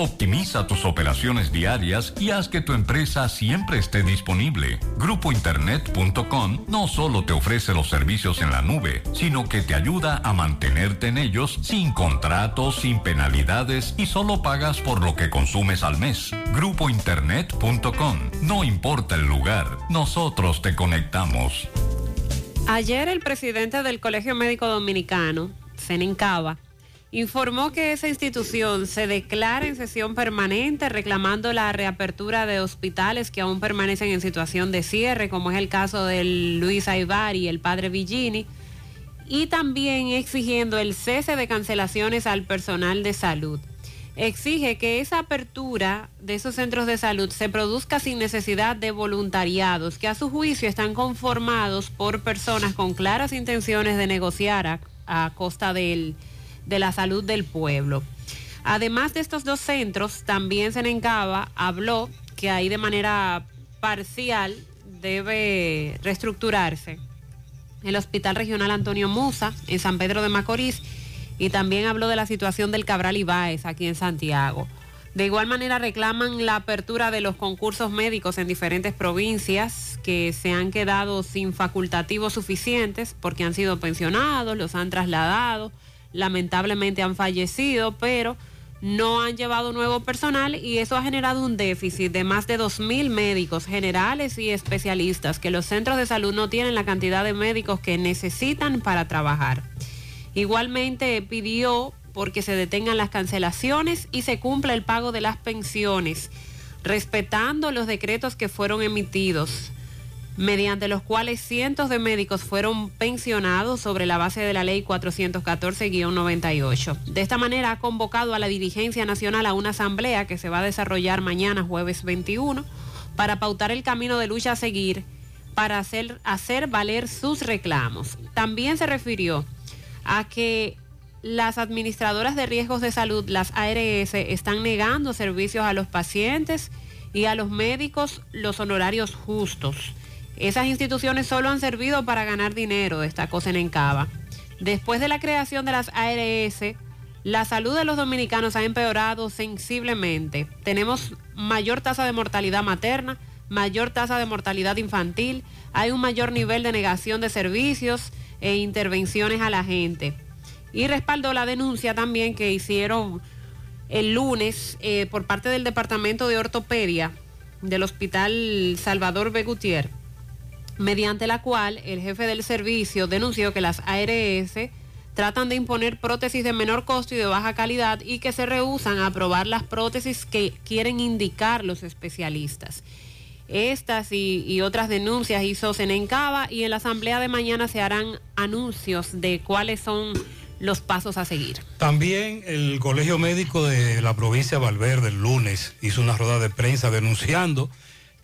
Optimiza tus operaciones diarias y haz que tu empresa siempre esté disponible. GrupoInternet.com no solo te ofrece los servicios en la nube, sino que te ayuda a mantenerte en ellos sin contratos, sin penalidades y solo pagas por lo que consumes al mes. GrupoInternet.com. No importa el lugar, nosotros te conectamos. Ayer el presidente del Colegio Médico Dominicano, Senencaba, informó que esa institución se declara en sesión permanente reclamando la reapertura de hospitales que aún permanecen en situación de cierre, como es el caso del Luis Aibar y el padre Villini, y también exigiendo el cese de cancelaciones al personal de salud. Exige que esa apertura de esos centros de salud se produzca sin necesidad de voluntariados, que a su juicio están conformados por personas con claras intenciones de negociar a, a costa del de la salud del pueblo. Además de estos dos centros, también Senencaba habló que ahí de manera parcial debe reestructurarse el Hospital Regional Antonio Musa en San Pedro de Macorís y también habló de la situación del Cabral Ibáez aquí en Santiago. De igual manera reclaman la apertura de los concursos médicos en diferentes provincias que se han quedado sin facultativos suficientes porque han sido pensionados, los han trasladado lamentablemente han fallecido, pero no han llevado nuevo personal y eso ha generado un déficit de más de 2.000 médicos generales y especialistas que los centros de salud no tienen la cantidad de médicos que necesitan para trabajar. Igualmente pidió porque se detengan las cancelaciones y se cumpla el pago de las pensiones, respetando los decretos que fueron emitidos mediante los cuales cientos de médicos fueron pensionados sobre la base de la ley 414-98. De esta manera ha convocado a la dirigencia nacional a una asamblea que se va a desarrollar mañana jueves 21 para pautar el camino de lucha a seguir para hacer, hacer valer sus reclamos. También se refirió a que las administradoras de riesgos de salud, las ARS, están negando servicios a los pacientes y a los médicos los honorarios justos. Esas instituciones solo han servido para ganar dinero, destacó Senencaba. Después de la creación de las ARS, la salud de los dominicanos ha empeorado sensiblemente. Tenemos mayor tasa de mortalidad materna, mayor tasa de mortalidad infantil, hay un mayor nivel de negación de servicios e intervenciones a la gente. Y respaldó la denuncia también que hicieron el lunes eh, por parte del Departamento de Ortopedia del Hospital Salvador Begutier mediante la cual el jefe del servicio denunció que las ARS tratan de imponer prótesis de menor costo y de baja calidad y que se rehusan a aprobar las prótesis que quieren indicar los especialistas. Estas y, otras denuncias hizo Senencaba y en la asamblea de mañana se harán anuncios de cuáles son los pasos a seguir. También el Colegio Médico de la provincia de Valverde el lunes hizo una rueda de prensa denunciando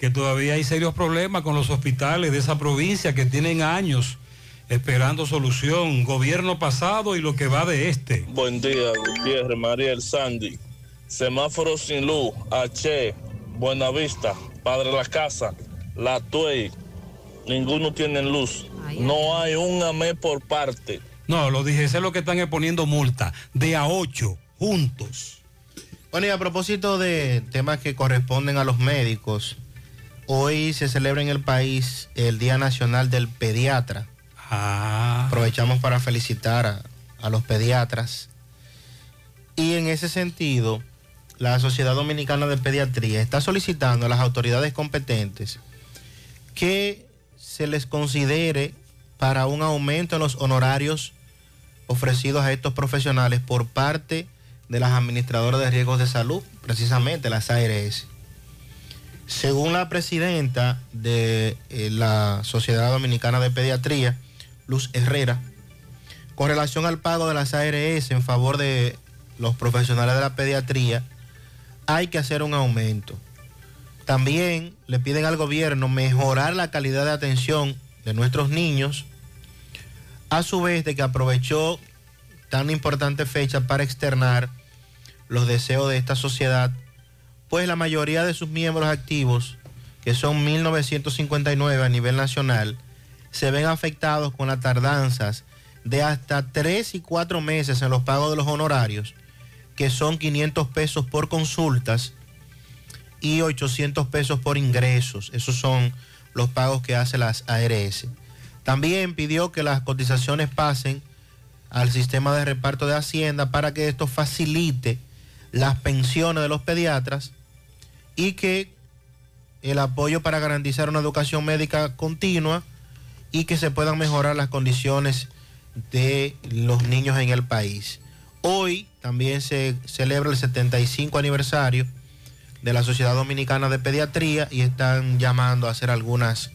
que todavía hay serios problemas con los hospitales de esa provincia que tienen años esperando solución, gobierno pasado y lo que va de este. Buen día, Gutiérrez, María El Sandy. Semáforo sin luz, H, Buenavista, Padre La Casa, La Tuey, ninguno tiene luz. No hay un AME por parte. No, lo dije, es lo que están exponiendo multa, de a ocho, juntos. Bueno, y a propósito de temas que corresponden a los médicos, Hoy se celebra en el país el Día Nacional del Pediatra. Ah. Aprovechamos para felicitar a, a, los pediatras. Y en ese sentido, la Sociedad Dominicana de Pediatría está solicitando a las autoridades competentes que se les considere para un aumento en los honorarios ofrecidos a estos profesionales por parte de las administradoras de riesgos de salud, precisamente las ARS. Según la presidenta de eh, la Sociedad Dominicana de Pediatría, Luz Herrera, con relación al pago de las ARS en favor de los profesionales de la pediatría, hay que hacer un aumento. También le piden al gobierno mejorar la calidad de atención de nuestros niños, a su vez de que aprovechó tan importante fecha para externar los deseos de esta sociedad pues la mayoría de sus miembros activos, que son 1.959 a nivel nacional, se ven afectados con las tardanzas de hasta 3 y 4 meses en los pagos de los honorarios, que son 500 pesos por consultas y 800 pesos por ingresos. Esos son los pagos que hace las ARS. También pidió que las cotizaciones pasen al sistema de reparto de Hacienda para que esto facilite las pensiones de los pediatras y que el apoyo para garantizar una educación médica continua y que se puedan mejorar las condiciones de los niños en el país. Hoy también se celebra el 75 aniversario de la Sociedad Dominicana de Pediatría y están llamando a hacer algunas,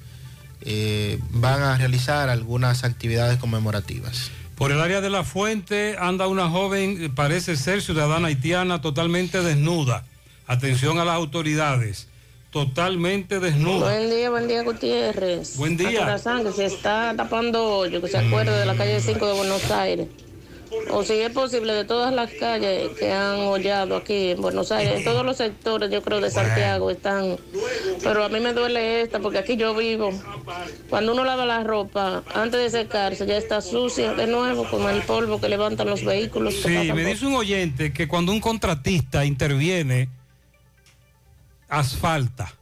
eh, van a realizar algunas actividades conmemorativas. Por el área de la fuente anda una joven, parece ser ciudadana haitiana, totalmente desnuda. Atención a las autoridades, totalmente desnuda. Buen día, buen día, Gutiérrez. Buen día. A Corazán, que se está tapando hoyo, que se acuerde de la calle 5 de Buenos Aires. O si es posible, de todas las calles que han hollado aquí en Buenos Aires, en todos los sectores, yo creo, de Santiago están. Pero a mí me duele esta, porque aquí yo vivo. Cuando uno lava la ropa, antes de secarse, ya está sucia de nuevo, con el polvo que levantan los vehículos. Sí, me dice un oyente que cuando un contratista interviene, asfalta,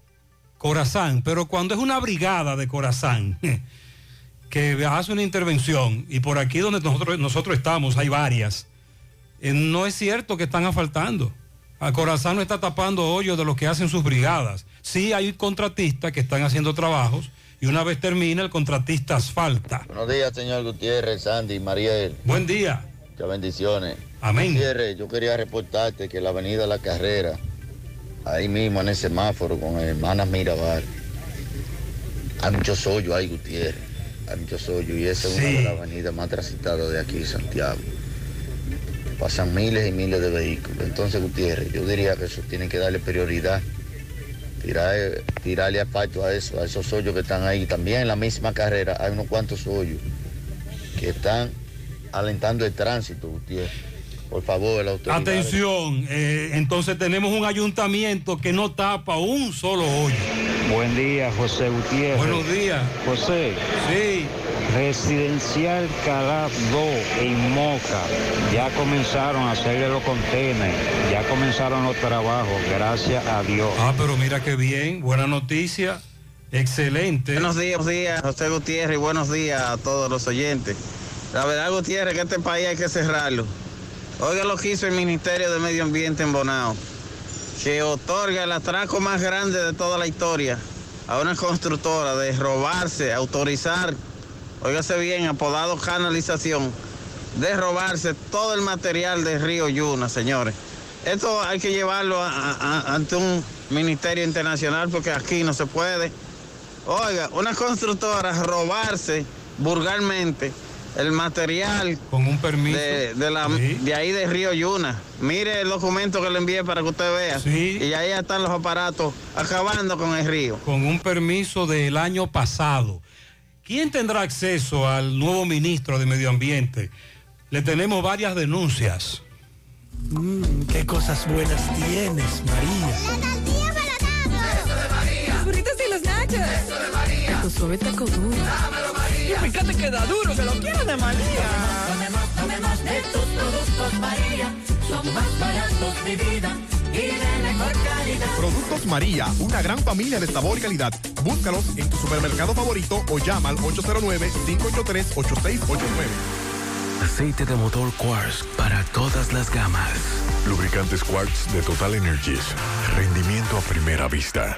Corazán, pero cuando es una brigada de Corazán que hace una intervención, y por aquí donde nosotros, nosotros estamos hay varias, eh, no es cierto que están asfaltando. A Corazán no está tapando hoyos de los que hacen sus brigadas. Sí hay contratistas que están haciendo trabajos y una vez termina el contratista asfalta. Buenos días, señor Gutiérrez, Sandy, Mariel. Buen día. Muchas bendiciones. Amén. Gutiérrez, yo quería reportarte que la avenida La Carrera, ahí mismo en el semáforo con hermanas Mirabal, hay muchos hoyos ahí, Gutiérrez. Hoyos y esa es una de las avenidas más transitadas de aquí, Santiago. Pasan miles y miles de vehículos. Entonces, Gutiérrez, yo diría que eso tiene que darle prioridad. Tirar, tirarle asfalto a eso, a esos hoyos que están ahí. También en la misma carrera hay unos cuantos hoyos que están alentando el tránsito, Gutiérrez. Por favor, la autoridad. Atención, eh, entonces tenemos un ayuntamiento que no tapa un solo hoyo. Buen día, José Gutiérrez. Buenos días. José. Sí. Residencial Calaf 2 en Moca. Ya comenzaron a hacerle los contenedores. Ya comenzaron los trabajos, gracias a Dios. Ah, pero mira qué bien, buena noticia. Excelente. Buenos días, buenos días, José Gutiérrez, y buenos días a todos los oyentes. La verdad, Gutiérrez, que este país hay que cerrarlo. Oiga lo que hizo el Ministerio de Medio Ambiente en Bonao, que otorga el atraco más grande de toda la historia a una constructora de robarse, autorizar, óigase bien, apodado canalización, de robarse todo el material del río Yuna, señores. Esto hay que llevarlo ante un ministerio internacional porque aquí no se puede. Oiga, una constructora robarse vulgarmente el material con un permiso de, de la- de ahí de Río Yuna. Mire el documento que le envié para que usted vea. Y ahí están los aparatos acabando con el río. Con un permiso del año pasado. ¿Quién tendrá acceso al nuevo ministro de Medio Ambiente? Le tenemos varias denuncias. Mmm, qué cosas buenas tienes, María. Los burritos y los nachos. Eso de María. Tu suave taco duro. Y fíjate que da duro, que lo quiero de María. Tomemos, tomemos de tus productos María. Son más baratos de vida y de mejor calidad. Productos María, una gran familia de sabor y calidad. Búscalos en tu supermercado favorito o llama al 809-583-8689. Aceite de motor Quartz para todas las gamas. Lubricantes Quartz de Total Energies. Rendimiento a primera vista.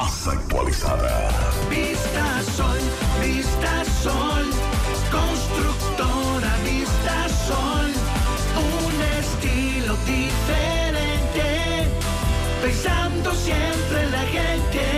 Más actualizada. Vista Sol, Vista Sol. Constructora Vista Sol. Un estilo diferente. Pensando siempre en la gente.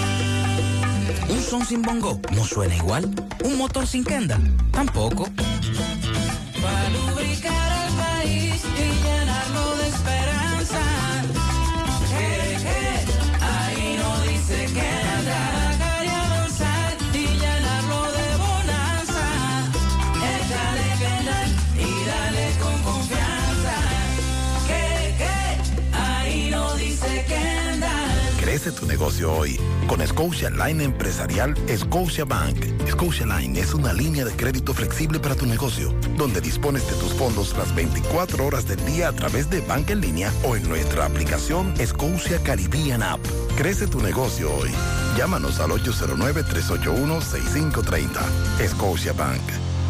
Un son sin bongo no suena igual. Un motor sin kenda tampoco. Crece tu negocio hoy con Scotia Line Empresarial Scotia Bank. Scotia Line es una línea de crédito flexible para tu negocio, donde dispones de tus fondos las 24 horas del día a través de banca en línea o en nuestra aplicación Scotia Caribbean App. Crece tu negocio hoy. Llámanos al 809-381-6530. Scotia Bank.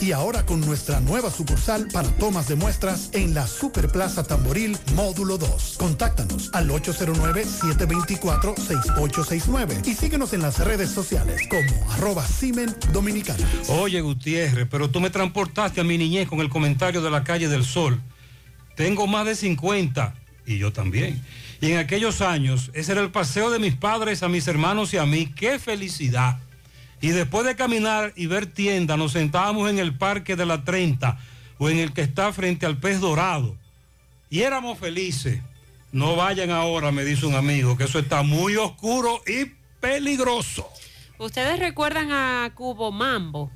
y ahora con nuestra nueva sucursal para tomas de muestras en la Superplaza Tamboril Módulo 2. Contáctanos al 809-724-6869 y síguenos en las redes sociales como arroba Simen Dominicana. Oye, Gutiérrez, pero tú me transportaste a mi niñez con el comentario de la calle del Sol. Tengo más de 50 y yo también. Y en aquellos años, ese era el paseo de mis padres a mis hermanos y a mí. ¡Qué felicidad! Y después de caminar y ver tiendas, nos sentábamos en el parque de la 30 o en el que está frente al pez dorado. Y éramos felices. No vayan ahora, me dice un amigo, que eso está muy oscuro y peligroso. ¿Ustedes recuerdan a Cubo Mambo?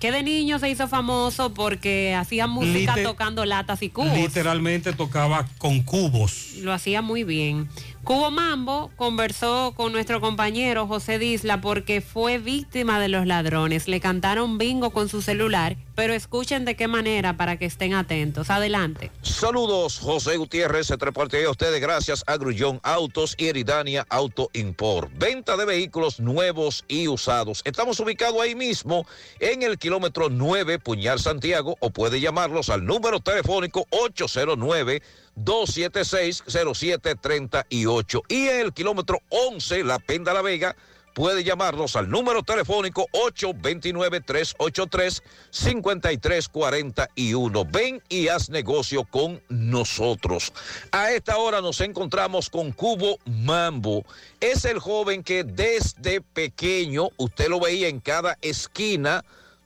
Que de niño se hizo famoso porque hacía música tocando latas y cubos. Literalmente tocaba con cubos. Lo hacía muy bien. Cubo Mambo conversó con nuestro compañero José Disla porque fue víctima de los ladrones. Le cantaron bingo con su celular, pero escuchen de qué manera para que estén atentos. Adelante. Saludos, José Gutiérrez, se transporte a ustedes gracias a Grullón Autos y Eridania Auto Import. Venta de vehículos nuevos y usados. Estamos ubicados ahí mismo en el kilómetro 9, Puñal Santiago, o puede llamarlos al número telefónico 809 276-0738 y en el kilómetro 11, La Penda La Vega, puede llamarnos al número telefónico 829-383-5341. Ven y haz negocio con nosotros. A esta hora nos encontramos con Cubo Mambo. Es el joven que desde pequeño, usted lo veía en cada esquina,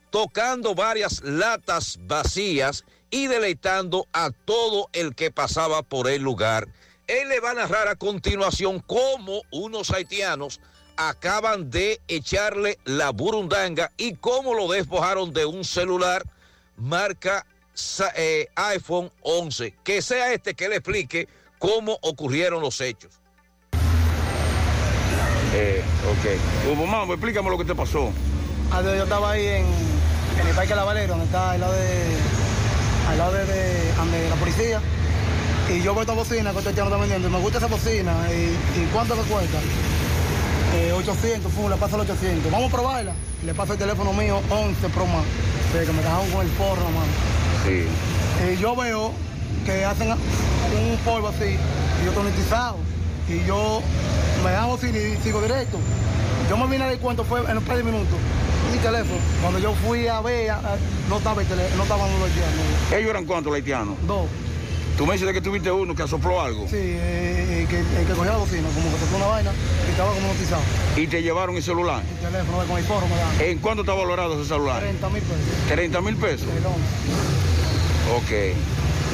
tocando varias latas vacías y deleitando a todo el que pasaba por el lugar. Él le va a narrar a continuación cómo unos haitianos acaban de echarle la burundanga y cómo lo despojaron de un celular marca eh, iPhone 11. Que sea este que le explique cómo ocurrieron los hechos. Eh, ok. Hugo Mambo, explícame lo que te pasó. Ah, yo estaba ahí en, en el Parque La Valera, donde está al lado de, al lado de, la policía. Y yo veo esta bocina que este haitiano está vendiendo y me gusta esa bocina. ¿Y, y cuánto me cuesta? Eh, 800, fue, le paso los 800. Vamos a probarla. Le paso el teléfono mío 11 Pro sea, que me dejaron con el forro, mano. Sí. Y yo veo que hacen un polvo así, y yo tonitizado. Y yo me hago así y sigo directo. Yo me vine a dar cuenta, fue en un par de minutos. Mi teléfono, cuando yo fui a ver, eh, no estaba el teléfono, no estaban los haitianos. ¿Ellos eran cuántos los haitianos? Dos. Tú me dices que tuviste uno que asopló algo. Sí, eh, que, el que cogía la bocina, como que tocó una vaina y estaba como notizado. Y te llevaron el celular. El teléfono con el forro me dan. ¿En cuánto está valorado ese celular? 30 mil pesos. 30 mil pesos. Ok.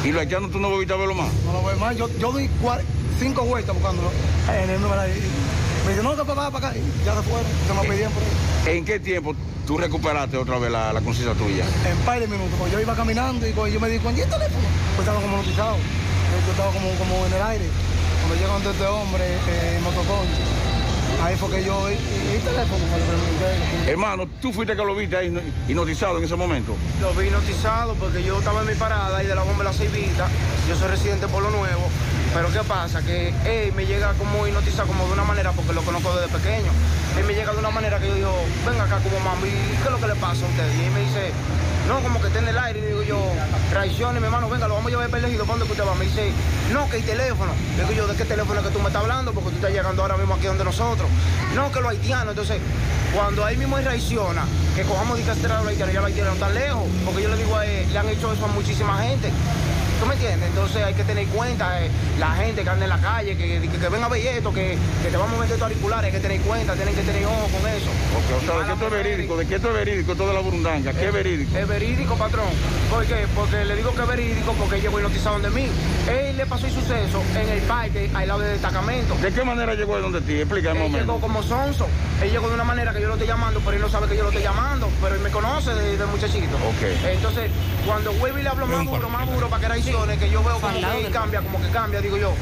¿Y los haitianos tú no volviste a verlo más? No lo veo más. Yo, yo cua- cinco vueltas buscándolo en el número ahí. Me dice, no, que para acá, para acá. Y ya se fueron, se me pedían por ahí. ¿En qué tiempo tú recuperaste otra vez la, la conciencia tuya? En par de minutos, porque yo iba caminando y cuando yo me di cuenta, ¿y el teléfono? Pues estaba como notizado. Yo estaba como, como en el aire. Cuando llega donde este hombre, eh, motoconcho, ahí fue que yo. Hermano, tú fuiste que lo viste ahí hipnotizado en ese momento. Lo vi notizado porque yo estaba en mi parada y de la bomba la Ceibita. Yo soy residente por lo nuevo. Pero ¿qué pasa? Que él me llega como hipnotizado como de una manera, porque lo conozco desde pequeño. Él me llega de una manera que yo digo, venga acá como mami, ¿qué es lo que le pasa a usted? Y él me dice, no, como que está en el aire. Y digo yo, traiciones, mi hermano, venga, lo vamos a llevar ejido, ¿para dónde que usted va? Me dice, no, que el teléfono. Digo yo, ¿de qué teléfono es que tú me estás hablando? Porque tú estás llegando ahora mismo aquí donde nosotros. No, que los haitianos. Entonces, cuando ahí mismo traiciona, que cojamos de castrar a los haitianos, ya los haitianos están lejos. Porque yo le digo a él, le han hecho eso a muchísima gente. ¿Tú me entiendes? Entonces hay que tener en cuenta eh, la gente que anda en la calle, que, que, que ven a ver esto, que, que te vamos a meter estos auriculares, hay que tener en cuenta, tienen que tener ojo con eso. Ok, o sea, ¿de qué esto es verídico? ¿De qué esto es verídico? Toda la burundanga. ¿Qué es verídico? Es verídico, patrón. ¿Por qué? Porque le digo que es verídico porque llegó hipnotizado de mí. Él le pasó el suceso en el parque, al lado del destacamento. ¿De qué manera llegó de donde ti? Explícame Él momento. llegó como sonso. Él llegó de una manera que yo lo estoy llamando, pero él no sabe que yo lo estoy llamando. Pero él me conoce de, de muchachito. Ok. Entonces, cuando vuelvo y le hablo más duro, más duro para que que yo veo como que cambia, como que cambia, digo yo.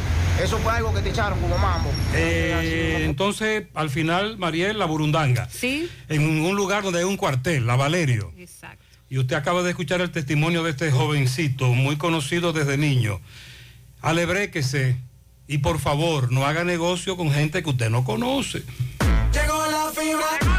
Eso fue algo que te echaron como mambo. Eh, entonces, al final, Mariel, la burundanga. Sí. En un lugar donde hay un cuartel, la Valerio. Exacto. Y usted acaba de escuchar el testimonio de este jovencito, muy conocido desde niño. Alebréquese y por favor, no haga negocio con gente que usted no conoce. Llegó la fibra.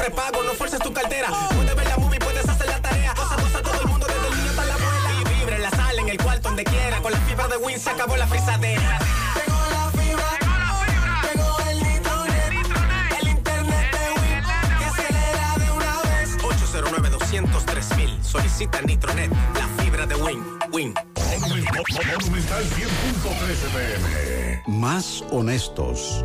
Prepagos, no fuerces tu cartera. Puedes ver la movie, puedes hacer la tarea. Cosa, cosa, todo el mundo, desde el niño hasta la abuela. Y vibra en la sala, en el cuarto, donde quiera. Con la fibra de Win se acabó la frisadera. Llegó la fibra. Llegó el nitronet. El internet de Win. Que acelera de una vez. 809 203 Solicita Nitronet, la fibra de Win. Win. Monumental 100.13 pm. Más honestos.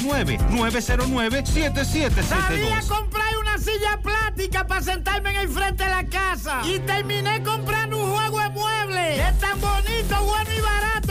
829-909-7772. Salí a comprar una silla plástica para sentarme en el frente de la casa. Y terminé comprando un juego de muebles. Es tan bonito, bueno y barato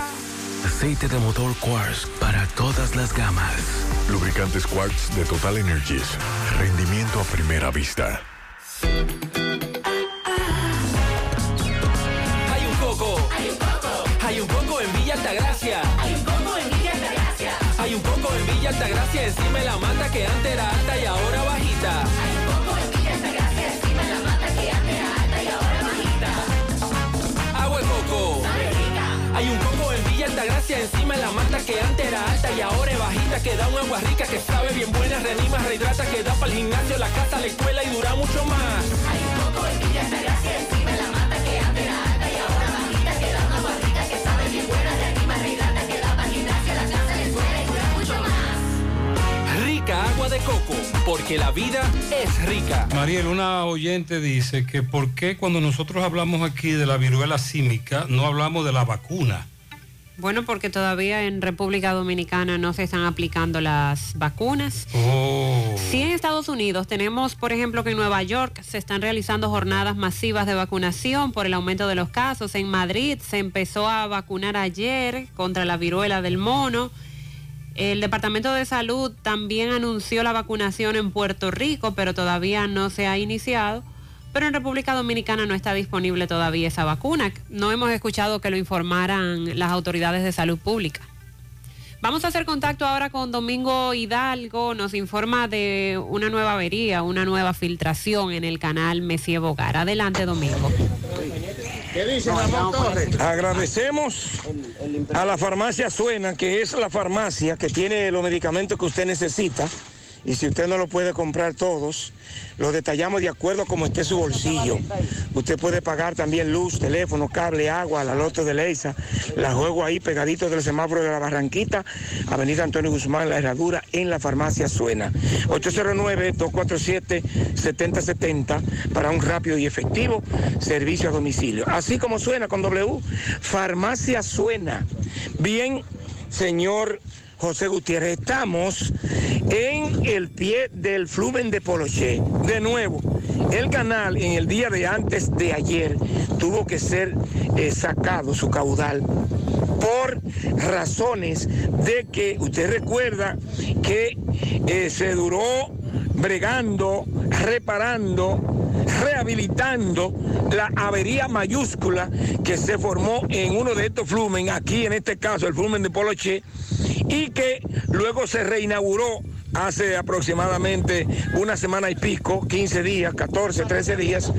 Aceite de motor Quartz para todas las gamas. Lubricantes Quartz de Total Energies. Rendimiento a primera vista. Hay un coco. Hay un coco. Hay un coco en Villa Altagracia. Hay un coco en Villa Altagracia. Hay un coco en Villa Altagracia encima de la mata que antes era alta y ahora bajita. Hay un coco en Villa Altagracia encima de la mata que antes era alta y ahora es bajita. Que da un agua rica que sabe bien buena, reanima, rehidrata, que da para el gimnasio, la casa, la escuela y dura mucho más. De coco, porque la vida es rica. Mariel, una oyente dice que por qué cuando nosotros hablamos aquí de la viruela símica no hablamos de la vacuna. Bueno, porque todavía en República Dominicana no se están aplicando las vacunas. Oh. Sí, en Estados Unidos tenemos, por ejemplo, que en Nueva York se están realizando jornadas masivas de vacunación por el aumento de los casos. En Madrid se empezó a vacunar ayer contra la viruela del mono. El Departamento de Salud también anunció la vacunación en Puerto Rico, pero todavía no se ha iniciado. Pero en República Dominicana no está disponible todavía esa vacuna. No hemos escuchado que lo informaran las autoridades de salud pública. Vamos a hacer contacto ahora con Domingo Hidalgo. Nos informa de una nueva avería, una nueva filtración en el canal Messier Bogar. Adelante, Domingo. ¿Qué dice Ramón Torres? Agradecemos a la farmacia Suena, que es la farmacia que tiene los medicamentos que usted necesita. Y si usted no lo puede comprar todos, los detallamos de acuerdo a como esté su bolsillo. Usted puede pagar también luz, teléfono, cable, agua, la loto de Leisa, la juego ahí pegadito del semáforo de la Barranquita, Avenida Antonio Guzmán, La Herradura, en la farmacia Suena. 809-247-7070 para un rápido y efectivo servicio a domicilio. Así como suena con W, farmacia Suena. Bien, señor José Gutiérrez, estamos en el pie del flumen de Poloché. De nuevo, el canal en el día de antes de ayer tuvo que ser eh, sacado su caudal por razones de que usted recuerda que eh, se duró bregando, reparando, rehabilitando la avería mayúscula que se formó en uno de estos flumen, aquí en este caso el flumen de Poloché, y que luego se reinauguró hace aproximadamente una semana y pico, 15 días, 14, 13 días,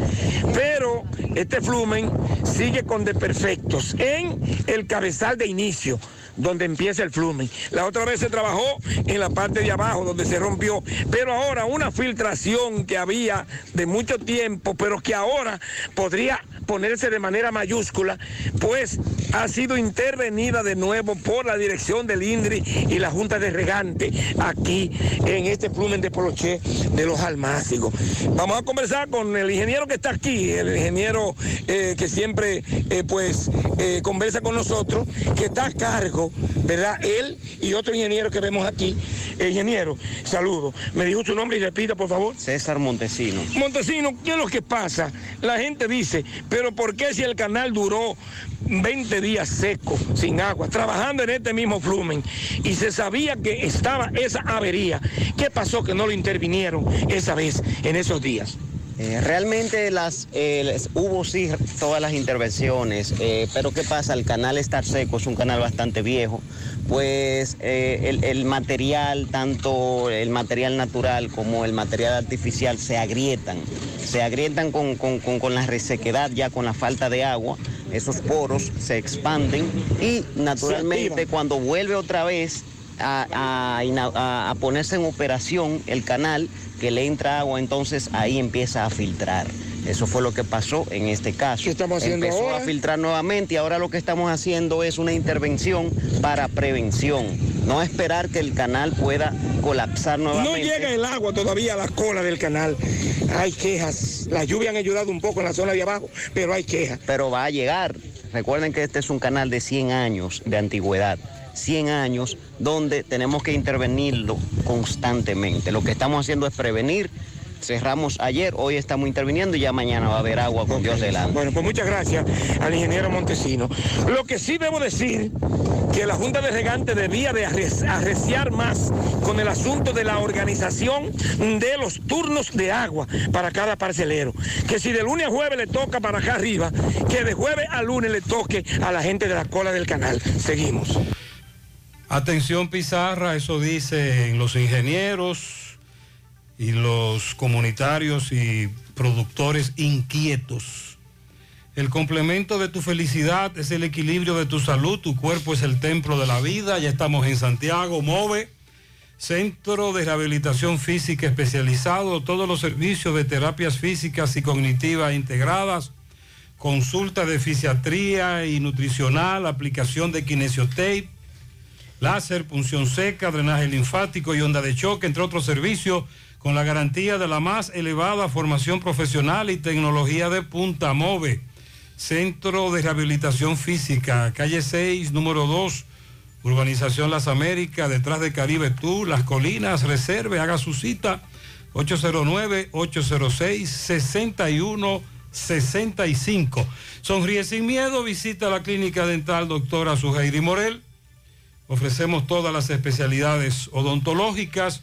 pero este flumen sigue con desperfectos en el cabezal de inicio donde empieza el flumen. La otra vez se trabajó en la parte de abajo donde se rompió, pero ahora una filtración que había de mucho tiempo, pero que ahora podría ponerse de manera mayúscula, pues ha sido intervenida de nuevo por la dirección del INDRI y la Junta de Regante aquí en este flumen de Poloché de los Almácigos. Vamos a conversar con el ingeniero que está aquí, el ingeniero eh, que siempre eh, pues eh, conversa con nosotros, que está a cargo, ¿verdad? Él y otro ingeniero que vemos aquí. Ingeniero, saludo. Me dijo su nombre y repita, por favor. César Montesino. Montesino, ¿qué es lo que pasa? La gente dice, pero ¿por qué si el canal duró 20 días seco, sin agua, trabajando en este mismo flumen y se sabía que estaba esa avería? ¿Qué pasó que no lo intervinieron esa vez, en esos días? Eh, realmente las, eh, hubo sí todas las intervenciones, eh, pero ¿qué pasa? El canal está seco, es un canal bastante viejo, pues eh, el, el material, tanto el material natural como el material artificial se agrietan, se agrietan con, con- con- con la resequedad, ya con la falta de agua, esos poros se expanden y naturalmente cuando vuelve otra vez a, a- a ponerse en operación el canal, que le entra agua, entonces ahí empieza a filtrar. Eso fue lo que pasó en este caso. estamos haciendo Empezó ahora? a filtrar nuevamente y ahora lo que estamos haciendo es una intervención para prevención. no esperar que el canal pueda colapsar No nuevamente. llega el agua todavía a la cola del canal. Hay quejas. Las lluvias han ayudado un poco en la zona de abajo, pero hay quejas. pero va a llegar. Recuerden que este es un canal de 100 años de antigüedad. 100 años donde tenemos que intervenirlo constantemente. Lo que estamos haciendo es prevenir. Cerramos ayer, hoy estamos interviniendo y ya mañana va a haber agua con Dios delante. Bueno, pues muchas gracias al ingeniero Montesino. Lo que sí debo decir que la Junta de Regantes debía de arre- arreciar más con el asunto de la organización de los turnos de agua para cada parcelero. Que si de lunes a jueves le toca para acá arriba, que de jueves a lunes le toque a la gente de la cola del canal. Seguimos. Atención Pizarra, eso dicen los ingenieros y los comunitarios y productores inquietos. El complemento de tu felicidad es el equilibrio de tu salud, tu cuerpo es el templo de la vida, ya estamos en Santiago, MOVE, Centro de Rehabilitación Física Especializado, todos los servicios de terapias físicas y cognitivas integradas, consulta de fisiatría y nutricional, aplicación de kinesiotape, láser, punción seca, drenaje linfático y onda de choque, entre otros servicios, con la garantía de la más elevada formación profesional y tecnología de punta MOVE. Centro de Rehabilitación Física, calle 6, número 2, Urbanización Las Américas, detrás de Caribe Tour, Las Colinas, reserve, haga su cita, 809-806-6165. Sonríe sin miedo, visita la clínica dental doctora Suheiri Morel. Ofrecemos todas las especialidades odontológicas.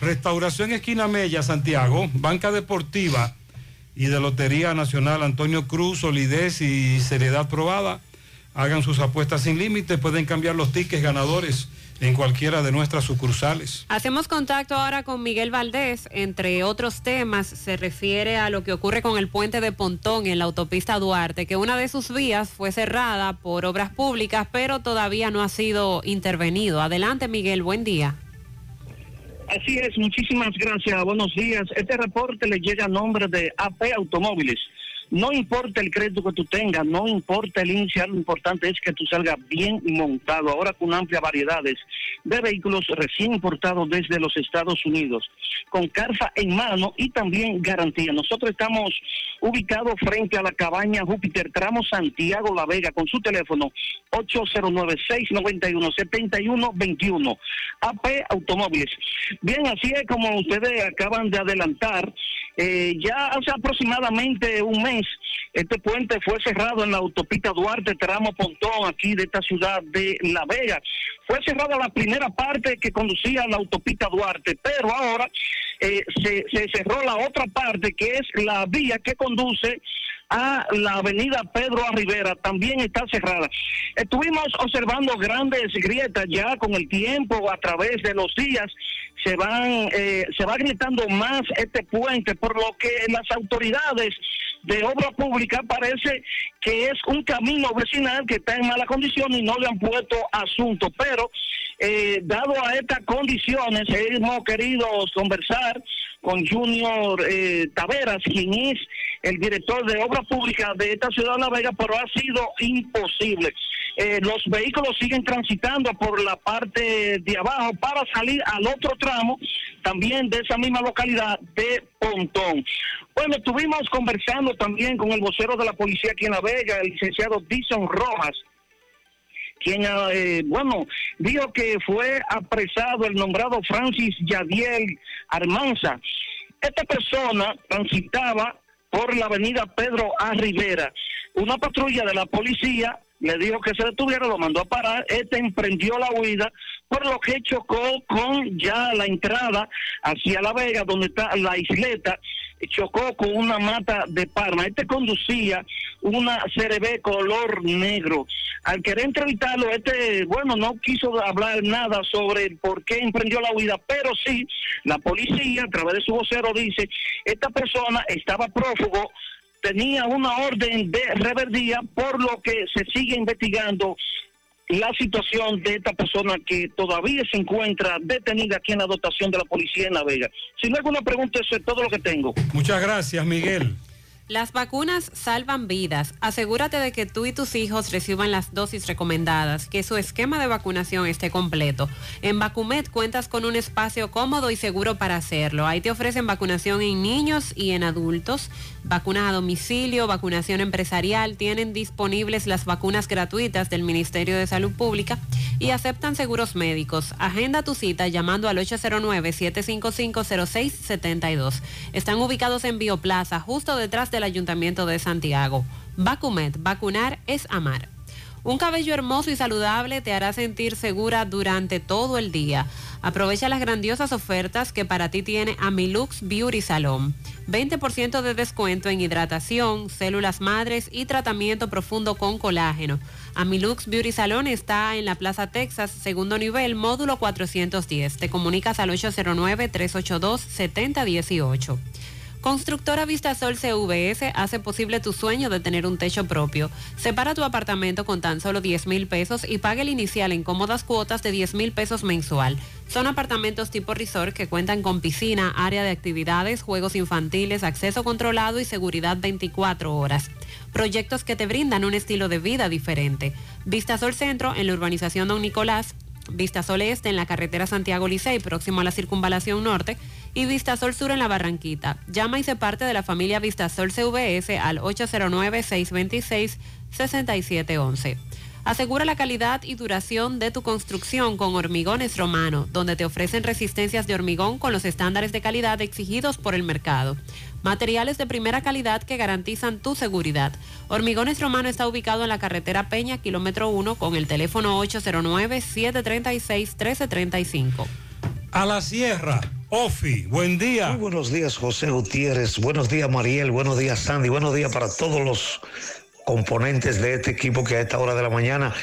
Restauración Esquina Mella, Santiago, Banca Deportiva y de Lotería Nacional Antonio Cruz, solidez y seriedad probada. Hagan sus apuestas sin límite, pueden cambiar los tickets ganadores en cualquiera de nuestras sucursales. Hacemos contacto ahora con Miguel Valdés, entre otros temas, se refiere a lo que ocurre con el puente de Pontón en la autopista Duarte, que una de sus vías fue cerrada por obras públicas, pero todavía no ha sido intervenido. Adelante, Miguel, buen día. Así es, muchísimas gracias, buenos días. Este reporte le llega a nombre de AP Automóviles. No importa el crédito que tú tengas, no importa el inicial, lo importante es que tú salgas bien montado, ahora con amplias variedades de vehículos recién importados desde los Estados Unidos, con carta en mano y también garantía. Nosotros estamos ubicados frente a la cabaña Júpiter, tramo Santiago La Vega, con su teléfono 809-691-7121. AP Automóviles. Bien, así es como ustedes acaban de adelantar. Eh, ya hace aproximadamente un mes, este puente fue cerrado en la autopista Duarte, tramo Pontón, aquí de esta ciudad de La Vega. Fue cerrada la primera parte que conducía a la autopista Duarte, pero ahora eh, se, se cerró la otra parte, que es la vía que conduce a la avenida Pedro A. También está cerrada. Estuvimos observando grandes grietas ya con el tiempo, a través de los días, se van eh, se va gritando más este puente, por lo que las autoridades de obra pública parece que es un camino vecinal que está en mala condición y no le han puesto asunto, pero eh, dado a estas condiciones hemos querido conversar con Junior eh, Taveras, quien es el director de obra pública de esta ciudad de La Vega, pero ha sido imposible. Eh, los vehículos siguen transitando por la parte de abajo para salir al otro tramo, también de esa misma localidad de Pontón. Bueno, estuvimos conversando también con el vocero de la policía aquí en La Vega, el licenciado Dixon Rojas, quien, eh, bueno, dijo que fue apresado el nombrado Francis Yadiel Armanza. Esta persona transitaba por la avenida Pedro A. Rivera. Una patrulla de la policía le dijo que se detuviera, lo mandó a parar, este emprendió la huida, por lo que chocó con ya la entrada hacia La Vega, donde está la isleta, chocó con una mata de Parma. Este conducía una CRB color negro. Al querer entrevistarlo, este, bueno, no quiso hablar nada sobre por qué emprendió la huida, pero sí, la policía, a través de su vocero, dice, esta persona estaba prófugo, tenía una orden de reverdía, por lo que se sigue investigando la situación de esta persona que todavía se encuentra detenida aquí en la dotación de la policía en La Vega. Si no hay alguna pregunta, eso es todo lo que tengo. Muchas gracias, Miguel. Las vacunas salvan vidas. Asegúrate de que tú y tus hijos reciban las dosis recomendadas, que su esquema de vacunación esté completo. En Vacumet cuentas con un espacio cómodo y seguro para hacerlo. Ahí te ofrecen vacunación en niños y en adultos, vacunas a domicilio, vacunación empresarial. Tienen disponibles las vacunas gratuitas del Ministerio de Salud Pública y aceptan seguros médicos. Agenda tu cita llamando al 809-755-0672. Están ubicados en Bioplaza, justo detrás del Ayuntamiento de Santiago. Vacumet, vacunar es amar. Un cabello hermoso y saludable te hará sentir segura durante todo el día. Aprovecha las grandiosas ofertas que para ti tiene Amilux Beauty Salon. 20% de descuento en hidratación, células madres y tratamiento profundo con colágeno. Amilux Beauty Salon está en la Plaza Texas, segundo nivel, módulo 410. Te comunicas al 809-382-7018. Constructora Vistasol CVS hace posible tu sueño de tener un techo propio. Separa tu apartamento con tan solo 10 mil pesos y pague el inicial en cómodas cuotas de 10 mil pesos mensual. Son apartamentos tipo resort que cuentan con piscina, área de actividades, juegos infantiles, acceso controlado y seguridad 24 horas. Proyectos que te brindan un estilo de vida diferente. Vistasol Centro en la urbanización Don Nicolás. Vistasol Este en la carretera Santiago Licey, próximo a la circunvalación norte, y Vistasol Sur en la Barranquita. Llama y se parte de la familia Vistasol CVS al 809-626-6711. Asegura la calidad y duración de tu construcción con Hormigones Romano, donde te ofrecen resistencias de hormigón con los estándares de calidad exigidos por el mercado. Materiales de primera calidad que garantizan tu seguridad. Hormigones Romano está ubicado en la carretera Peña, kilómetro 1, con el teléfono 809-736-1335. A la sierra, Ofi, buen día. Muy buenos días, José Gutiérrez. Buenos días, Mariel. Buenos días, Sandy. Buenos días para todos los componentes de este equipo que a esta hora de la mañana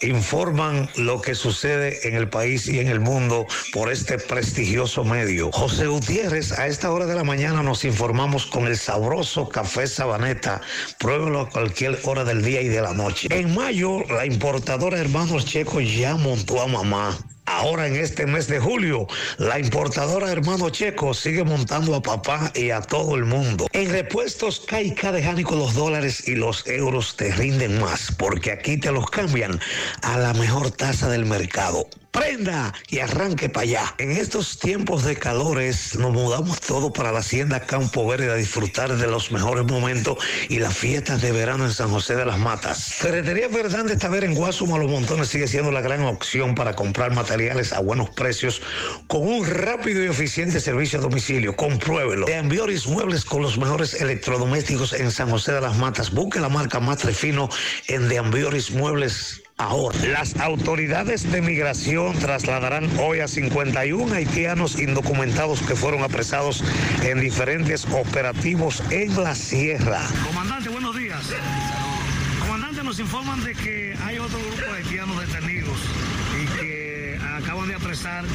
informan lo que sucede en el país y en el mundo por este prestigioso medio. José Gutiérrez, a esta hora de la mañana nos informamos con el sabroso café Sabaneta. Pruébelo a cualquier hora del día y de la noche. En mayo, la importadora Hermanos Checo ya montó a mamá. Ahora en este mes de julio, la importadora Hermano Checo sigue montando a papá y a todo el mundo. En repuestos Caica de Jánico los dólares y los euros te rinden más, porque aquí te los cambian a la mejor tasa del mercado. Prenda y arranque para allá. En estos tiempos de calores nos mudamos todo para la hacienda Campo Verde a disfrutar de los mejores momentos y las fiestas de verano en San José de las Matas. Ferretería Fernández Taver en Guasuma Los Montones sigue siendo la gran opción para comprar materiales a buenos precios con un rápido y eficiente servicio a domicilio. Compruébelo. De Ambioris Muebles con los mejores electrodomésticos en San José de las Matas. Busque la marca más Fino en De Ambioris Muebles Ahora, las autoridades de migración trasladarán hoy a 51 haitianos indocumentados que fueron apresados en diferentes operativos en la sierra. Comandante, buenos días. Comandante, nos informan de que hay otro grupo de haitianos detenidos y que acaban de apresar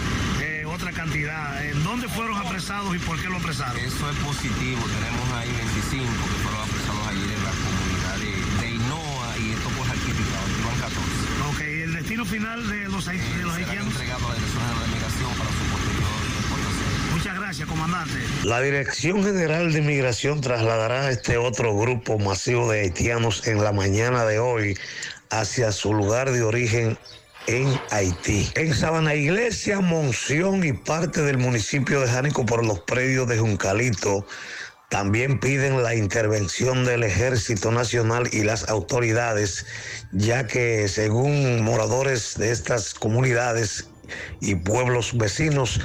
eh, otra cantidad. ¿En dónde fueron apresados y por qué lo apresaron? Eso es positivo. Tenemos ahí 25 que fueron apresados ayer en la comunidad de, de Hinoa y esto pues aquí aquí van 14. Ok, ¿el destino final de los, de los haitianos? entregados a la Dirección General de Migración para su posterior deportación. Muchas gracias, comandante. La Dirección General de Migración trasladará a este otro grupo masivo de haitianos en la mañana de hoy hacia su lugar de origen en Haití. En Sabana Iglesia, Monción y parte del municipio de Jánico por los predios de Juncalito también piden la intervención del Ejército Nacional y las autoridades, ya que según moradores de estas comunidades y pueblos vecinos,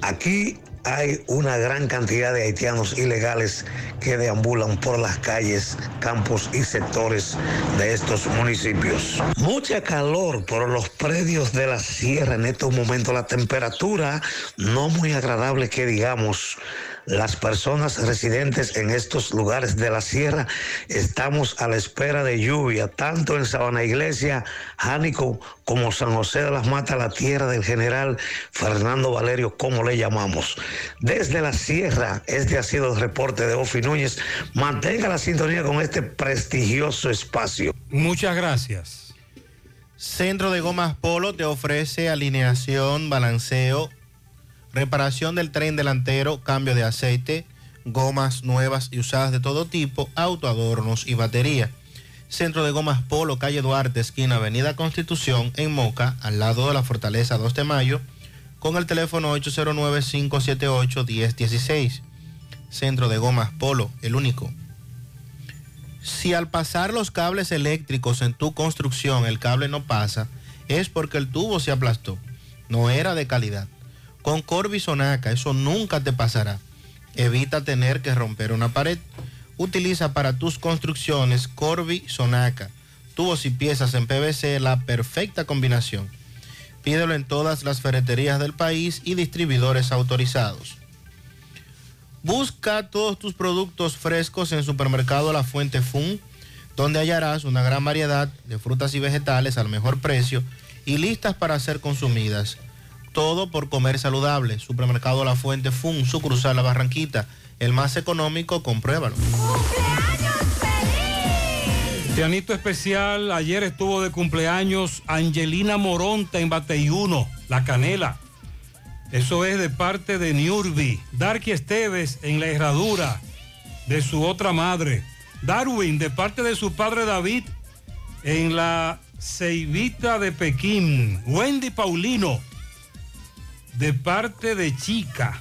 aquí hay una gran cantidad de haitianos ilegales que deambulan por las calles, campos y sectores de estos municipios. Mucha calor por los predios de la sierra en estos momentos. La temperatura no muy agradable que digamos. Las personas residentes en estos lugares de la sierra estamos a la espera de lluvia, tanto en Sabana Iglesia, Jánico, como San José de las Matas, la tierra del general Fernando Valerio, como le llamamos. Desde la sierra, este ha sido el reporte de Ofi Núñez. Mantenga la sintonía con este prestigioso espacio. Muchas gracias. Centro de Gomas Polo te ofrece alineación, balanceo, reparación del tren delantero, cambio de aceite, gomas nuevas y usadas de todo tipo, autoadornos y batería. Centro de Gomas Polo, calle Duarte, esquina Avenida Constitución, en Moca, al lado de la Fortaleza 2 de Mayo, con el teléfono 809-578-1016. Centro de Gomas Polo, el único. Si al pasar los cables eléctricos en tu construcción el cable no pasa, es porque el tubo se aplastó. No era de calidad. Con Corby Sonaca eso nunca te pasará. Evita tener que romper una pared. Utiliza para tus construcciones Corby Sonaca. Tubos y piezas en PVC, la perfecta combinación. Pídelo en todas las ferreterías del país y distribuidores autorizados. Busca todos tus productos frescos en Supermercado La Fuente Fun, donde hallarás una gran variedad de frutas y vegetales al mejor precio y listas para ser consumidas. Todo por comer saludable. Supermercado La Fuente Fun, sucursal La Barranquita, el más económico, compruébalo. Pianito especial, ayer estuvo de cumpleaños Angelina Moronta en Bateyuno, La Canela. Eso es de parte de Niurbi. Darky Esteves en la herradura de su otra madre. Darwin de parte de su padre David en la Ceibita de Pekín. Wendy Paulino de parte de Chica.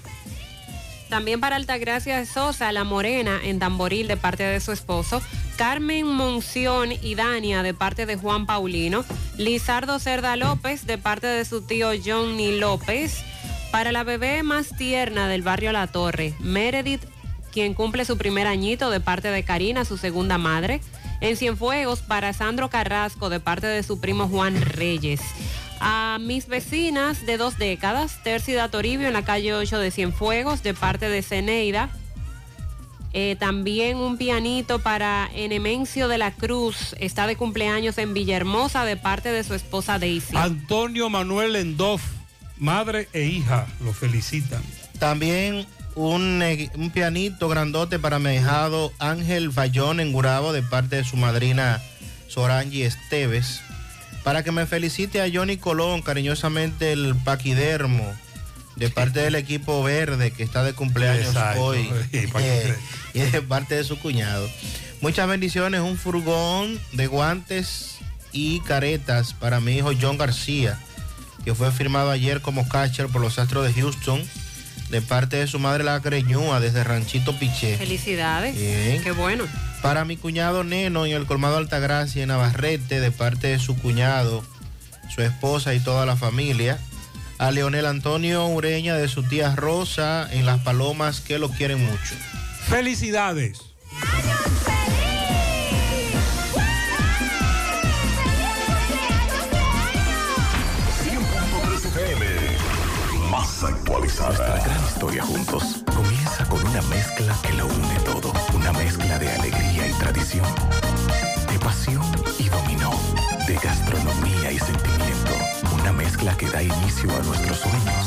También para Altagracia Sosa, La Morena, en Tamboril, de parte de su esposo. Carmen Monción y Dania, de parte de Juan Paulino. Lizardo Cerda López, de parte de su tío Johnny López. Para la bebé más tierna del barrio La Torre, Meredith, quien cumple su primer añito, de parte de Karina, su segunda madre. En Cienfuegos, para Sandro Carrasco, de parte de su primo Juan Reyes a mis vecinas de dos décadas, Tercida Toribio en la calle 8 de Cienfuegos, de parte de Ceneida. Eh, también un pianito para Enemencio de la Cruz, está de cumpleaños en Villahermosa de parte de su esposa Daisy. Antonio Manuel Endoff, madre e hija, lo felicitan. También un, eh, un pianito grandote para mi Ángel Fallón en Gurabo de parte de su madrina Sorangi Esteves. Para que me felicite a Johnny Colón, cariñosamente el paquidermo, de parte del equipo verde que está de cumpleaños Exacto. hoy. Que Eh, y de parte de su cuñado. Muchas bendiciones, un furgón de guantes y caretas para mi hijo John García, que fue firmado ayer como catcher por los Astros de Houston, de parte de su madre la Greñúa, desde Ranchito Piché. Felicidades. Bien. Qué bueno. Para mi cuñado Neno en el colmado Altagracia en Navarrete, de parte de su cuñado, su esposa y toda la familia. A Leonel Antonio Ureña de su tía Rosa en Las Palomas, que lo quieren mucho. Felicidades. Más. Nuestra gran historia juntos comienza con una mezcla que lo une todo. Una mezcla de alegría y tradición, de pasión y dominó, de gastronomía y sentimiento. Una mezcla que da inicio a nuestros sueños,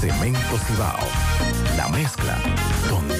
Cemento Cibao, la mezcla donde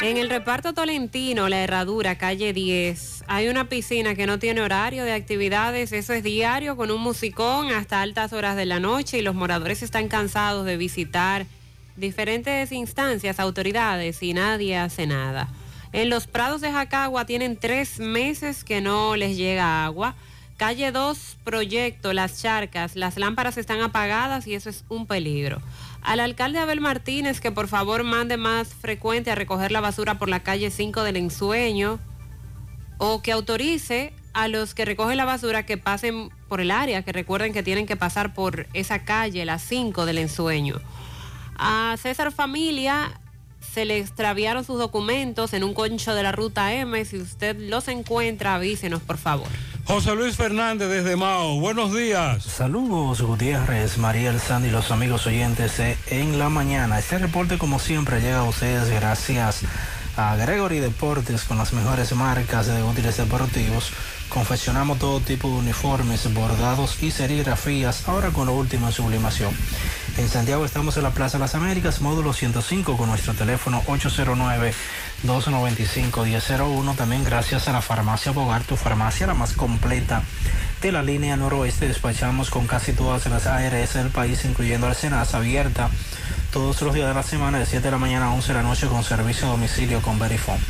En el reparto Tolentino, la Herradura, calle 10, hay una piscina que no tiene horario de actividades, eso es diario con un musicón hasta altas horas de la noche y los moradores están cansados de visitar diferentes instancias, autoridades y nadie hace nada. En los prados de Jacagua tienen tres meses que no les llega agua. Calle 2, proyecto, las charcas, las lámparas están apagadas y eso es un peligro. Al alcalde Abel Martínez que por favor mande más frecuente a recoger la basura por la calle 5 del ensueño o que autorice a los que recogen la basura que pasen por el área, que recuerden que tienen que pasar por esa calle, la 5 del ensueño. A César Familia se le extraviaron sus documentos en un concho de la ruta M. Si usted los encuentra, avísenos, por favor. José Luis Fernández desde Mao, buenos días. Saludos Gutiérrez, María El Sandy y los amigos oyentes de En la Mañana. Este reporte como siempre llega a ustedes gracias a Gregory Deportes con las mejores marcas de útiles deportivos. Confeccionamos todo tipo de uniformes, bordados y serigrafías, ahora con lo último en sublimación. En Santiago estamos en la Plaza Las Américas, módulo 105, con nuestro teléfono 809-295-1001. También gracias a la farmacia Bogar, tu farmacia la más completa de la línea noroeste. Despachamos con casi todas las ARS del país, incluyendo la Senasa abierta todos los días de la semana de 7 de la mañana a 11 de la noche con servicio a domicilio con Verifone.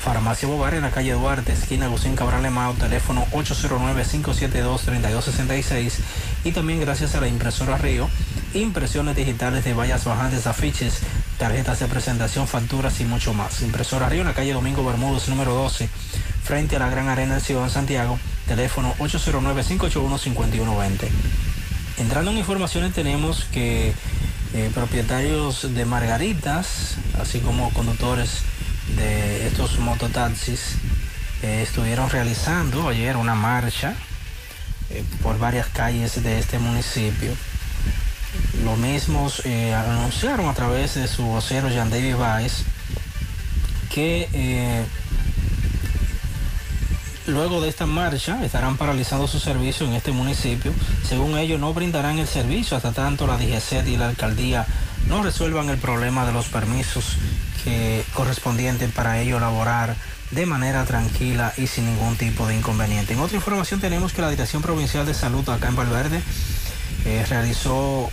Farmacia Bogar en la calle Duarte, esquina Agustín Cabral Emao, teléfono 809-572-3266 y también gracias a la impresora Río, impresiones digitales de vallas bajantes, afiches, tarjetas de presentación, facturas y mucho más. Impresora Río en la calle Domingo Bermúdez número 12, frente a la Gran Arena de Ciudad de Santiago, teléfono 809-581-5120. Entrando en informaciones tenemos que eh, propietarios de margaritas, así como conductores de estos mototaxis, eh, estuvieron realizando ayer una marcha eh, por varias calles de este municipio. Los mismos eh, anunciaron a través de su vocero Jean David que eh, luego de esta marcha estarán paralizando su servicio en este municipio. Según ellos, no brindarán el servicio hasta tanto la DGC y la alcaldía no resuelvan el problema de los permisos que correspondientes para ello laborar de manera tranquila y sin ningún tipo de inconveniente. En otra información tenemos que la Dirección Provincial de Salud acá en Valverde eh, realizó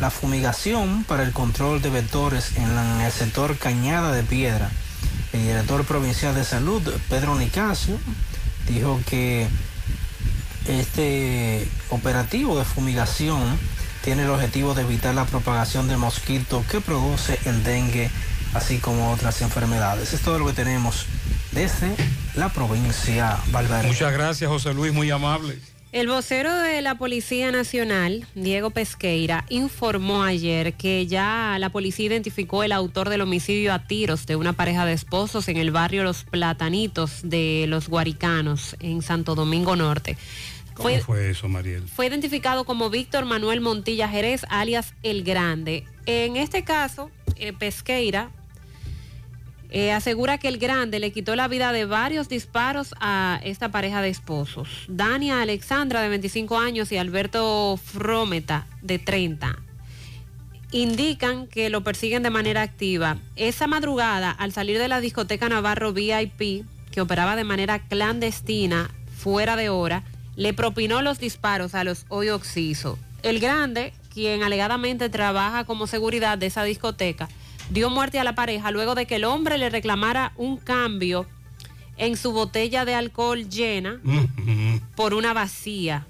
la fumigación para el control de vectores en, la- el sector Cañada de Piedra. El director provincial de salud, Pedro Nicasio, dijo que este operativo de fumigación tiene el objetivo de evitar la propagación del mosquito que produce el dengue así como otras enfermedades. Es todo lo que tenemos desde la provincia Valverde. Muchas gracias, José Luis, muy amable. El vocero de la Policía Nacional, Diego Pesqueira, informó ayer que ya la policía identificó el autor del homicidio a tiros de una pareja de esposos en el barrio Los Platanitos de Los Guaricanos, en Santo Domingo Norte. ¿Cómo fue, eso, Mariel? Fue identificado como Víctor Manuel Montilla Jerez, alias El Grande. En este caso, eh, Pesqueira eh, asegura que el grande le quitó la vida de varios disparos a esta pareja de esposos. Dania Alexandra, de 25 años, y Alberto Frometa, de 30. Indican que lo persiguen de manera activa. Esa madrugada, al salir de la discoteca Navarro VIP, que operaba de manera clandestina, fuera de hora, le propinó los disparos a los hoy Oxiso. El grande, quien alegadamente trabaja como seguridad de esa discoteca, dio muerte a la pareja luego de que el hombre le reclamara un cambio en su botella de alcohol llena por una vacía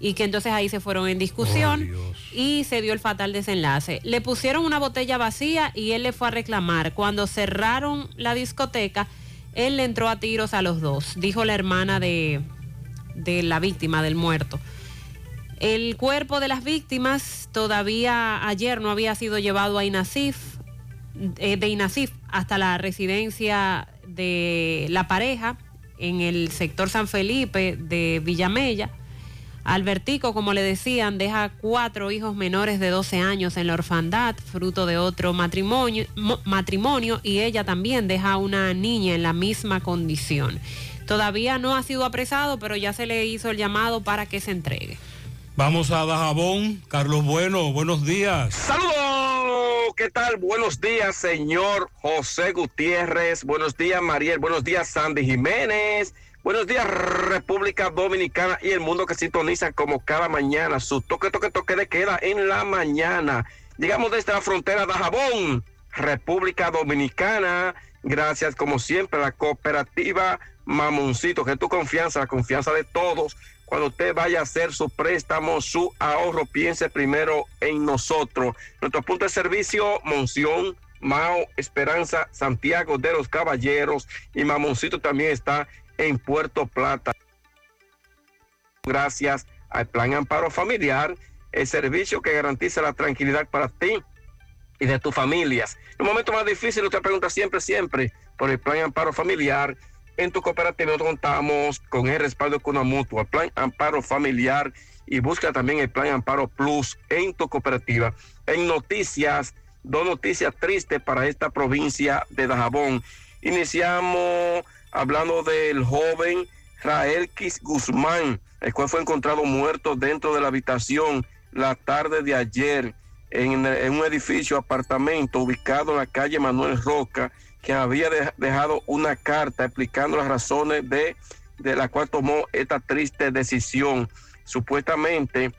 y que entonces ahí se fueron en discusión y se dio el fatal desenlace. Le pusieron una botella vacía y él le fue a reclamar. Cuando cerraron la discoteca, él le entró a tiros a los dos, dijo la hermana de, de la víctima, del muerto. El cuerpo de las víctimas todavía ayer no había sido llevado a Inasif de INASIF hasta la residencia de la pareja en el sector San Felipe de Villamella. Albertico, como le decían, deja cuatro hijos menores de 12 años en la orfandad, fruto de otro matrimonio, matrimonio, y ella también deja una niña en la misma condición. Todavía no ha sido apresado, pero ya se le hizo el llamado para que se entregue. Vamos a Dajabón. Carlos Bueno, buenos días. Saludos. ¿Qué tal? Buenos días, señor José Gutiérrez. Buenos días, Mariel. Buenos días, Sandy Jiménez. Buenos días, República Dominicana y el mundo que sintoniza como cada mañana. Su toque, toque, toque de queda en la mañana. Llegamos desde la frontera de Jabón, República Dominicana. Gracias, como siempre, a la cooperativa Mamoncito, que es tu confianza, la confianza de todos cuando usted vaya a hacer su préstamo, su ahorro, piense primero en nosotros. Nuestro punto de servicio, Monción, Mao, Esperanza, Santiago de los Caballeros y Mamoncito también está en Puerto Plata. Gracias al Plan Amparo Familiar, el servicio que garantiza la tranquilidad para ti y de tus familias. En un momento más difícil, usted pregunta siempre, siempre por el Plan Amparo Familiar en tu cooperativa contamos con el respaldo con una mutua, plan amparo familiar y busca también el plan amparo plus en tu cooperativa. En noticias, dos noticias tristes para esta provincia de Dajabón. Iniciamos hablando del joven Raelkis Guzmán, el cual fue encontrado muerto dentro de la habitación la tarde de ayer en, en un edificio apartamento ubicado en la calle Manuel Roca que había dejado una carta explicando las razones de, de la cual tomó esta triste decisión. Supuestamente,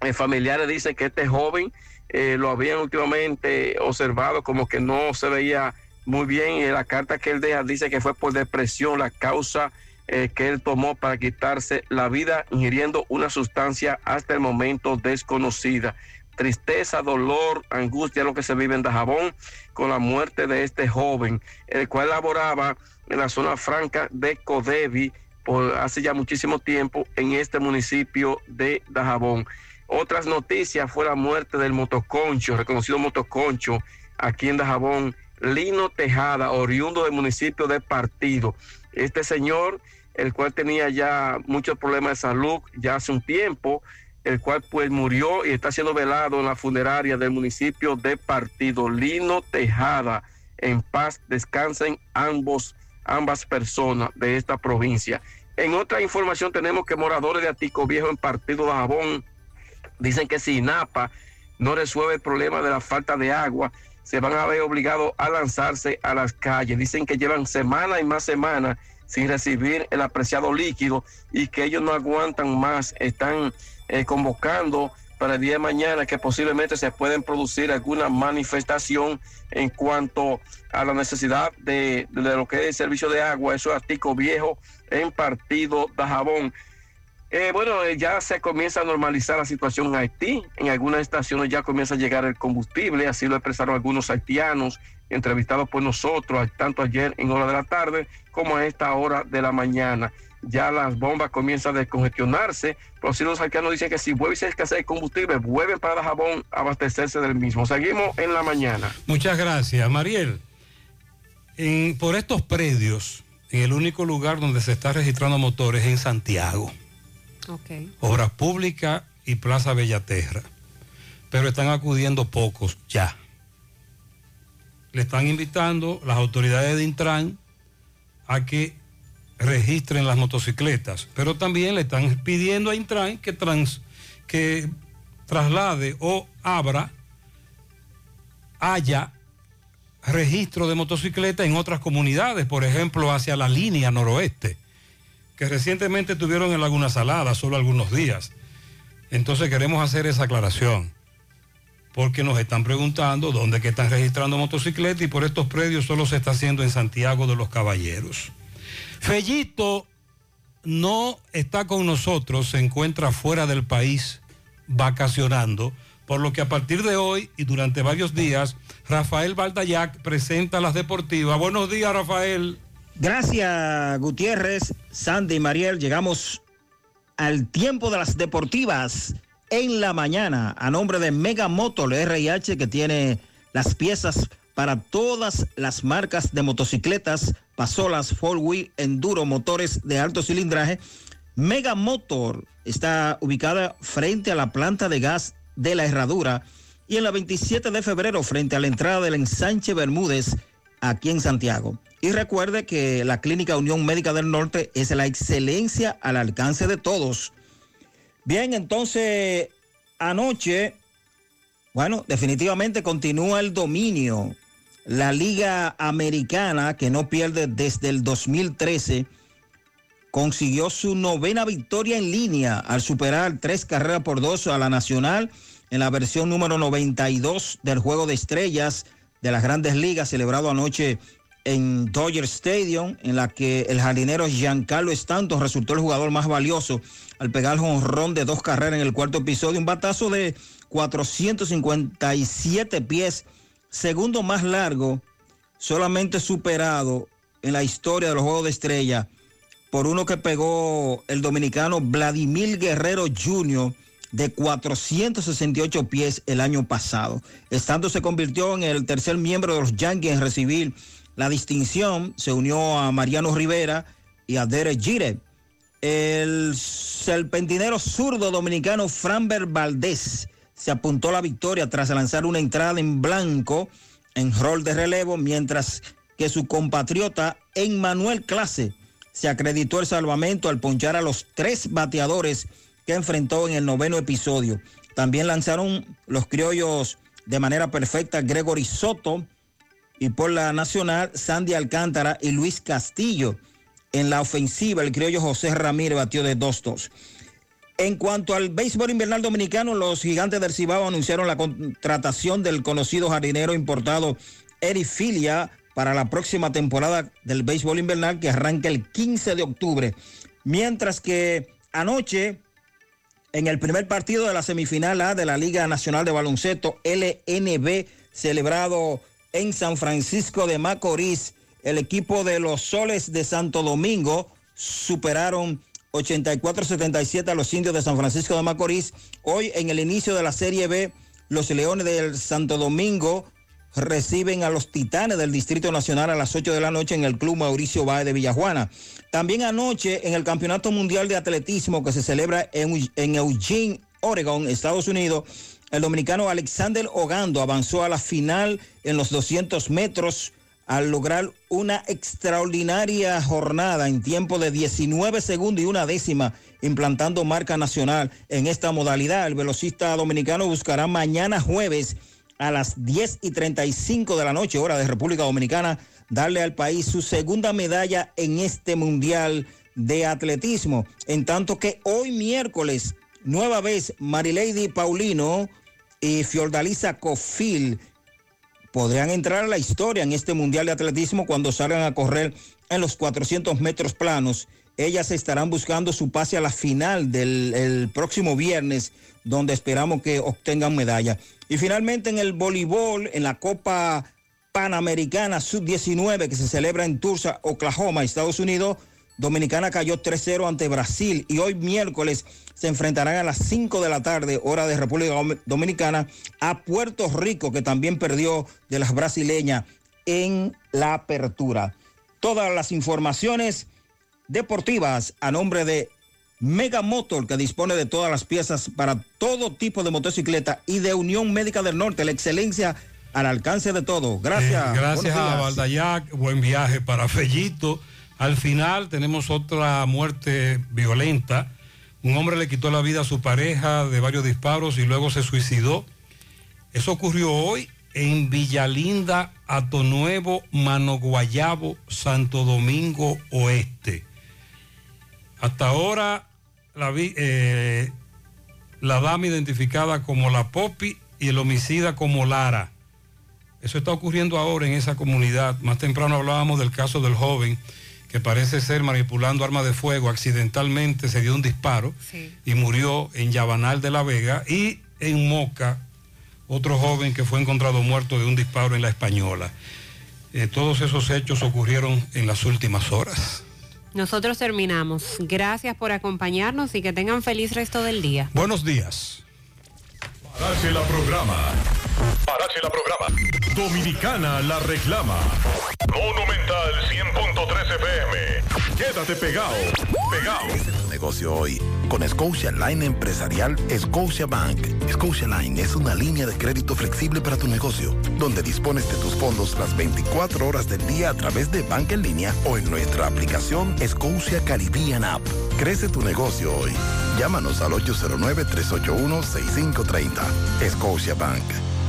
eh, familiares dicen que este joven eh, lo habían últimamente observado como que no se veía muy bien y la carta que él deja dice que fue por depresión la causa eh, que él tomó para quitarse la vida ingiriendo una sustancia hasta el momento desconocida tristeza, dolor, angustia, lo que se vive en Dajabón con la muerte de este joven, el cual laboraba en la zona franca de Codevi por hace ya muchísimo tiempo en este municipio de Dajabón. Otras noticias fue la muerte del motoconcho, reconocido motoconcho aquí en Dajabón, Lino Tejada, oriundo del municipio de Partido. Este señor, el cual tenía ya muchos problemas de salud ya hace un tiempo, el cual pues murió y está siendo velado en la funeraria del municipio de Partido Lino Tejada. En paz descansen ambos, ambas personas de esta provincia. En otra información tenemos que moradores de Atico Viejo en Partido de Jabón dicen que si Napa no resuelve el problema de la falta de agua, se van a ver obligados a lanzarse a las calles. Dicen que llevan semana y más semana sin recibir el apreciado líquido y que ellos no aguantan más. Están eh, convocando para el día de mañana que posiblemente se pueden producir alguna manifestación en cuanto a la necesidad de, lo que es el servicio de agua, eso es Atico Viejo en Partido de Jabón. Eh, bueno, eh, ya se comienza a normalizar la situación en Haití. En algunas estaciones ya comienza a llegar el combustible, así lo expresaron algunos haitianos entrevistados por nosotros, tanto ayer en hora de la tarde como a esta hora de la mañana. Ya las bombas comienzan a descongestionarse, pero sí los haitianos dicen que si vuelve y se escasea el combustible, vuelven para Dajabón a abastecerse del mismo. Seguimos en la mañana. Muchas gracias, Mariel. En- por estos predios, en el único lugar donde se está registrando motores es en Santiago. Ok. Obras Públicas y Plaza Bellaterra. Pero están acudiendo pocos ya. Le están invitando las autoridades de Intran a que registren las motocicletas, pero también le están pidiendo a Intran que, trans- que traslade o abra, haya registro de motocicletas en otras comunidades, por ejemplo, hacia la línea noroeste que recientemente tuvieron en Laguna Salada, solo algunos días. Entonces queremos hacer esa aclaración, porque nos están preguntando dónde que están registrando motocicletas y por estos predios solo se está haciendo en Santiago de los Caballeros. Fellito no está con nosotros, se encuentra fuera del país vacacionando, por lo que a partir de hoy y durante varios días, Rafael Baldayac presenta las deportivas. Buenos días, Rafael. Gracias, Gutiérrez, Sandy y Mariel. Llegamos al tiempo de las deportivas en la mañana a nombre de Mega Motor RH que tiene las piezas para todas las marcas de motocicletas, pasolas, four wheel, enduro, motores de alto cilindraje. Mega Motor está ubicada frente a la planta de gas de la Herradura y en la 27 de febrero frente a la entrada del ensanche Bermúdez aquí en Santiago. Y recuerde que la Clínica Unión Médica del Norte es la excelencia al alcance de todos. Bien, entonces anoche, bueno, definitivamente continúa el dominio. La Liga Americana, que no pierde desde el 2013, consiguió su novena victoria en línea al superar tres carreras por dos a la Nacional en la versión número 92 del Juego de Estrellas de las Grandes Ligas, celebrado anoche en Dodger Stadium, en la que el jardinero Giancarlo Stanton resultó el jugador más valioso al pegar jonrón de dos carreras en el cuarto episodio, un batazo de 457 pies, segundo más largo, solamente superado en la historia de los Juegos de Estrella por uno que pegó el dominicano Vladimir Guerrero Jr. de 468 pies el año pasado. Estando se convirtió en el tercer miembro de los Yankees en recibir la distinción, se unió a Mariano Rivera y a Derek Jeter. El serpentinero zurdo dominicano Franber Valdés se apuntó la victoria tras lanzar una entrada en blanco en rol de relevo, mientras que su compatriota Emmanuel Clase se acreditó el salvamento al ponchar a los tres bateadores que enfrentó en el noveno episodio. También lanzaron los criollos de manera perfecta Gregory Soto y por la nacional Sandy Alcántara y Luis Castillo. En la ofensiva, el criollo José Ramírez batió de 2-2. En cuanto al béisbol invernal dominicano, los gigantes del Cibao anunciaron la contratación del conocido jardinero importado Eric Filia para la próxima temporada del béisbol invernal que arranca el 15 de octubre. Mientras que anoche, en el primer partido de la semifinal A de la Liga Nacional de Baloncesto, LNB, celebrado en San Francisco de Macorís, el equipo de los Soles de Santo Domingo superaron 84-77 a los indios de San Francisco de Macorís. Hoy en el inicio de la Serie B, los Leones del Santo Domingo reciben a los Titanes del Distrito Nacional a las 8 de la noche en el Club Mauricio Báez de Villajuana. También anoche en el Campeonato Mundial de Atletismo que se celebra en, en Eugene, Oregon, Estados Unidos, el dominicano Alexander Ogando avanzó a la final en los 200 metros al lograr una extraordinaria jornada en tiempo de 19 segundos y una décima, implantando marca nacional en esta modalidad. El velocista dominicano buscará mañana jueves a las 10 y 35 de la noche, hora de República Dominicana, darle al país su segunda medalla en este Mundial de Atletismo. En tanto que hoy miércoles, nueva vez, Marilady Paulino y Fiordalisa Cofil podrían entrar a la historia en este Mundial de Atletismo cuando salgan a correr en los 400 metros planos Ellas estarán buscando su pase a la final del el próximo viernes, donde esperamos que obtengan medalla. Y finalmente en el voleibol, en la Copa Panamericana Sub-19 que se celebra en Tulsa, Oklahoma, Estados Unidos, Dominicana cayó 3-0 ante Brasil y hoy miércoles se enfrentarán a las 5 de la tarde, hora de República Dom- Dominicana, a Puerto Rico, que también perdió de las brasileñas en la apertura. Todas las informaciones deportivas a nombre de Mega Motor, que dispone de todas las piezas para todo tipo de motocicleta, y de Unión Médica del Norte, la excelencia al alcance de todo. Gracias. Eh, gracias a. Valdayac, buen viaje para Fellito. Al final tenemos otra muerte violenta. Un hombre le quitó la vida a su pareja de varios disparos y luego se suicidó. Eso ocurrió hoy en Villalinda, Atonuevo, Manoguayabo, Santo Domingo Oeste. Hasta ahora la, eh, la dama identificada como la Popi y el homicida como Lara. Eso está ocurriendo ahora en esa comunidad. Más temprano hablábamos del caso del joven que parece ser manipulando armas de fuego. Accidentalmente se dio un disparo y murió en Yabanal de la Vega y en Moca otro joven que fue encontrado muerto de un disparo en la Española. Eh, todos esos hechos ocurrieron en las últimas horas. Nosotros terminamos. Gracias por acompañarnos y que tengan feliz resto del día. Buenos días. La programa. Parache la programa. Dominicana la reclama. Monumental 100.13 FM. Quédate pegado. Pegado. tu negocio hoy. Con Scotia Line Empresarial Scotia Bank. Scotia Line es una línea de crédito flexible para tu negocio, donde dispones de tus fondos las 24 horas del día a través de banca en línea o en nuestra aplicación Scotia Caribbean App. Crece tu negocio hoy. Llámanos al 809-381-6530. Scotia Bank.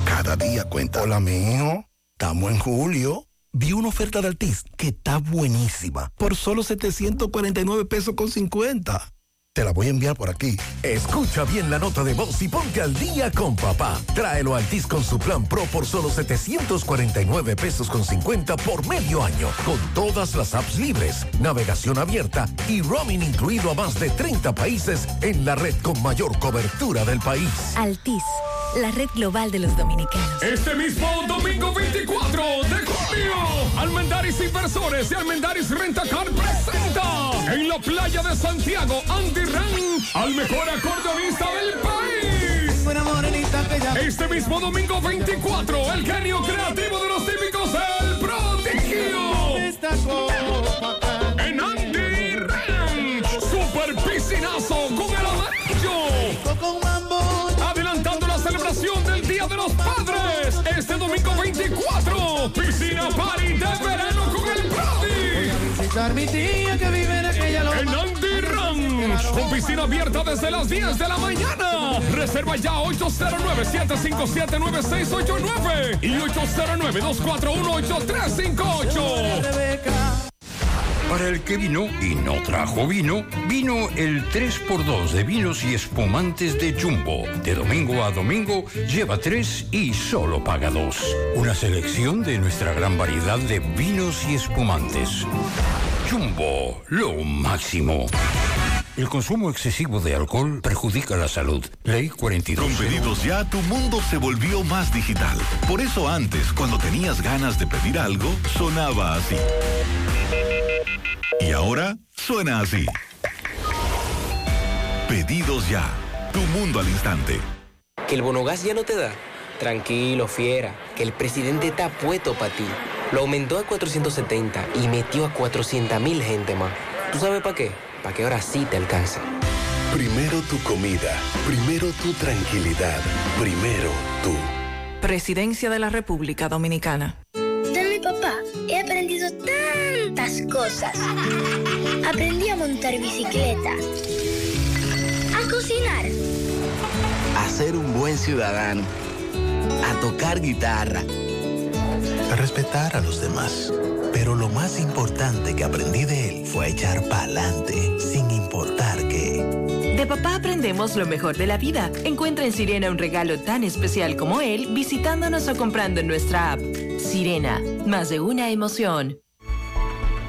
Cada día cuenta. Hola, mijo. Estamos en julio. Vi una oferta de Altis que está buenísima. Por solo 749 pesos con 50. Te la voy a enviar por aquí. Escucha bien la nota de voz y ponte al día con papá. Tráelo a Altis con su plan Pro por solo 749 pesos con 50 por medio año. Con todas las apps libres, navegación abierta y roaming incluido a más de 30 países en la red con mayor cobertura del país. Altis, la red global de los dominicanos. Este mismo domingo 24 de junio, Almendaris Inversores y Almendaris Rentacar presenta en la playa de Santiago Andy Ran al mejor acordeonista del país. Este mismo domingo 24, el genio creativo de los típicos, el prodigio. En los Padres. Este domingo 24, piscina party de verano con el Brody. visitar mi tía que vive en aquella loma. En Andy Ranch, con piscina abierta desde las 10 de la mañana. Reserva ya 809-757-9689 y 809-241-8358. Para el que vino y no trajo vino, vino el 3x2 de vinos y espumantes de Jumbo. De domingo a domingo, lleva 3 y solo paga 2. Una selección de nuestra gran variedad de vinos y espumantes. Jumbo, lo máximo. El consumo excesivo de alcohol perjudica la salud. Ley 42. Con pedidos ya, tu mundo se volvió más digital. Por eso antes, cuando tenías ganas de pedir algo, sonaba así. Y ahora suena así. Pedidos ya. Tu mundo al instante. ¿Que el bonogás ya no te da? Tranquilo, fiera, que el presidente está puesto para ti. Lo aumentó a 470 y metió a 400 mil gente más. ¿Tú sabes para qué? Para que ahora sí te alcance. Primero tu comida, primero tu tranquilidad, primero tú. Presidencia de la República Dominicana. Cosas. Aprendí a montar bicicleta, a cocinar, a ser un buen ciudadano, a tocar guitarra, A respetar a los demás. Pero lo más importante que aprendí de él fue a echar pa'lante, sin importar qué. De papá aprendemos lo mejor de la vida. Encuentra en Sirena un regalo tan especial como él visitándonos o comprando en nuestra app. Sirena, más de una emoción.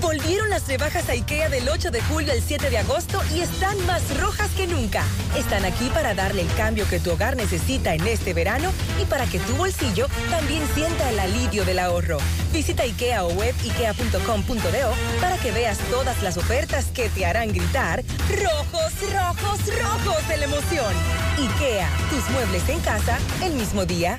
Volvieron las rebajas a IKEA del 8 de julio al 7 de agosto y están más rojas que nunca. Están aquí para darle el cambio que tu hogar necesita en este verano y para que tu bolsillo también sienta el alivio del ahorro. Visita IKEA o web ikea.com.do para que veas todas las ofertas que te harán gritar rojos, rojos, rojos de la emoción. IKEA, tus muebles en casa el mismo día.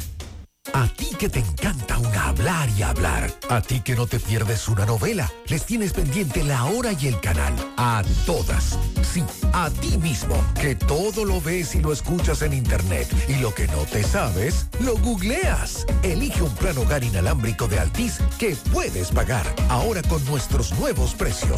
A ti que te encanta un hablar y hablar. A ti que no te pierdes una novela. Les tienes pendiente la hora y el canal. A todas. Sí, a ti mismo. Que todo lo ves y lo escuchas en internet. Y lo que no te sabes, lo googleas. Elige un plan hogar inalámbrico de Altis que puedes pagar. Ahora con nuestros nuevos precios.